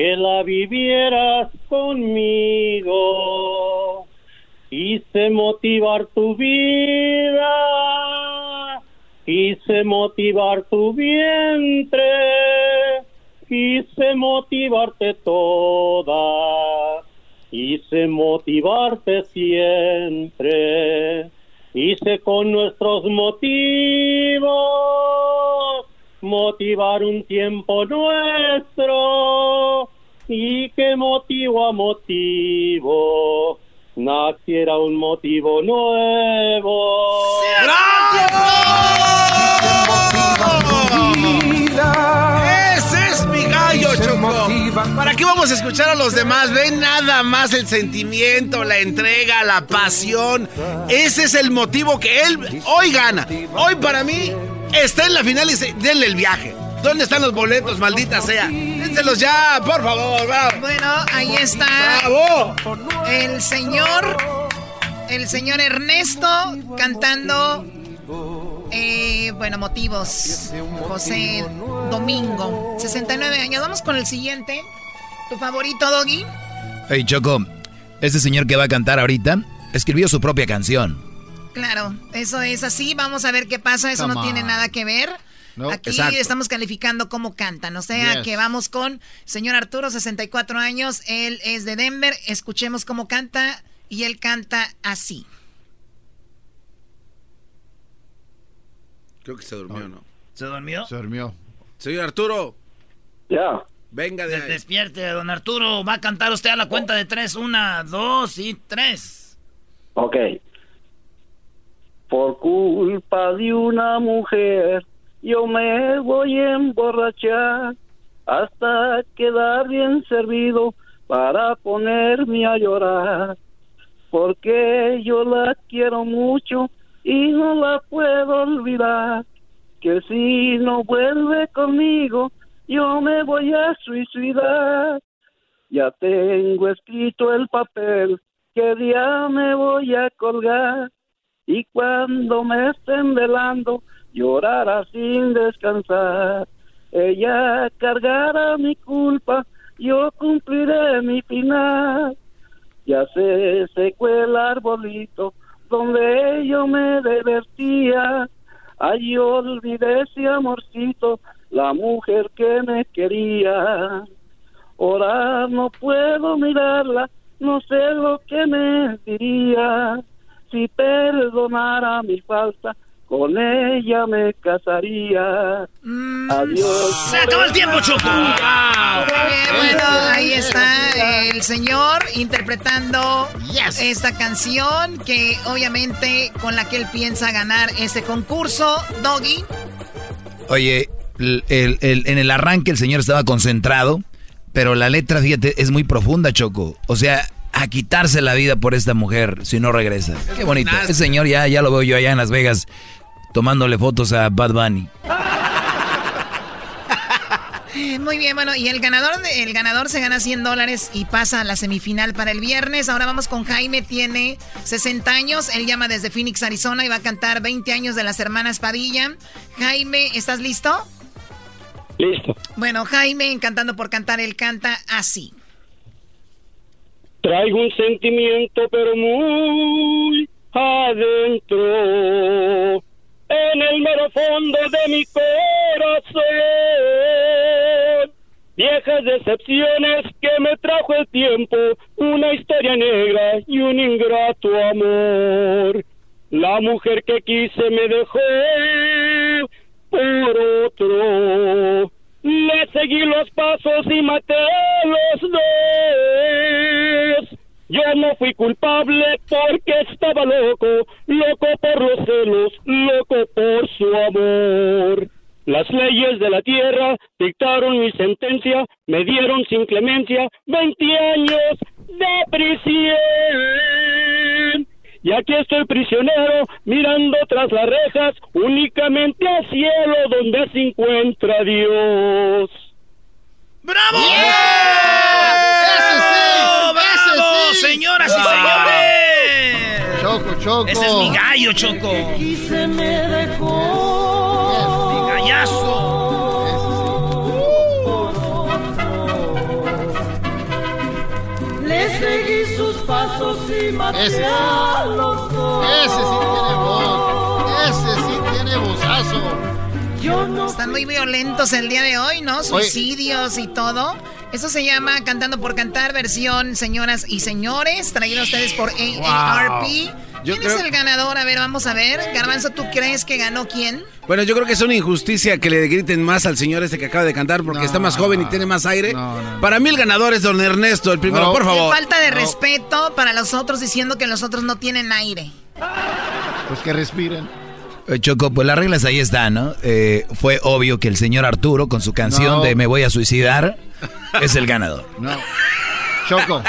que la vivieras conmigo. Quise motivar tu vida Quise motivar tu vientre, quise motivarte toda, quise motivarte siempre, hice con nuestros motivos motivar un tiempo nuestro y que motivo a motivo naciera un motivo nuevo. Ese es mi gallo, Choco. ¿Para qué vamos a escuchar a los demás? Ven nada más el sentimiento, la entrega, la pasión. Ese es el motivo que él hoy gana. Hoy para mí está en la final y se, denle el viaje. ¿Dónde están los boletos, maldita sea? Dénselos ya, por favor. Bueno, ahí está. ¡Bravo! El señor, el señor Ernesto cantando, eh, bueno, motivos. José Domingo, 69 años. Vamos con el siguiente. ¿Tu favorito, Doggy? Hey, Choco, este señor que va a cantar ahorita escribió su propia canción. Claro, eso es así. Vamos a ver qué pasa. Eso no tiene on. nada que ver. No, Aquí exacto. estamos calificando cómo cantan. O sea Yes. que vamos con señor Arturo, 64 años. Él es de Denver. Escuchemos cómo canta. Y él canta así. Creo que se durmió, ¿no? ¿Se durmió? Se durmió. Señor Arturo. Ya. Venga de ahí. Despierte, don Arturo. Va a cantar usted a la cuenta de tres. Una, dos y tres. Ok. Por culpa de una mujer, yo me voy a emborrachar hasta quedar bien servido para ponerme a llorar. Porque yo la quiero mucho y no la puedo olvidar. Que si no vuelve conmigo, yo me voy a suicidar. Ya tengo escrito el papel que día me voy a colgar y cuando me estén velando llorará sin descansar. Ella cargará mi culpa, yo cumpliré mi final. Ya se secó el arbolito donde yo me divertía. Ay, olvidé ese amorcito, la mujer que me quería. Ahora no puedo mirarla, no sé lo que me diría. Si perdonara mi falta, con ella me casaría. Adiós. Se acabó el tiempo, Choco. Bueno, ahí está el señor interpretando esta canción que obviamente con la que él piensa ganar este concurso. Doggy. Oye, el- el- el- en el arranque el señor estaba concentrado, pero la letra, fíjate, es muy profunda, Choco. O sea, a quitarse la vida por esta mujer si no regresa. Qué bonito. Ese señor ya, ya lo veo yo allá en Las Vegas tomándole fotos a Bad Bunny. (laughs) Muy bien, bueno, y el ganador, el ganador se gana 100 dólares y pasa a la semifinal para el viernes. Ahora vamos con Jaime, tiene 60 años, él llama desde Phoenix, Arizona y va a cantar 20 años de las hermanas Padilla. Jaime, ¿estás listo? Listo. Bueno, Jaime, cantando por cantar, él canta así. Traigo un sentimiento pero muy adentro, en el mero fondo de mi corazón. Viejas decepciones que me trajo el tiempo, una historia negra y un ingrato amor. La mujer que quise me dejó por otro. Le seguí los pasos y maté a los dos. Yo no fui culpable porque estaba loco, loco por los celos, loco por su amor. Las leyes de la tierra dictaron mi sentencia, me dieron sin clemencia 20 años de prisión. Y aquí estoy prisionero, mirando tras las rejas, únicamente al cielo donde se encuentra Dios. ¡Bravo! ¡Ese sí! ¡Ese ¡Bravo, sí! señoras y señores! Choco, Choco. Ese es mi gallo, Choco. se me dejó. Ese sí. Ese tiene voz. Ese sí tiene vozazo. Están muy violentos el día de hoy, ¿no? Suicidios y todo. Eso se llama Cantando por Cantar, versión señoras y señores, traído a ustedes por AARP. ¿Quién es el ganador? A ver, vamos a ver. Garbanzo, ¿tú crees que ganó quién? Bueno, yo creo que es una injusticia que le griten más al señor este que acaba de cantar porque está más joven y tiene más aire. Para mí el ganador es don Ernesto, el primero, por favor. falta de respeto para los otros diciendo que los otros no tienen aire. Pues que respiren. Eh, Choco, pues las reglas ahí están, ¿no? Eh, fue obvio que el señor Arturo con su canción de Me voy a suicidar (laughs) es el ganador. No. Choco.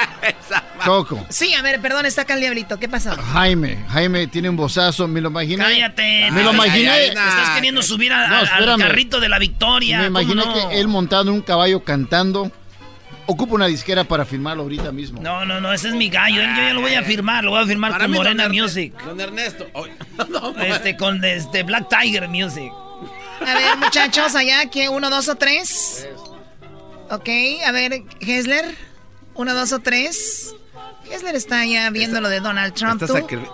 Choco. Sí, a ver, perdón, está acá el diablito. ¿Qué pasó? Jaime, Jaime tiene un bozazo, me lo imaginé. Cállate. Me lo imaginé. estás queriendo subir al carrito de la victoria. Me imaginé que él montado en un caballo cantando. Ocupa una disquera para firmarlo ahorita mismo. No, no, no, ese es mi gallo. Yo ya lo voy a firmar, lo voy a firmar con Morena Music. Con Ernesto. (laughs) este, con este Black Tiger Music. A ver, muchachos, allá, ¿qué? ¿Uno, dos o tres? Ok, a ver, Hesler. Uno, dos o tres. Hesler está ya viendo lo de Donald Trump.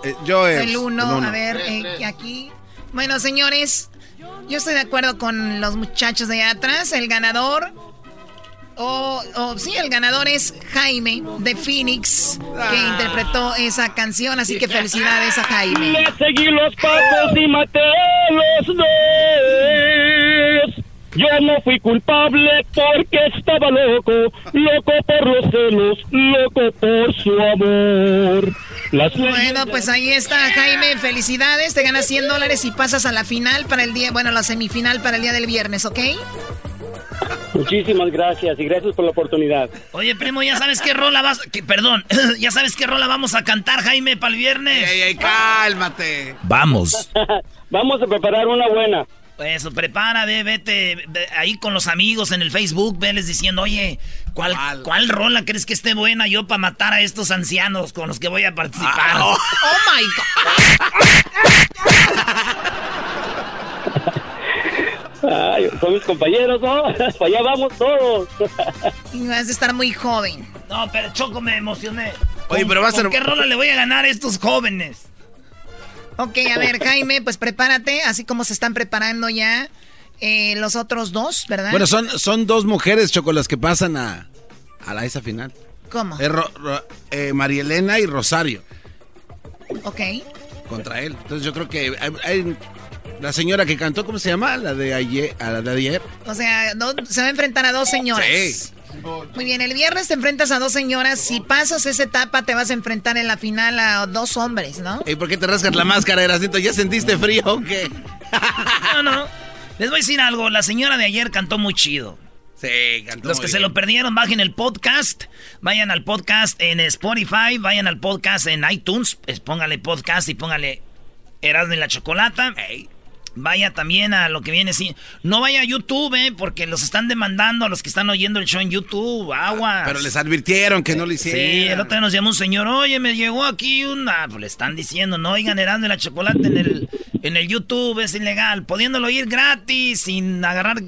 Eh, yo es, el uno, a ver, eh, aquí. Bueno, señores, yo estoy de acuerdo con los muchachos de allá atrás. El ganador o, oh, sí, el ganador es Jaime de Phoenix, que ah. interpretó esa canción, así que felicidades a Jaime. Le seguí los pasos y maté los dos. Yo no fui culpable porque estaba loco, loco por los celos, loco por su amor. bueno, pues ahí está, Jaime. Felicidades. Te ganas 100 dólares y pasas a la final para el día, bueno, la semifinal para el día del viernes, ¿ok? Muchísimas gracias y gracias por la oportunidad. Oye, primo, ¿ya sabes qué rola vas... Que, perdón, (clears throat) ¿ya sabes qué rola vamos a cantar, Jaime, para el viernes? Ey, ey, cálmate. Vamos. (laughs) vamos a preparar una buena. Eso, prepara, vete ahí con los amigos en el Facebook, veles diciendo, oye, ¿cuál, ¿cuál rola crees que esté buena yo para matar a estos ancianos con los que voy a participar? Ah, oh. (laughs) oh my God. Ay, son mis compañeros, ¿no? (laughs) Para allá vamos todos. y vas a estar muy joven. No, pero Choco, me emocioné. Oye, pero va a ser... qué rola le voy a ganar a estos jóvenes? Ok, a ver, Jaime, pues prepárate, así como se están preparando ya eh, los otros dos, ¿verdad? Bueno, son, son dos mujeres, Choco, las que pasan a, a la esa final. ¿Cómo? Eh, María Elena y Rosario. Ok. Contra él. Entonces yo creo que hay la señora que cantó, ¿cómo se llama? La de ayer. A la de ayer. O sea, se va a enfrentar a dos señoras. Sí. Muy bien, el viernes te enfrentas a dos señoras. Si pasas esa etapa, te vas a enfrentar en la final a dos hombres, ¿no? ¿Y por qué te rascas la máscara, Erasito? ¿Ya sentiste frío o qué? (laughs) no, no. Les voy a decir algo. La señora de ayer cantó muy chido. Sí, cantó Los que se lo perdieron, bajen el podcast. Vayan al podcast en Spotify. Vayan al podcast en iTunes. Póngale podcast y póngale Erasmo y la Chocolata. Hey vaya también a lo que viene sí. No vaya a YouTube, ¿eh? Porque los están demandando a los que están oyendo el show en YouTube. Agua. Pero les advirtieron que no lo hicieron. Sí, el otro día nos llamó un señor, oye, me llegó aquí una. Pues le están diciendo, no oigan Erasmo la chocolate en el, en el YouTube, es ilegal. Pudiéndolo oír gratis, sin agarrar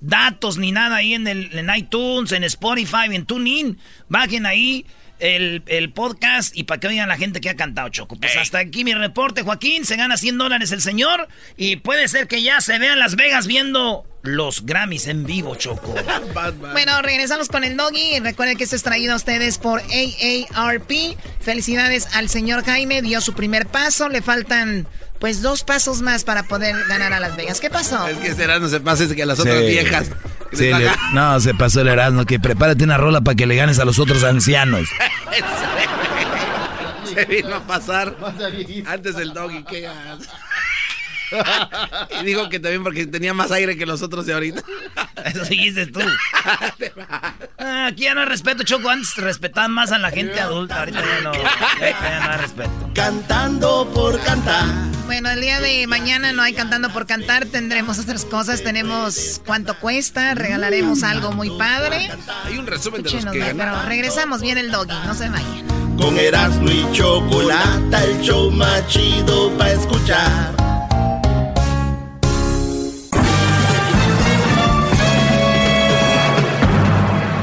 datos ni nada ahí en, el, en iTunes, en Spotify, en TuneIn. Bajen ahí el, podcast y para que oigan la gente que ha cantado, Choco. Pues hasta aquí mi reporte, Joaquín. Se gana 100 dólares el señor y puede ser que ya se vean Las Vegas viendo los Grammys en vivo, Choco. (laughs) bueno, regresamos con el doggy. Recuerden que esto es traído a ustedes por AARP. Felicidades al señor Jaime. Dio su primer paso. Le faltan pues dos pasos más para poder ganar a Las Vegas. ¿Qué pasó? Es que será no se pase que a las otras viejas. Sí, no, se pasó el Erasmo, que prepárate una rola para que le ganes a los otros ancianos. (laughs) se vino a pasar antes del doggy, ¿qué (laughs) y dijo que también porque tenía más aire que los otros de ahorita. (laughs) Eso dijiste tú. (laughs) Ah, aquí ya no hay respeto, Choco. Antes respetaban más a la gente adulta. Ahorita ya no, ya no hay respeto. Cantando por cantar. Bueno, el día de mañana no hay cantando por cantar. Tendremos otras cosas. Tenemos cuánto cuesta. Regalaremos algo muy padre. Hay un resumen de los que Pero regresamos bien el doggy. No se vayan. Con Erasmo y Chocolata, el show más chido para escuchar.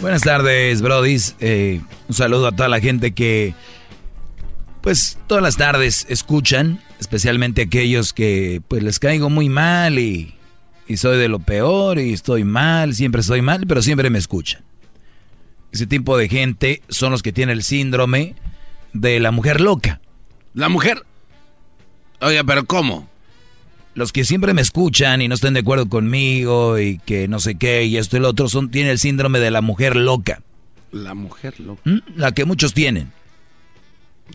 Buenas tardes, brodis. Eh, un saludo a toda la gente que, pues, todas las tardes escuchan, especialmente aquellos que, pues, les caigo muy mal y, y soy de lo peor y estoy mal, siempre estoy mal, pero siempre me escuchan. Ese tipo de gente son los que tienen el síndrome de la mujer loca. ¿La mujer? Oiga, pero ¿cómo? Los que siempre me escuchan y no estén de acuerdo conmigo y que no sé qué y esto y lo otro son tienen el síndrome de la mujer loca. La mujer loca. ¿Mm? La que muchos tienen.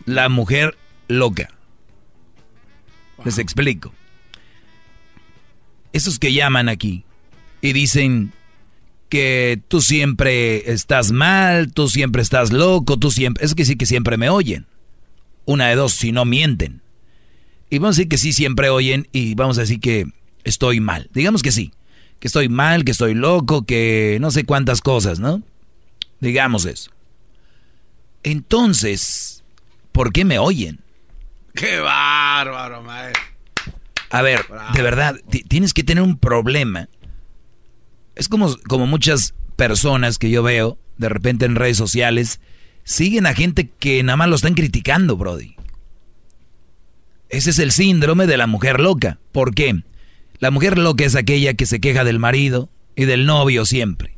La mujer loca. Les explico. Esos que llaman aquí y dicen que tú siempre estás mal, tú siempre estás loco, tú siempre... Es que sí que siempre me oyen. Una de dos, si no mienten. Y vamos a decir que sí siempre oyen y vamos a decir que estoy mal. Digamos que sí. Que estoy mal, que estoy loco, que no sé cuántas cosas, ¿no? Digamos eso. Entonces, ¿por qué me oyen? ¡Qué bárbaro, maestro! A ver, de verdad, tienes que tener un problema. Es como, como muchas personas que yo veo de repente en redes sociales, siguen a gente que nada más lo están criticando, Brody. Ese es el síndrome de la mujer loca. ¿Por qué? La mujer loca es aquella que se queja del marido y del novio siempre.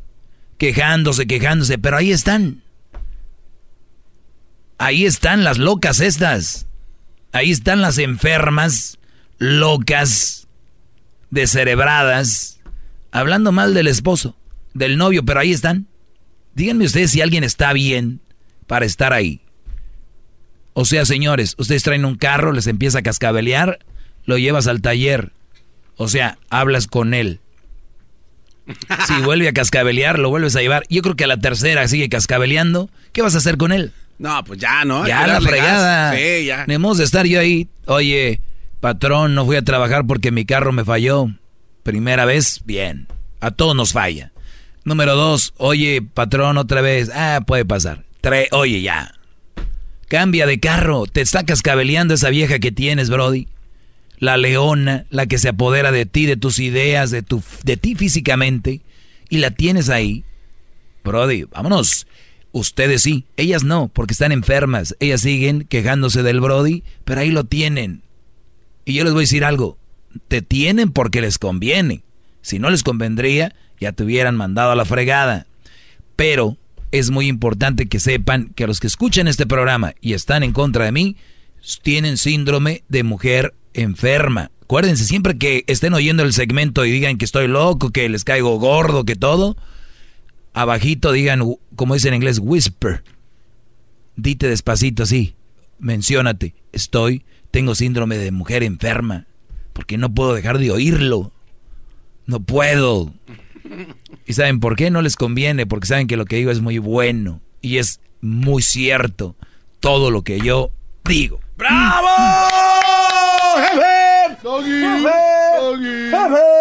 Quejándose, quejándose, pero ahí están. Ahí están las locas estas. Ahí están las enfermas, locas, descerebradas, hablando mal del esposo, del novio, pero ahí están. Díganme ustedes si alguien está bien para estar ahí. O sea, señores, ustedes traen un carro, les empieza a cascabelear, lo llevas al taller. O sea, hablas con él. Si (laughs) vuelve a cascabelear, lo vuelves a llevar. Yo creo que a la tercera sigue cascabeleando. ¿Qué vas a hacer con él? No, pues ya, ¿no? Ya la fregada. Sí, ya. Debemos de estar yo ahí. Oye, patrón, no fui a trabajar porque mi carro me falló. Primera vez, bien. A todos nos falla. Número dos, oye, patrón, otra vez. Ah, puede pasar. Tres, oye, ya. Cambia de carro. Te está cascabeleando esa vieja que tienes, Brody. La leona, la que se apodera de ti, de tus ideas, de, tu, de ti físicamente. Y la tienes ahí. Brody, vámonos. Ustedes sí, ellas no, porque están enfermas. Ellas siguen quejándose del Brody, pero ahí lo tienen. Y yo les voy a decir algo. Te tienen porque les conviene. Si no les convendría, ya te hubieran mandado a la fregada. Pero es muy importante que sepan que los que escuchan este programa y están en contra de mí, tienen síndrome de mujer enferma. Acuérdense, siempre que estén oyendo el segmento y digan que estoy loco, que les caigo gordo, que todo, abajito digan, como dicen en inglés, whisper. Dite despacito así, menciónate, estoy, tengo síndrome de mujer enferma, porque no puedo dejar de oírlo. No puedo. ¿Y saben por qué? No les conviene, porque saben que lo que digo es muy bueno y es muy cierto todo lo que yo digo. ¡Bravo! ¡Jefe! ¡Doggy! ¡Jefe!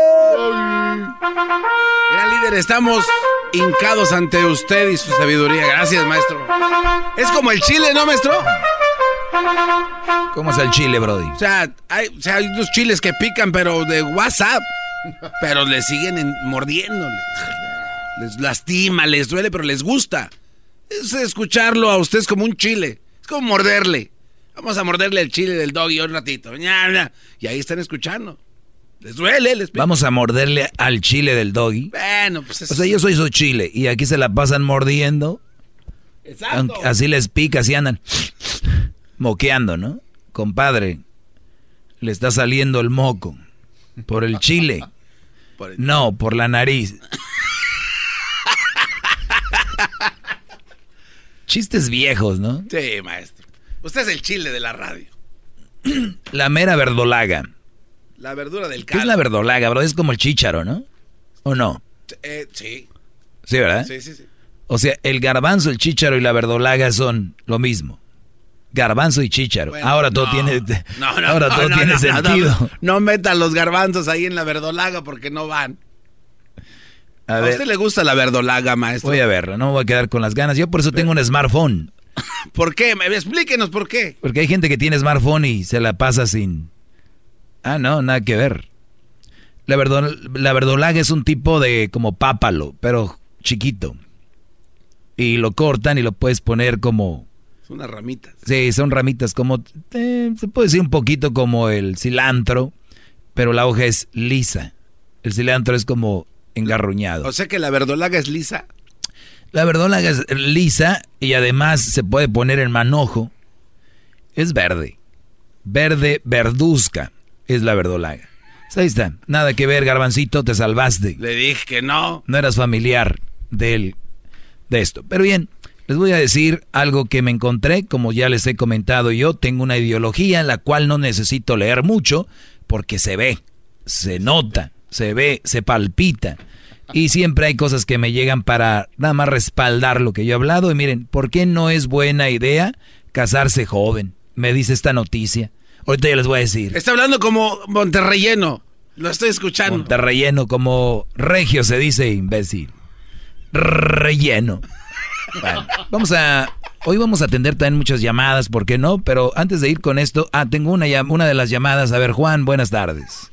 Gran líder, estamos hincados ante usted y su sabiduría. Gracias, maestro. Es como el chile, ¿no, maestro? ¿Cómo es el chile, Brody? O sea, hay, o sea, hay unos chiles que pican, pero de WhatsApp. Pero le siguen en, mordiendo. Les lastima, les duele, pero les gusta. Es escucharlo a ustedes como un chile. Es como morderle. Vamos a morderle el chile del doggy un ratito. Y ahí están escuchando. Les duele, les pica. Vamos a morderle al chile del doggy. Bueno, pues es... O sea, yo soy su chile y aquí se la pasan mordiendo. Exacto. Así les pica, así andan moqueando, ¿no? Compadre, le está saliendo el moco por el chile. (laughs) Por el- No, por la nariz. Chistes viejos, ¿no? Sí, maestro. Usted es el chile de la radio. La mera verdolaga. La verdura del ¿Qué es caldo. la verdolaga, bro? Es como el chícharo, ¿no? ¿O no? Eh, sí. Sí, ¿verdad? Sí, sí, sí. O sea, el garbanzo, el chícharo y la verdolaga son lo mismo. Garbanzo y chícharo. ahora todo tiene, No, no, ahora no, todo no, tiene no, sentido. No, metan los garbanzos ahí en la verdolaga porque no van. A ¿A, ver. usted le gusta la verdolaga, maestro? Voy a verlo, no me voy a quedar con las ganas. Yo por eso tengo un smartphone. (laughs) ¿Por qué? Explíquenos por qué. Porque hay gente que tiene smartphone y se la pasa sin... Ah, no, nada que ver. La, verdol- la verdolaga es un tipo de como pápalo, pero chiquito. Y lo cortan y lo puedes poner como... Son unas ramitas. Sí, son ramitas como... eh, se puede decir un poquito como el cilantro, pero la hoja es lisa. El cilantro es como engarruñado. O sea que la verdolaga es lisa. La verdolaga es lisa y además se puede poner en manojo. Es verde. Verde verduzca es la verdolaga. Pues ahí está. Nada que ver, garbancito, te salvaste. Le dije que no. No eras familiar del, de esto. Pero bien, les voy a decir algo que me encontré. Como ya les he comentado yo, tengo una ideología en la cual no necesito leer mucho porque se ve, se nota, se ve, se palpita. Y siempre hay cosas que me llegan para nada más respaldar lo que yo he hablado. Y miren, ¿por qué no es buena idea casarse joven? Me dice esta noticia. Ahorita ya les voy a decir. Está hablando como Monterrelleno. Lo estoy escuchando. Monterrelleno, como regio se dice, imbécil. Relleno. Bueno, vamos a. Hoy vamos a atender también muchas llamadas, ¿por qué no? Pero antes de ir con esto, ah, tengo una, una de las llamadas. A ver, Juan, buenas tardes.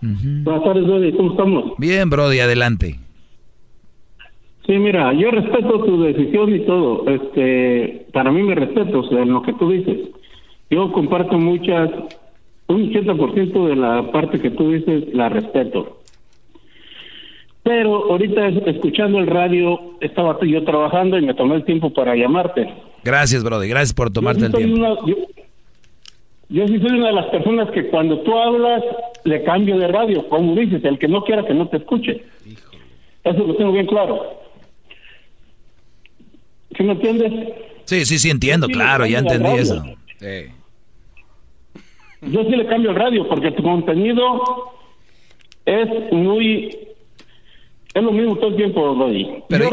Buenas tardes, Brody. ¿Cómo estamos? Bien, Brody, adelante. Sí, mira, yo respeto tu decisión y todo. Este, para mí me respeto, o sea, en lo que tú dices. Yo comparto muchas, un 80% de la parte que tú dices la respeto. Pero ahorita es- escuchando el radio, estaba yo trabajando y me tomé el tiempo para llamarte. Gracias, Brody, gracias por tomarte Yo el sí soy tiempo. una- yo, yo sí soy una de las personas que cuando tú hablas le cambio de radio, como dices, el que no quiera que no te escuche. Eso lo tengo bien claro. ¿Sí me entiendes? Sí, sí, sí, entiendo, Sí, claro, ya entendí eso. Yo sí le cambio el radio porque tu contenido es muy... Es lo mismo todo el tiempo, Brody. Pero,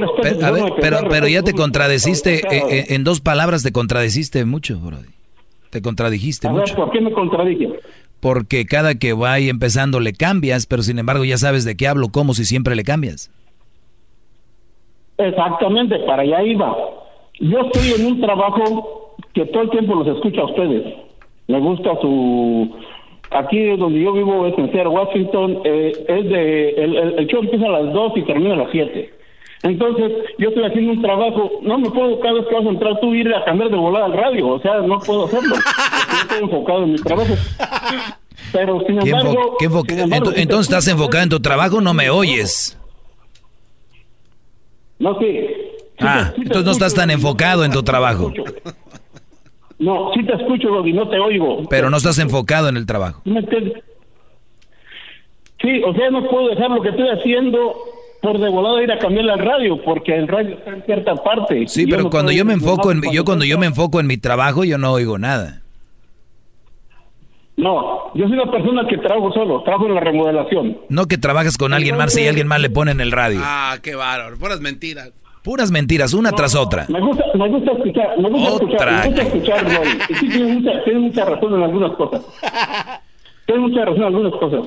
a ver, pero, pero ya te contradeciste, eh, eh, en dos palabras te contradeciste mucho, Brody. Te contradijiste a ver, mucho. ¿por qué me contradije? Porque cada que vaya empezando le cambias, pero sin embargo ya sabes de qué hablo, como si siempre le cambias. Exactamente, para allá iba. Yo estoy en un trabajo que todo el tiempo los escucho a ustedes. Me gusta su... Aquí donde yo vivo es en Seattle, Washington. eh, es de... El, el- el show empieza a las 2 y termina a las 7. Entonces, yo estoy haciendo un trabajo, no me puedo cada vez que vas a entrar tú ir a cambiar de volada al radio, o sea, no puedo hacerlo. estoy enfocado en mi trabajo. Pero sin ¿Qué enfo- embargo, qué sin embargo, entonces estás enfocado en tu trabajo, no me oyes. No, sí. Ah, entonces no estás tan enfocado en tu trabajo. No, sí te escucho, Doggy, no te oigo. Pero no estás enfocado en el trabajo. ¿Sí o sea, no puedo dejar lo que estoy haciendo por de volada ir a cambiar al radio, porque el radio está en cierta parte. Sí, pero no cuando yo me enfoco en cuando yo cuando yo me enfoco en mi trabajo, yo no oigo nada. No, yo soy una persona que trabajo solo, trabajo en la remodelación. No que trabajas con alguien más y alguien más le pone en el radio. Ah, qué bárbaro. Puras mentiras. Puras mentiras, una tras otra. Me gusta, me gusta escuchar, me gusta Otra. escuchar, me gusta escuchar, Roy. Y sí, tienes mucha, tienes mucha razón en algunas cosas. (laughs) Tienes mucha razón en algunas cosas.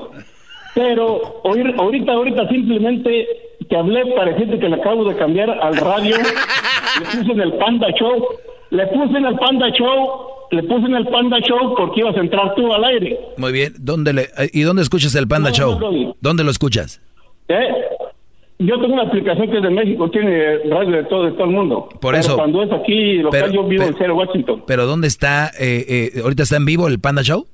Pero oír, ahorita, ahorita simplemente te hablé para decirte que le acabo de cambiar al radio. le puse en el Panda Show. Le puse en el Panda Show. Le puse en el Panda Show porque ibas a entrar tú al aire. Muy bien. ¿Dónde le, eh, ¿Y dónde escuchas el Panda No, Show? no. ¿Dónde lo escuchas? ¿Eh? Yo tengo una aplicación que es de México, tiene radio de todo, de todo el mundo. Por Pero eso- cuando es aquí local, pero- yo vivo en Seattle, Washington. ¿Pero dónde está? eh, eh, ¿Ahorita está en vivo el Panda Show?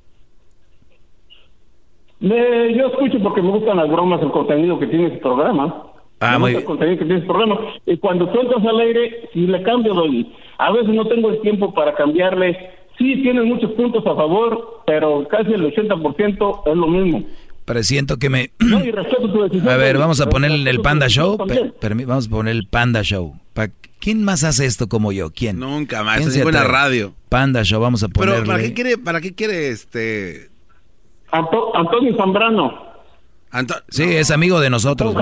Me- yo escucho porque me gustan las bromas, el contenido que tiene ese programa. Ah, me muy gusta bien. el contenido que tiene ese programa. Y cuando tú entras al aire, si le cambio, doy. A veces no tengo el tiempo para cambiarle. Sí, tiene muchos puntos a favor, pero casi el 80% es lo mismo. Presiento que me... No, y respeto tu decisión. A ver, vamos a pero poner el Panda Show. Per- vamos a poner el Panda Show. Pa- ¿Quién más hace esto como yo? ¿Quién? Nunca más. ¿Quién Es buena radio. Panda Show, vamos a Pero ponerle... ¿para qué quiere, para qué quiere este? Anto- Antonio Zambrano. Sí, es amigo de nosotros.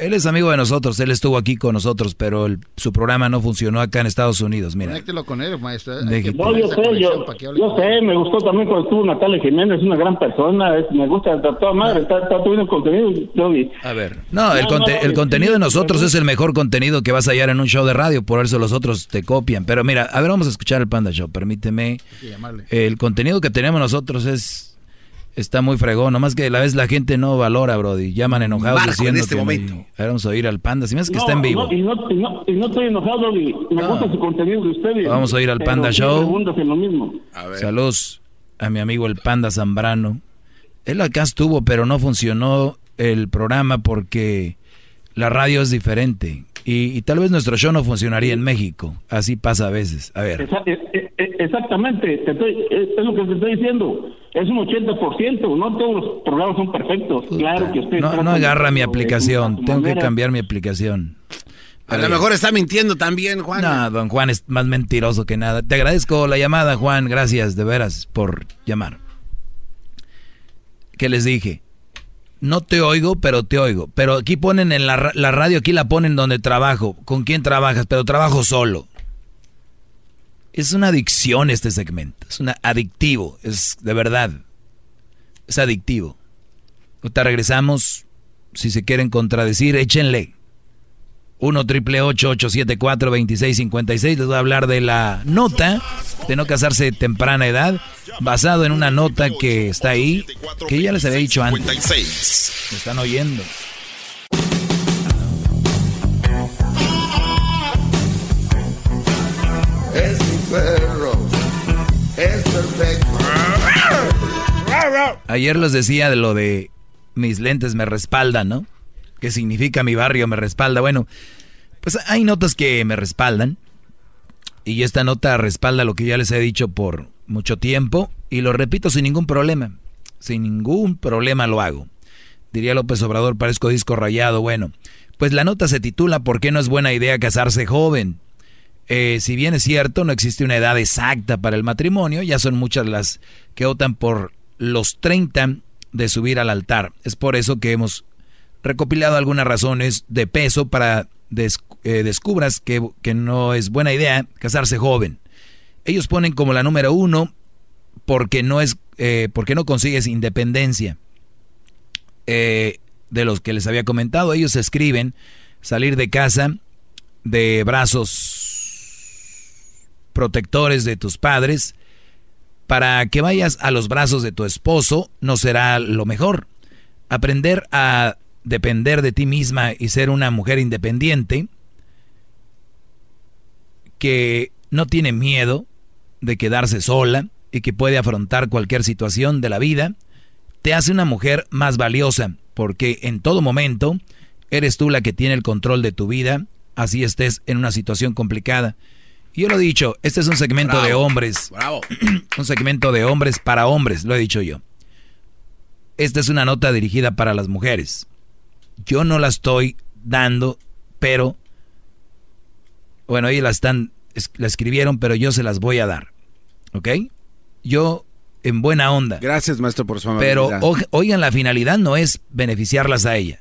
Él es amigo de nosotros, él estuvo aquí con nosotros, pero su programa no funcionó acá en Estados Unidos, mira. Conéctelo con él, maestro. No, yo sé, yo, yo sé, me gustó también cuando estuvo Natalia Jiménez, es una gran persona, es, me gusta, está toda madre, está, está tuviendo contenido, yo vi. A ver, no, el, el contenido de nosotros es el mejor contenido que vas a hallar en un show de radio, por eso los otros te copian. Pero mira, a ver, vamos a escuchar el Panda Show, permíteme. El contenido que tenemos nosotros es Está muy fregón, nomás que a la vez la gente no valora, Brody. Llaman enojados diciendo en este momento. vamos a oír al Panda. Si me hace que está en vivo. No, y, no, y, no, estoy enojado, Brody. Me gusta su contenido de ustedes. Vamos a ir al Panda Show. Saludos a mi amigo el Panda Zambrano. Él acá estuvo, pero no funcionó el programa porque la radio es diferente. Y, tal vez nuestro show no funcionaría en México. Así pasa a veces. A ver. E, e, e, exactamente. es lo que te estoy diciendo es un 80%, no todos los programas son perfectos. Claro que usted... No, no agarra mi aplicación, tengo que cambiar mi aplicación. A, lo mejor está mintiendo también, Juan. No, don Juan es más mentiroso que nada. Te agradezco la llamada, Juan, gracias de veras por llamar. ¿Qué les dije? No te oigo, pero te oigo. Pero aquí ponen en la, la radio, aquí la ponen donde trabajo. ¿Con quién trabajas? Pero trabajo solo. Es una adicción este segmento. Es una adictivo. Es de verdad. Es adictivo. Ahorita regresamos. Si se quieren contradecir, échenle. 1 triple 874 2656. Les voy a hablar de la nota de no casarse temprana edad, basado en una nota que está ahí, que ya les había dicho antes. Me están oyendo. perro. Es perfecto. Ayer les decía de lo de mis lentes me respaldan, ¿no? ¿Qué significa mi barrio me respalda? Bueno, pues hay notas que me respaldan. Y esta nota respalda lo que ya les he dicho por mucho tiempo. Y lo repito sin ningún problema. Sin ningún problema lo hago. Diría López Obrador, parezco disco rayado. Bueno, pues la nota se titula ¿Por qué no es buena idea casarse joven? Eh, si bien es cierto, no existe una edad exacta para el matrimonio, ya son muchas las que optan por los 30 de subir al altar. Es por eso que hemos recopilado algunas razones de peso para eh, descubras que, no es buena idea casarse joven. Ellos ponen como la número uno porque no es eh, porque no consigues independencia. de los que les había comentado, ellos escriben salir de casa de brazos protectores de tus padres, para que vayas a los brazos de tu esposo no será lo mejor. Aprender a depender de ti misma y ser una mujer independiente que no tiene miedo de quedarse sola y que puede afrontar cualquier situación de la vida, te hace una mujer más valiosa, porque en todo momento eres tú la que tiene el control de tu vida, así estés en una situación complicada. Yo lo he dicho, este es un segmento de hombres. Bravo. (clears throat) un segmento de hombres para hombres, lo he dicho yo. Esta es una nota dirigida para las mujeres. Yo no la estoy dando, pero bueno, ellos la están la escribieron, pero yo se las voy a dar. ¿Ok? Yo en buena onda. Gracias, maestro, por su amabilidad. Pero oigan, la finalidad no es beneficiarlas a ellas,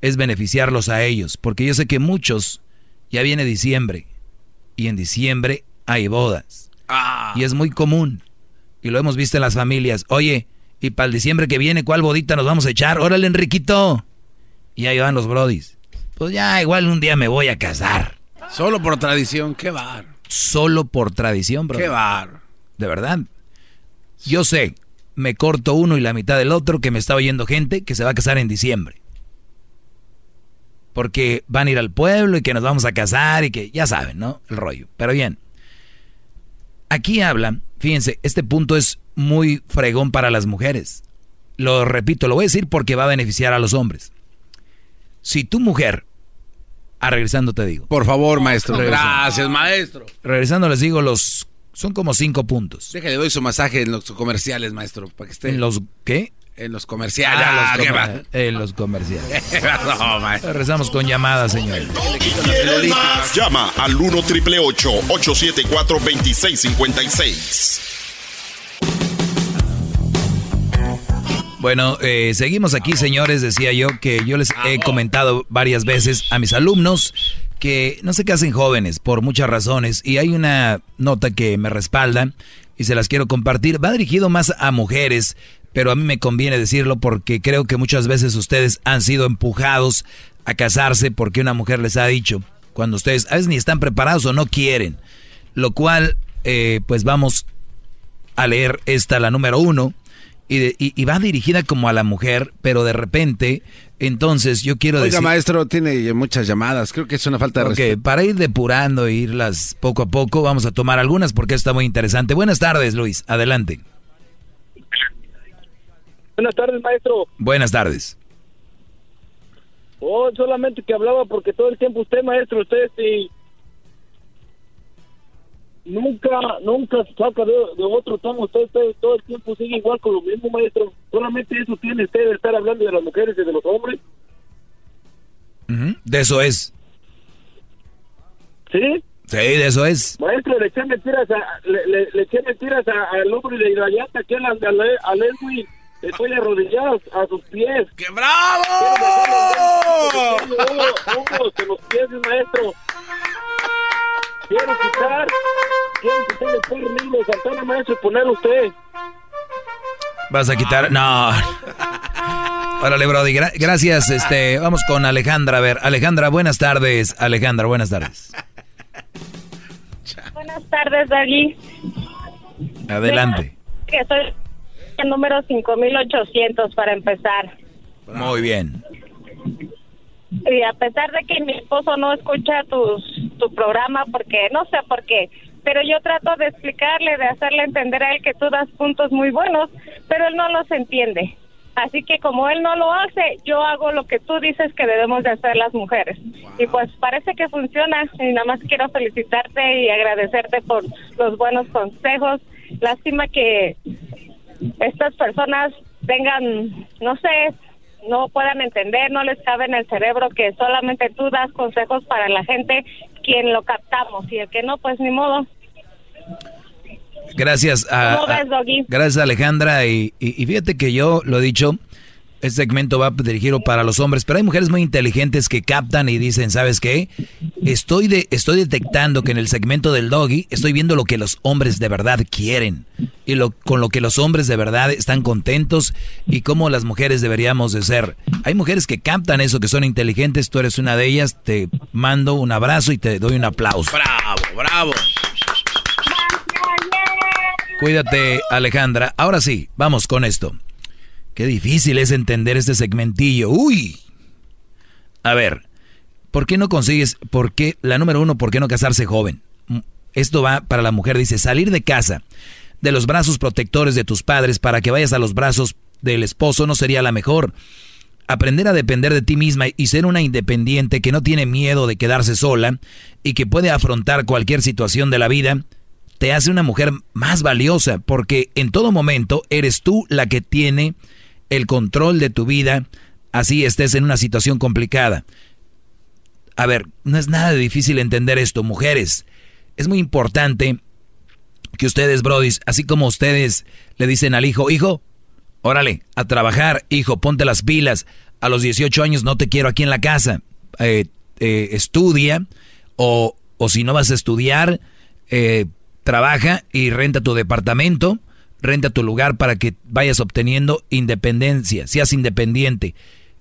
es beneficiarlos a ellos, porque yo sé que muchos ya viene diciembre y en diciembre hay bodas. Ah. Y es muy común. Y lo hemos visto en las familias. Oye, y para el diciembre que viene, ¿cuál bodita nos vamos a echar? Órale, Enriquito. Y ahí van los brodis. Pues ya, igual un día me voy a casar. Solo por tradición, qué bar. Solo por tradición, bro. Qué bar. De verdad. Yo sé, me corto uno y la mitad del otro que me está oyendo gente que se va a casar en diciembre porque van a ir al pueblo y que nos vamos a casar y que ya saben, ¿no? El rollo. Pero bien, aquí hablan, fíjense, este punto es muy fregón para las mujeres. Lo repito, lo voy a decir porque va a beneficiar a los hombres. Si tu mujer, ah, regresando te digo. Por favor, maestro. Gracias, maestro. Regresando les digo los, son como cinco puntos. Déjale, doy su masaje en los comerciales, maestro, para que esté. ¿En los qué? En los comerciales. Ah, en los comerciales. (laughs) Rezamos con llamadas, señor. Llama al 1 triple 874 2656. Bueno, eh, seguimos aquí, señores. Decía yo que yo les he comentado varias veces a mis alumnos que no se casen jóvenes por muchas razones. Y hay una nota que me respalda y se las quiero compartir. Va dirigido más a mujeres, pero a mí me conviene decirlo porque creo que muchas veces ustedes han sido empujados a casarse porque una mujer les ha dicho, cuando ustedes a veces ni están preparados o no quieren. Lo cual, eh, pues vamos a leer esta, la número uno y, va dirigida como a la mujer, pero de repente, entonces yo quiero Oiga, decir... maestro, tiene muchas llamadas, creo que es una falta de respeto. para ir depurando e irlas poco a poco, vamos a tomar algunas porque está muy interesante. Buenas tardes, Luis, adelante. Buenas tardes, maestro. Buenas tardes. Oh, solamente que hablaba porque todo el tiempo usted, maestro, usted sí nunca, nunca saca de, otro tomo. Usted, todo el tiempo sigue igual con lo mismo, maestro. Solamente eso tiene usted de estar hablando de las mujeres y de los hombres. De eso es. ¿Sí? Sí, de eso es. Maestro, le eché mentiras a, le, le, le eché mentiras al hombre de Irayata, que él, a, a Leslie estoy arrodillado a sus pies. ¡Qué bravo! que los pies, maestro. Quiero quitar, quiero quitar el perro de Santana Maestro y poner usted. ¿Vas a quitar? No. Órale, Brody, gracias. Este, vamos con Alejandra. A ver, Alejandra, buenas tardes. Alejandra, buenas tardes. Buenas tardes, Dagui. Adelante. Que soy el número 5800 para empezar. Muy bien. Y a pesar de que mi esposo no escucha tus, tu programa, porque no sé por qué, pero yo trato de explicarle, de hacerle entender a él que tú das puntos muy buenos, pero él no los entiende. Así que como él no lo hace, yo hago lo que tú dices que debemos de hacer las mujeres. Y pues parece que funciona y nada más quiero felicitarte y agradecerte por los buenos consejos. Lástima que estas personas tengan, no sé, no puedan entender, no les cabe en el cerebro que solamente tú das consejos para la gente, quien lo captamos y el que no, pues ni modo. Gracias a, gracias Alejandra y, y, fíjate que yo lo he dicho, este segmento va dirigido para los hombres, pero hay mujeres muy inteligentes que captan y dicen, ¿sabes qué? Estoy, de, estoy detectando que en el segmento del doggy estoy viendo lo que los hombres de verdad quieren y lo, con lo que los hombres de verdad están contentos y cómo las mujeres deberíamos de ser. Hay mujeres que captan eso, que son inteligentes, tú eres una de ellas, te mando un abrazo y te doy un aplauso. Bravo, bravo. Cuídate, Alejandra. Ahora sí, vamos con esto. Qué difícil es entender este segmentillo. Uy. A ver, ¿por qué no consigues, por qué, la número uno, ¿por qué no casarse joven? Mm, esto va para la mujer, dice, salir de casa, de los brazos protectores de tus padres para que vayas a los brazos del esposo no sería la mejor. Aprender a depender de ti misma y ser una independiente que no tiene miedo de quedarse sola y que puede afrontar cualquier situación de la vida, te hace una mujer más valiosa porque en todo momento eres tú la que tiene el control de tu vida, así estés en una situación complicada. A ver, no es nada difícil entender esto, mujeres. Es muy importante que ustedes, brodis, así como ustedes le dicen al hijo, hijo, órale, a trabajar, hijo, ponte las pilas. A los 18 años no te quiero aquí en la casa. Eh, eh, estudia, o, o, si no vas a estudiar, eh, trabaja y renta tu departamento renta tu lugar para que vayas obteniendo independencia, seas independiente.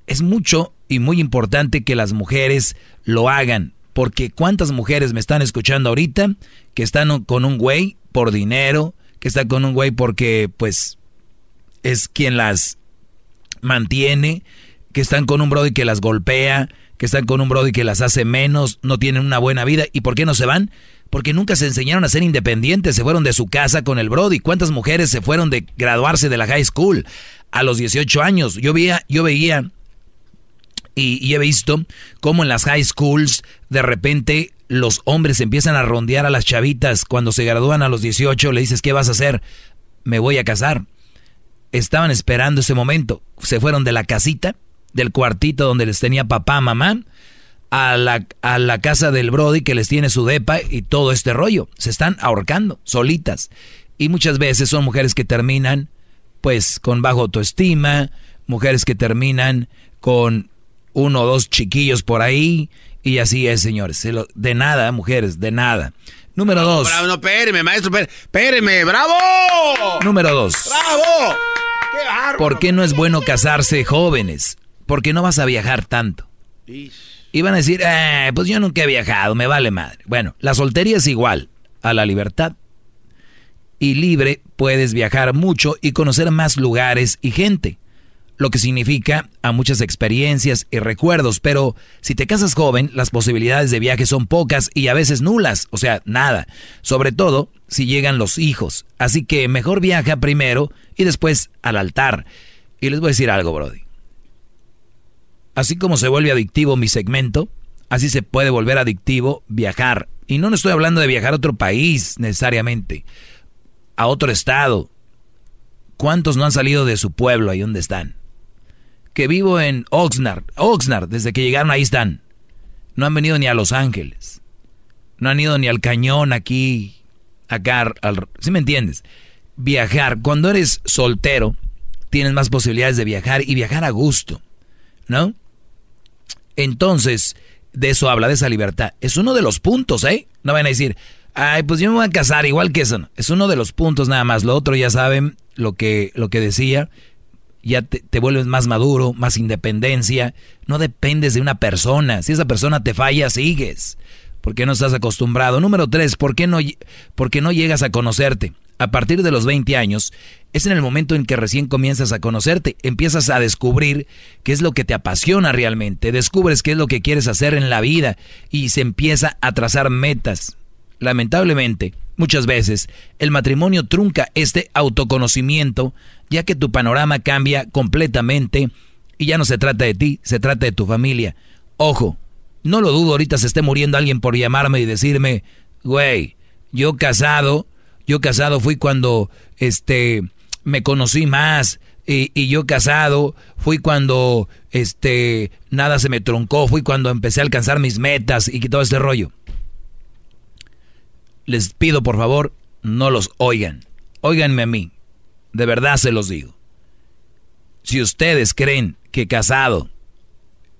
Es mucho y muy importante que las mujeres lo hagan, porque cuántas mujeres me están escuchando ahorita que están con un güey por dinero, que están con un güey porque pues es quien las mantiene, que están con un brody que las golpea, que están con un brody que las hace menos, no tienen una buena vida. ¿Y por qué no se van? Porque nunca se enseñaron a ser independientes, se fueron de su casa con el Brody. ¿Cuántas mujeres se fueron de graduarse de la high school a los 18 años? Yo veía, yo veía y, he visto cómo en las high schools de repente los hombres empiezan a rondear a las chavitas cuando se gradúan a los 18, le dices, ¿qué vas a hacer? Me voy a casar. Estaban esperando ese momento. Se fueron de la casita, del cuartito donde les tenía papá, mamá, a la, a la casa del Brody que les tiene su depa y todo este rollo. Se están ahorcando, solitas. Y muchas veces son mujeres que terminan pues con bajo autoestima, mujeres que terminan con uno o dos chiquillos por ahí, y así es, señores. De nada, mujeres, de nada. Número dos. Bravo, no, espéreme, maestro, espéreme, bravo. Número dos. Bravo. Qué. ¿Por qué no es bueno casarse jóvenes? Porque no vas a viajar tanto. Van a decir, eh, pues yo nunca he viajado, me vale madre. Bueno, la soltería es igual a la libertad. Y libre puedes viajar mucho y conocer más lugares y gente lo que significa a muchas experiencias y recuerdos, pero si te casas joven, las posibilidades de viaje son pocas y a veces nulas, o sea, nada, sobre todo si llegan los hijos. Así que mejor viaja primero y después al altar. Y les voy a decir algo, Brody. Así como se vuelve adictivo mi segmento, así se puede volver adictivo viajar. Y no estoy hablando de viajar a otro país necesariamente, a otro estado. ¿Cuántos no han salido de su pueblo ahí donde están? que vivo en Oxnard. Oxnard, desde que llegaron ahí están. No han venido ni a Los Ángeles. No han ido ni al cañón aquí, acá, al, ¿sí me entiendes? Viajar. Cuando eres soltero, tienes más posibilidades de viajar y viajar a gusto, ¿no? Entonces, de eso habla, de esa libertad. Es uno de los puntos, ¿eh? No van a decir, ay, pues yo me voy a casar, igual que eso. Es uno de los puntos nada más. Lo otro ya saben lo que, lo que decía ya te, vuelves más maduro, más independencia. No dependes de una persona. Si esa persona te falla, sigues. Porque no estás acostumbrado. Número tres, ¿por qué no, por qué no llegas a conocerte? A partir de los 20 años es en el momento en que recién comienzas a conocerte. Empiezas a descubrir qué es lo que te apasiona realmente. Descubres qué es lo que quieres hacer en la vida y se empieza a trazar metas. Lamentablemente, muchas veces el matrimonio trunca este autoconocimiento ya que tu panorama cambia completamente y ya no se trata de ti, se trata de tu familia. Ojo, no lo dudo, ahorita se esté muriendo alguien por llamarme y decirme, güey, yo casado, yo casado fui cuando este me conocí más y, y, yo casado fui cuando este nada se me troncó, fui cuando empecé a alcanzar mis metas y todo este rollo. Les pido por favor, no los oigan. Óiganme a mí. De verdad se los digo. Si ustedes creen que casado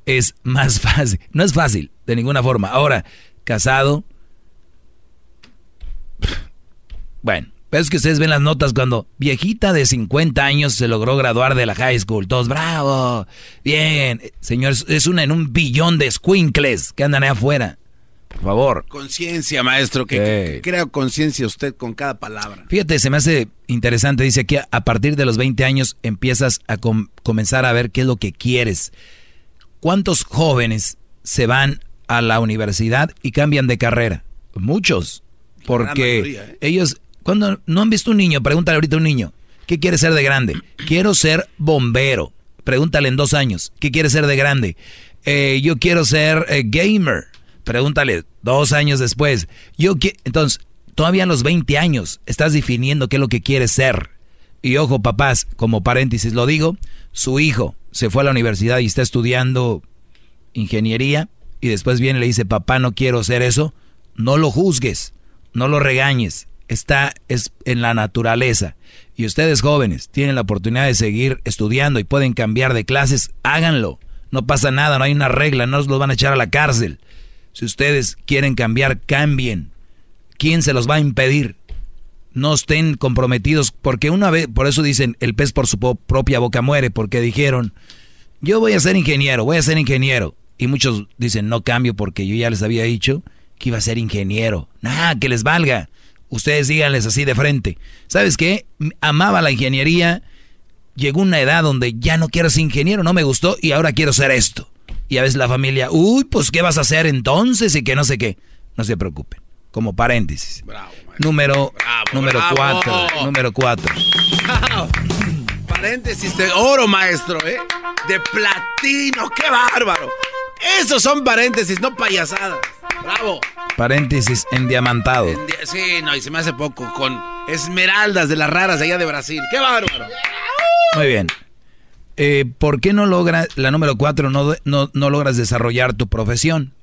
es más (laughs) fácil, no es fácil de ninguna forma. Ahora, casado, bueno, pero es que ustedes ven las notas cuando viejita de 50 años se logró graduar de la high school. Todos, bravo, bien. Señores, es una en un billón de squinkles que andan ahí afuera. Por favor. Conciencia, maestro, que, crea conciencia usted con cada palabra. Fíjate, se me hace interesante, dice que a partir de los 20 años empiezas a comenzar a ver qué es lo que quieres. ¿Cuántos jóvenes se van a la universidad y cambian de carrera? Muchos. Porque ¿eh? ellos, cuando no han visto un niño, pregúntale ahorita a un niño, ¿qué quiere ser de grande? Quiero ser bombero. Pregúntale en dos años, ¿qué quiere ser de grande? Eh, yo quiero ser eh, gamer. Pregúntale dos años después. Yo Entonces, todavía a los 20 años estás definiendo qué es lo que quieres ser. Y ojo, papás, como paréntesis lo digo, su hijo se fue a la universidad y está estudiando ingeniería y después viene y le dice, papá, no quiero ser eso. No lo juzgues, no lo regañes. Está es en la naturaleza. Y ustedes jóvenes tienen la oportunidad de seguir estudiando y pueden cambiar de clases, háganlo. No pasa nada, no hay una regla, no los van a echar a la cárcel. Si ustedes quieren cambiar, cambien. ¿Quién se los va a impedir? No estén comprometidos, porque una vez, por eso dicen, el pez por su propia boca muere, porque dijeron, yo voy a ser ingeniero, voy a ser ingeniero. Y muchos dicen, no cambio porque yo ya les había dicho que iba a ser ingeniero. Nada, que les valga. Ustedes díganles así de frente. ¿Sabes qué? Amaba la ingeniería, llegó una edad donde ya no quiero ser ingeniero, no me gustó y ahora quiero ser esto. Y a veces la familia, uy, pues ¿qué vas a hacer entonces? Y que no sé qué. No se preocupen. Como paréntesis. Bravo, número número cuatro. Número cuatro. paréntesis de oro, maestro, ¿eh? De platino. ¡Qué bárbaro! Esos son paréntesis, no payasadas. Bravo. Paréntesis endiamantado. sí, no, y se me hace poco. Con esmeraldas de las raras allá de Brasil. ¡Qué bárbaro! Muy bien. Eh, ¿por qué no logras, la número cuatro, no, no, logras desarrollar tu profesión?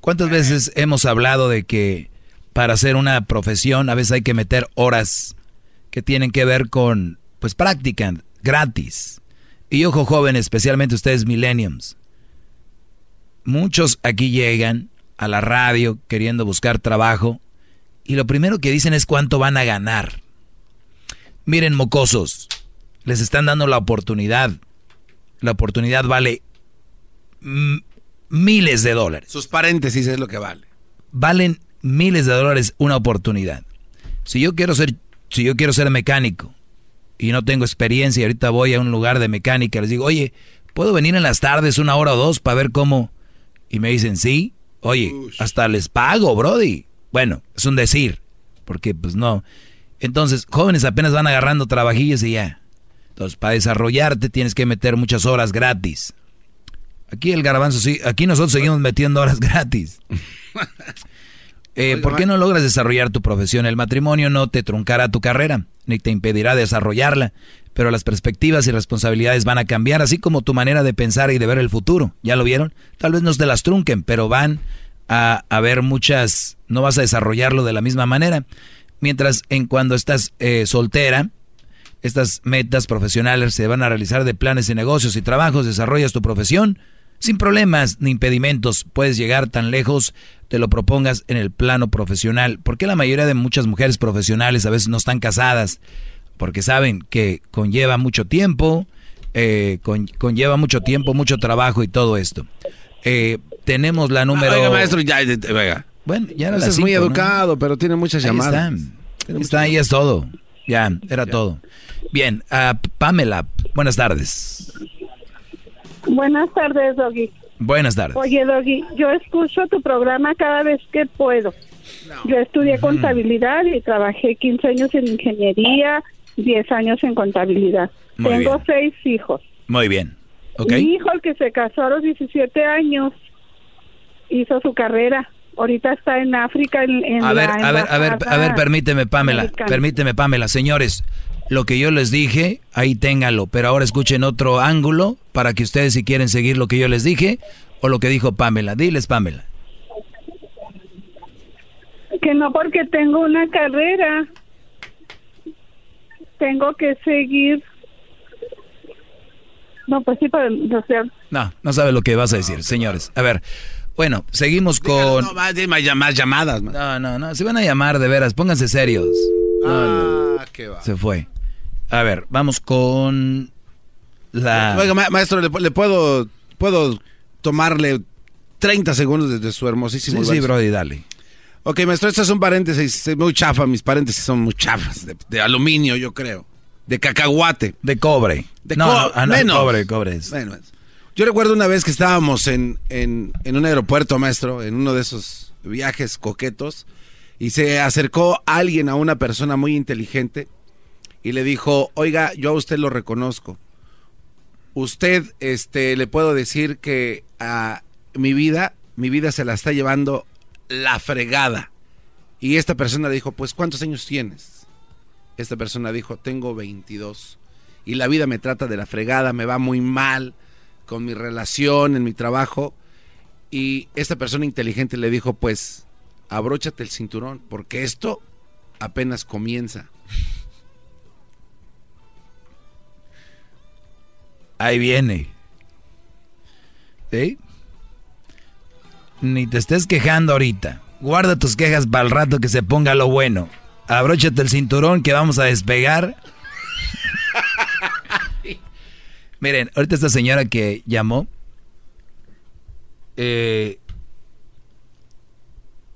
¿Cuántas veces hemos hablado de que para hacer una profesión a veces hay que meter horas que tienen que ver con pues practican gratis. Y ojo joven, especialmente ustedes millenniums. Muchos aquí llegan a la radio queriendo buscar trabajo y lo primero que dicen es cuánto van a ganar. Miren, mocosos, les están dando la oportunidad. La oportunidad vale miles de dólares. Sus paréntesis es lo que vale. Valen miles de dólares una oportunidad. Si yo quiero ser, si yo quiero ser mecánico y no tengo experiencia y ahorita voy a un lugar de mecánica, les digo, oye, ¿puedo venir en las tardes una hora o dos para ver cómo? Y me dicen, sí. Oye, hasta les pago, Brody. Bueno, es un decir, porque pues no. Entonces, jóvenes apenas van agarrando trabajillos y ya. Entonces, para desarrollarte tienes que meter muchas horas gratis. Aquí el garbanzo sí, aquí nosotros seguimos metiendo horas (laughs) gratis. Eh, ¿Por qué no logras desarrollar tu profesión? El matrimonio no te truncará tu carrera, ni te impedirá desarrollarla, pero las perspectivas y responsabilidades van a cambiar, así como tu manera de pensar y de ver el futuro. ¿Ya lo vieron? Tal vez no te las trunquen, pero van a haber muchas, no vas a desarrollarlo de la misma manera. Mientras en cuando estás eh, soltera, estas metas profesionales se van a realizar de planes de negocios y trabajos, desarrollas tu profesión, sin problemas ni impedimentos puedes llegar tan lejos te lo propongas en el plano profesional. ¿Por qué la mayoría de muchas mujeres profesionales a veces no están casadas? Porque saben que conlleva mucho tiempo, eh, conlleva mucho tiempo, mucho trabajo y todo esto. Eh, tenemos la número... Ah, maestro, ya, venga. Bueno, ya era es muy educado, pero tiene muchas llamadas. Está, está ahí es todo. Ya, era todo. Bien, uh, Pamela, buenas tardes. Buenas tardes, Doggy. Buenas tardes. Oye, Doggy, yo escucho tu programa cada vez que puedo. Yo estudié contabilidad y trabajé 15 años en ingeniería, 10 años en contabilidad. Tengo seis hijos. Muy bien. Okay. Mi hijo, el que se casó a los 17 años, hizo su carrera. Ahorita está en África. En, a, ver, a ver, a ver, a ver, permíteme, Pamela. Permíteme, Pamela. Señores, lo que yo les dije, ahí ténganlo. Pero ahora escuchen otro ángulo para que ustedes si quieren seguir lo que yo les dije o lo que dijo Pamela. Diles, Pamela. Que no porque tengo una carrera. Tengo que seguir. No, pues sí, para, o sea... No, no sabe lo que vas a decir, señores. A ver, bueno, seguimos con... no, más, más, llamadas. No, no, no, se van a llamar de veras, pónganse serios. ah, qué va. Se fue. A ver, vamos con la... Oiga, maestro, ¿le, puedo, puedo tomarle 30 segundos desde su hermosísimo... Sí, sí, Brody, dale. Ok, maestro, esto es un paréntesis muy chafa, mis paréntesis son muy chafas, de, aluminio, yo creo. De cacahuate. De cobre. De no, ah, cobre, cobre. Yo recuerdo una vez que estábamos en, en, en un aeropuerto, maestro, en uno de esos viajes coquetos, y se acercó alguien a una persona muy inteligente y le dijo, oiga, yo a usted lo reconozco. Usted, este, le puedo decir que a mi vida, mi vida se la está llevando la fregada. Y esta persona dijo, pues, ¿cuántos años tienes? Esta persona dijo, tengo 22. Y la vida me trata de la fregada, me va muy mal con mi relación, en mi trabajo. Y esta persona inteligente le dijo, pues, abróchate el cinturón, porque esto apenas comienza. Ahí viene. ¿Sí? Ni te estés quejando ahorita. Guarda tus quejas para el rato que se ponga lo bueno. Abróchate el cinturón que vamos a despegar. (laughs) Miren, ahorita esta señora que llamó, eh,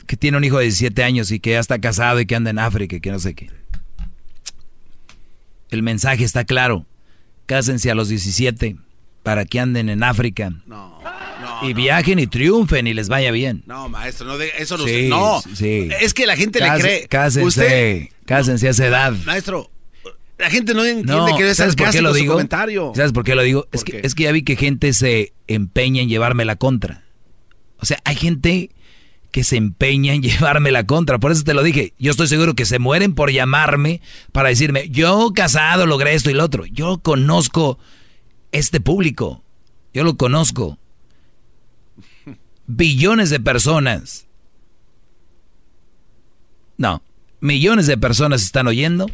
que tiene un hijo de 17 años y que ya está casado y que anda en África y que no sé qué. El mensaje está claro. Cásense a los 17 para que anden en África. No. Y viajen y triunfen y les vaya bien. No, maestro, no eso no sí, No, sí. es que la gente le cree. Cásense, cásense a esa edad. Maestro, la gente no entiende que ¿sabes por qué lo digo? comentario. ¿Sabes por qué lo digo? Es que, es que ya vi que gente se empeña en llevarme la contra. O sea, hay gente que se empeña en (laughs) llevarme la contra. Por eso te lo dije. Yo estoy seguro que se mueren por llamarme para decirme, yo casado logré esto y lo otro. Yo conozco este público. Yo lo conozco. Billones de personas. No, millones de personas están oyendo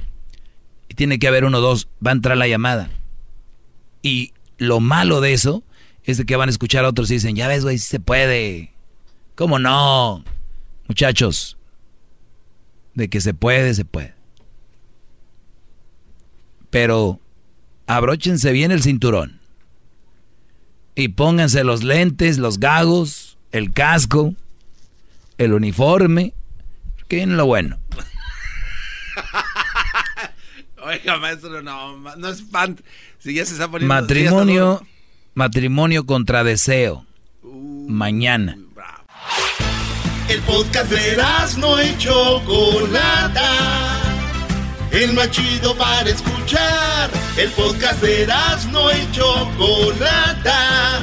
Y tiene que haber uno o dos, va a entrar la llamada. Y lo malo de eso es de que van a escuchar a otros y dicen, ya ves, güey, si se puede. ¿Cómo no? Muchachos, de que se puede, se puede. Pero abróchense bien el cinturón. Y pónganse los lentes, los gagos, el casco, el uniforme. Que viene lo bueno. (laughs) Oiga, maestro, no, no es fan. Si ya se está poniendo. Matrimonio, matrimonio contra deseo. Mañana. El podcast de no hecho Chocolata. El más chido para escuchar. El podcast de no hecho Chocolata.